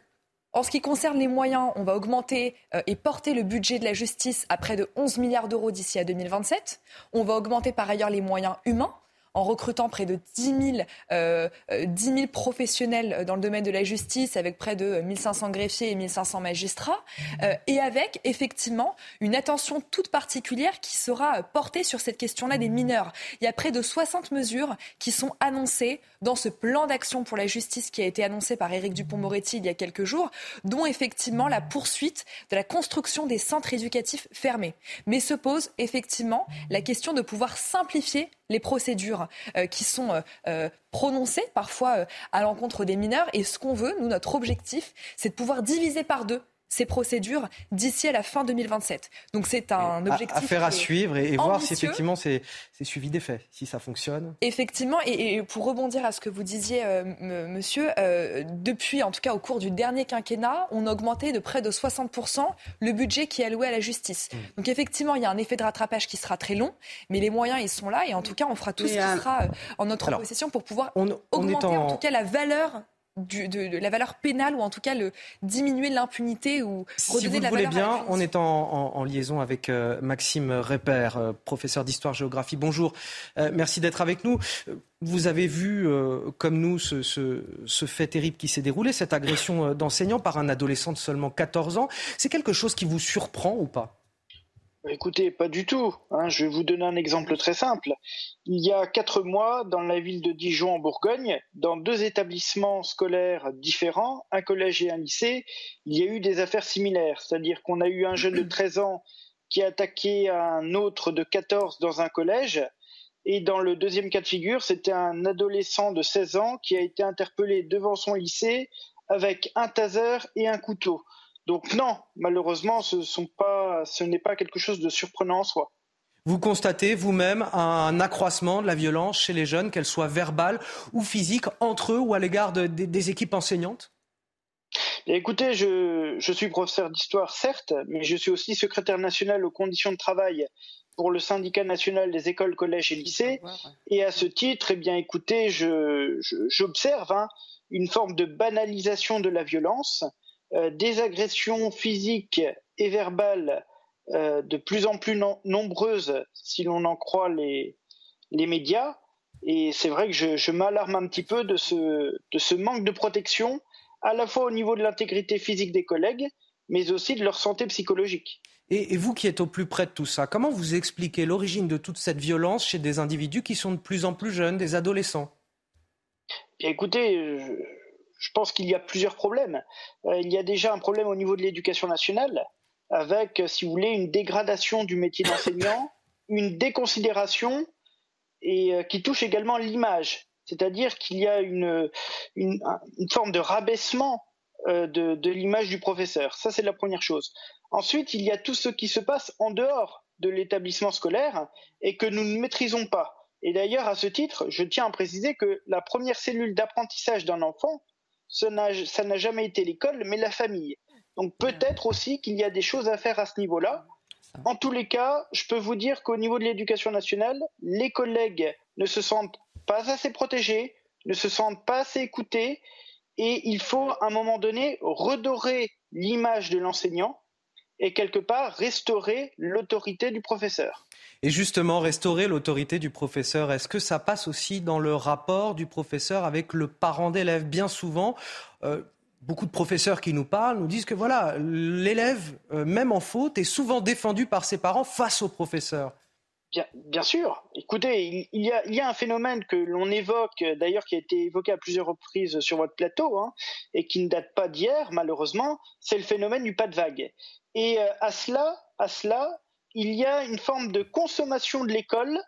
en ce qui concerne les moyens, on va augmenter euh, et porter le budget de la justice à près de 11 milliards d'euros d'ici à 2027. On va augmenter par ailleurs les moyens humains en recrutant près de 10 000, euh, 10 000 professionnels dans le domaine de la justice, avec près de 1500 greffiers et 1500 magistrats, euh, et avec effectivement une attention toute particulière qui sera portée sur cette question-là des mineurs. Il y a près de 60 mesures qui sont annoncées dans ce plan d'action pour la justice qui a été annoncé par Éric Dupont-Moretti il y a quelques jours, dont effectivement la poursuite de la construction des centres éducatifs fermés. Mais se pose effectivement la question de pouvoir simplifier les procédures euh, qui sont euh, euh, prononcées parfois à l'encontre des mineurs. Et ce qu'on veut, nous, notre objectif, c'est de pouvoir diviser par deux ces procédures d'ici à la fin 2027. Donc c'est un objectif. Affaire à suivre et, et voir si effectivement c'est suivi des faits, si ça fonctionne. Effectivement, et, et, pour rebondir à ce que vous disiez, euh, monsieur, euh, depuis, en tout cas au cours du dernier quinquennat, on a augmenté de près de 60% le budget qui est alloué à la justice. Mmh. Donc effectivement, il y a un effet de rattrapage qui sera très long, mais les moyens, ils sont là, et en tout cas, on fera tout mais ce qui sera euh, en notre Alors, possession pour pouvoir on, on augmenter en... en tout cas la valeur du, de, de, la valeur pénale ou en tout cas le diminuer l'impunité ou redonner si vous de la voulez valeur bien, on est en, en, en, liaison avec euh, Maxime Repère, euh, professeur d'histoire-géographie. Bonjour, euh, merci d'être avec nous. Vous avez vu, comme nous, ce, ce, ce, fait terrible qui s'est déroulé, cette agression d'enseignant par un adolescent de seulement 14 ans. C'est quelque chose qui vous surprend ou pas? Écoutez, pas du tout. Hein. Je vais vous donner un exemple très simple. Il y a quatre mois, dans la ville de Dijon en Bourgogne, dans deux établissements scolaires différents, un collège et un lycée, il y a eu des affaires similaires. C'est-à-dire qu'on a eu un jeune de 13 ans qui a attaqué un autre de 14 dans un collège. Et dans le deuxième cas de figure, c'était un adolescent de 16 ans qui a été interpellé devant son lycée avec un taser et un couteau. Donc non, malheureusement, ce, sont pas, ce n'est pas quelque chose de surprenant en soi. Vous constatez vous-même un accroissement de la violence chez les jeunes, qu'elle soit verbale ou physique, entre eux ou à l'égard des équipes enseignantes? Écoutez, je, je suis professeur d'histoire, certes, mais je suis aussi secrétaire national aux conditions de travail pour le syndicat national des écoles, collèges et lycées. Et à ce titre, eh bien, écoutez, j'observe je, hein, une forme de banalisation de la violence, euh, des agressions physiques et verbales euh, de plus en plus nombreuses, si l'on en croit les, les médias. Et c'est vrai que je, je m'alarme un petit peu de ce, de ce manque de protection, à la fois au niveau de l'intégrité physique des collègues, mais aussi de leur santé psychologique. Et, et, vous qui êtes au plus près de tout ça, comment vous expliquez l'origine de toute cette violence chez des individus qui sont de plus en plus jeunes, des adolescents? Écoutez, je, je pense qu'il y a plusieurs problèmes. Euh, il y a déjà un problème au niveau de l'éducation nationale avec, euh, si vous voulez, une dégradation du métier d'enseignant, une déconsidération et euh, qui touche également l'image. C'est-à-dire qu'il y a une, une, une, forme de rabaissement de, de l'image du professeur. Ça, c'est la première chose. Ensuite, il y a tout ce qui se passe en dehors de l'établissement scolaire et que nous ne maîtrisons pas. Et d'ailleurs, à ce titre, je tiens à préciser que la première cellule d'apprentissage d'un enfant, ça n'a jamais été l'école, mais la famille. Donc peut-être aussi qu'il y a des choses à faire à ce niveau-là. En tous les cas, je peux vous dire qu'au niveau de l'éducation nationale, les collègues ne se sentent pas assez protégés, ne se sentent pas assez écoutés, et il faut à un moment donné redorer l'image de l'enseignant et quelque part restaurer l'autorité du professeur. Et justement, restaurer l'autorité du professeur, est-ce que ça passe aussi dans le rapport du professeur avec le parent d'élève? Bien souvent, euh, beaucoup de professeurs qui nous parlent nous disent que voilà, l'élève, euh, même en faute, est souvent défendu par ses parents face au professeur. Bien, bien sûr. Écoutez, il, il, y a, il, y a, un phénomène que l'on évoque, d'ailleurs qui a été évoqué à plusieurs reprises sur votre plateau, hein, et qui ne date pas d'hier, malheureusement, c'est le phénomène du pas de vague. Et euh, à cela, à cela, il y a une forme de consommation de l'école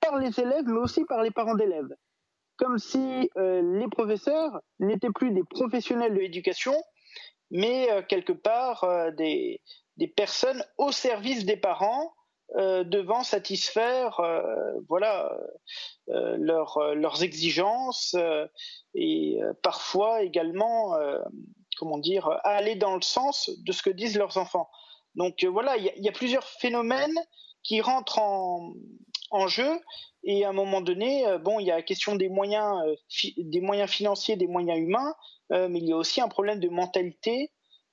par les élèves, mais aussi par les parents d'élèves. Comme si euh, les professeurs n'étaient plus des professionnels de l'éducation, mais euh, quelque part euh, des, des, personnes au service des parents euh, devant satisfaire euh, voilà leur, leurs exigences et parfois également comment dire aller dans le sens de ce que disent leurs enfants. Donc voilà, il y, a plusieurs phénomènes qui rentrent en, jeu et à un moment donné, euh, bon, il y a la question des moyens, euh, des moyens financiers, des moyens humains, euh, mais il y a aussi un problème de mentalité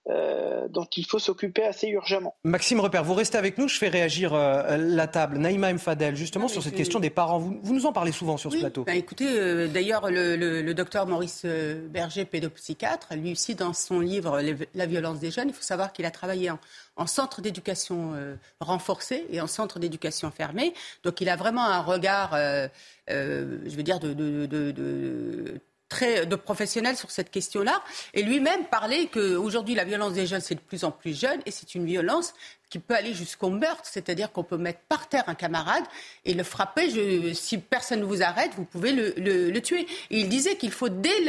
euh, dont il faut s'occuper assez urgemment. Maxime Repère, vous restez avec nous, je fais réagir euh, la table. Naïma Mfadel, justement sur cette question des parents, vous, vous, nous en parlez souvent sur oui, ce plateau. Bah écoutez, euh, d'ailleurs, le, le, le, docteur Maurice Berger, pédopsychiatre, lui aussi dans son livre La violence des jeunes, il faut savoir qu'il a travaillé en, en centre d'éducation renforcé et en centre d'éducation fermé. Donc il a vraiment un regard, je veux dire, de, de, de très de professionnels sur cette question-là. Et lui-même parlait qu'aujourd'hui, la violence des jeunes, c'est de plus en plus jeune et c'est une violence qui peut aller jusqu'au meurtre, c'est-à-dire qu'on peut mettre par terre un camarade et le frapper. Si personne ne vous arrête, vous pouvez le, le, tuer. Et il disait qu'il faut, dès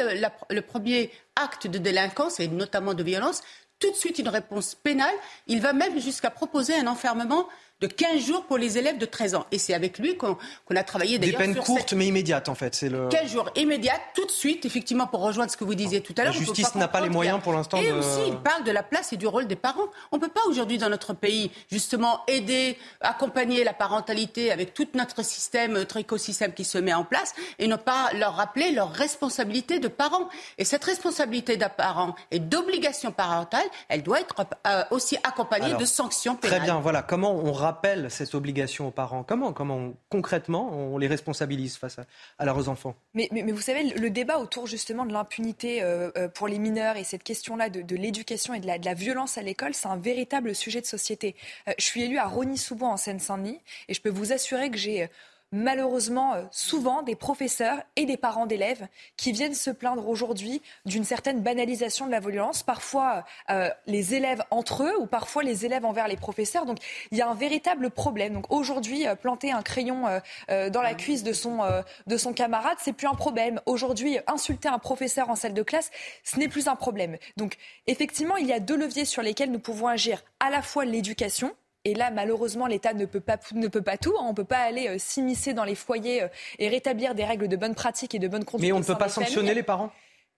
le premier acte de délinquance, et notamment de violence, tout de suite une réponse pénale. Il va même jusqu'à proposer un enfermement de 15 jours pour les élèves de 13 ans. Et c'est avec lui qu'on qu a travaillé d'ailleurs. Des peines courtes cette... mais immédiates en fait. C'est le... 15 jours immédiates, tout de suite, effectivement, pour rejoindre ce que vous disiez tout à l'heure. La justice n'a pas les moyens pour l'instant. Et de... aussi, il parle de la place et du rôle des parents. On ne peut pas aujourd'hui dans notre pays, justement, aider, accompagner la parentalité avec tout notre système, notre écosystème qui se met en place et ne pas leur rappeler leur responsabilité de parents. Et cette responsabilité de parents et d'obligation parentale, elle doit être euh, aussi accompagnée Alors, de sanctions pénales. Très bien, voilà. Comment on rappelle cette obligation aux parents? Comment, comment on, concrètement on les responsabilise face à, leurs enfants? Mais, vous savez, le débat autour justement de l'impunité euh, pour les mineurs et cette question-là de, l'éducation et de la, de la, violence à l'école, c'est un véritable sujet de société. Euh, je suis élue à Rony-sous-Bois en Seine-Saint-Denis et je peux vous assurer que j'ai malheureusement euh, souvent des professeurs et des parents d'élèves qui viennent se plaindre aujourd'hui d'une certaine banalisation de la violence, parfois euh, les élèves entre eux ou parfois les élèves envers les professeurs. Donc il y a un véritable problème. Donc aujourd'hui, euh, planter un crayon euh, euh, dans la cuisse de son, euh, de son camarade, c'est plus un problème. Aujourd'hui, insulter un professeur en salle de classe, ce n'est plus un problème. Donc effectivement, il y a deux leviers sur lesquels nous pouvons agir à la fois l'éducation Et là, malheureusement, l'État ne peut pas, ne peut pas tout. Hein. On ne peut pas aller euh, s'immiscer dans les foyers euh, et rétablir des règles de bonne pratique et de bonne conduite. Mais on ne peut pas sanctionner les parents?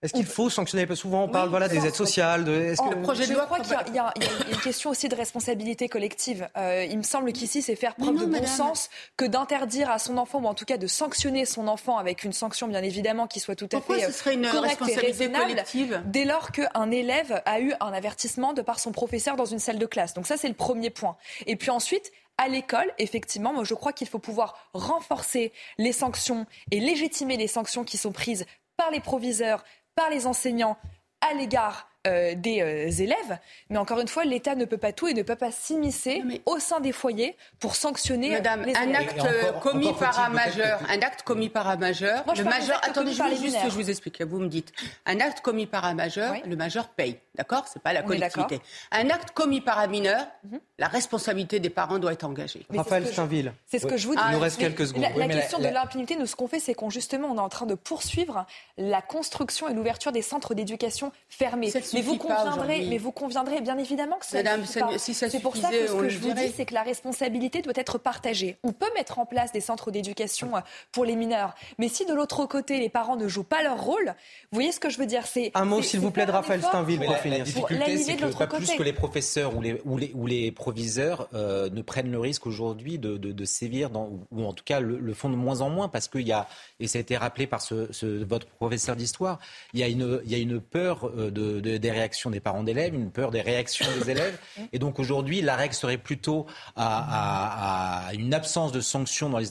Est-ce qu'il faut sanctionner? Parce souvent, on parle voilà, des aides sociales. De... que... le projet de loi, je crois qu'il y, a une question aussi de responsabilité collective. Euh, il me semble qu'ici, c'est faire preuve de bon sens que d'interdire à son enfant, ou en tout cas de sanctionner son enfant avec une sanction, bien évidemment, qui soit tout à Pourquoi fait ce serait une correcte responsabilité et raisonnable, collective? dès lors qu'un élève a eu un avertissement de par son professeur dans une salle de classe. Donc ça, c'est le premier point. Et puis ensuite, à l'école, effectivement, moi je crois qu'il faut pouvoir renforcer les sanctions et légitimer les sanctions qui sont prises par les proviseurs, par les enseignants à l'égard euh, des euh, élèves. Mais encore une fois, l'État ne peut pas tout et ne peut pas s'immiscer au sein des foyers pour sanctionner Madame, les un élèves. acte euh, commis par un majeur, un acte commis par un majeur, Moi, je le majeur, attendez, je juste je vous explique, vous me dites, un acte commis par un majeur, le majeur paye, d'accord? C'est pas la On collectivité. Un acte commis par un mineur, la responsabilité des parents doit être engagée. Raphaël Steinville. C'est ce que je vous dis. Il nous reste Mais quelques secondes. La, Oui, la mais question la- de l'impunité, nous, ce qu'on fait, c'est qu'on justement, on est en train de poursuivre la construction et l'ouverture des centres d'éducation fermés. Mais vous pas conviendrez, mais vous conviendrez bien évidemment que ça ne Madame, suffit ça pas. si ça C'est pour ça que ce que je vous dirait. dis, c'est que la responsabilité doit être partagée. On peut mettre en place des centres d'éducation euh, pour les mineurs, mais si de l'autre côté les parents ne jouent pas leur rôle, vous voyez ce que je veux dire C'est Un mot, s'il vous plaît, de Raphaël Steinville pour la, la finir. Pour difficulté, c'est de que pas côté. plus que les professeurs ou les, ou les, ou les proviseurs euh, ne prennent le risque aujourd'hui de, de, de sévir, dans, ou en tout cas le, le font de moins en moins, parce qu'il y a, et ça a été rappelé par ce, ce- votre professeur d'histoire, il y a une, il y a une peur euh, de, de- des réactions des parents d'élèves, une peur des réactions des élèves. Et donc aujourd'hui, la règle serait plutôt à, une absence de sanctions dans les,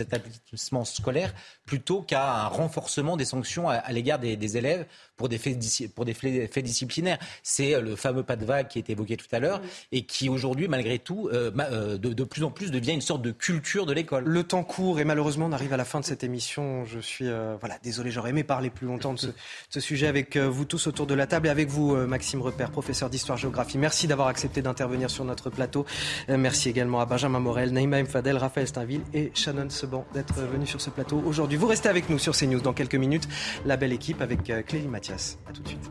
établissements- scolaires, plutôt qu'à un renforcement des sanctions à, l'égard des, élèves pour des faits, disciplinaires. C'est euh, le fameux pas de vague qui été évoqué tout à l'heure et qui aujourd'hui, malgré tout, euh, euh, de, plus en plus devient une sorte de culture de l'école. Le temps court et malheureusement on arrive à la fin de cette émission. Je suis euh, voilà désolé, j'aurais aimé parler plus longtemps de ce, sujet avec vous tous autour de la table et avec vous euh, Maxime Repère, professeur d'histoire-géographie. Merci d'avoir accepté d'intervenir sur notre plateau. Euh, merci également à Benjamin Morel, Naïma Mfadel, Raphaël Steinville et Shannon Seban d'être venus sur ce plateau aujourd'hui. Vous restez avec nous sur CNews dans quelques minutes. La belle équipe avec euh, Clélie Mathias. À tout de suite.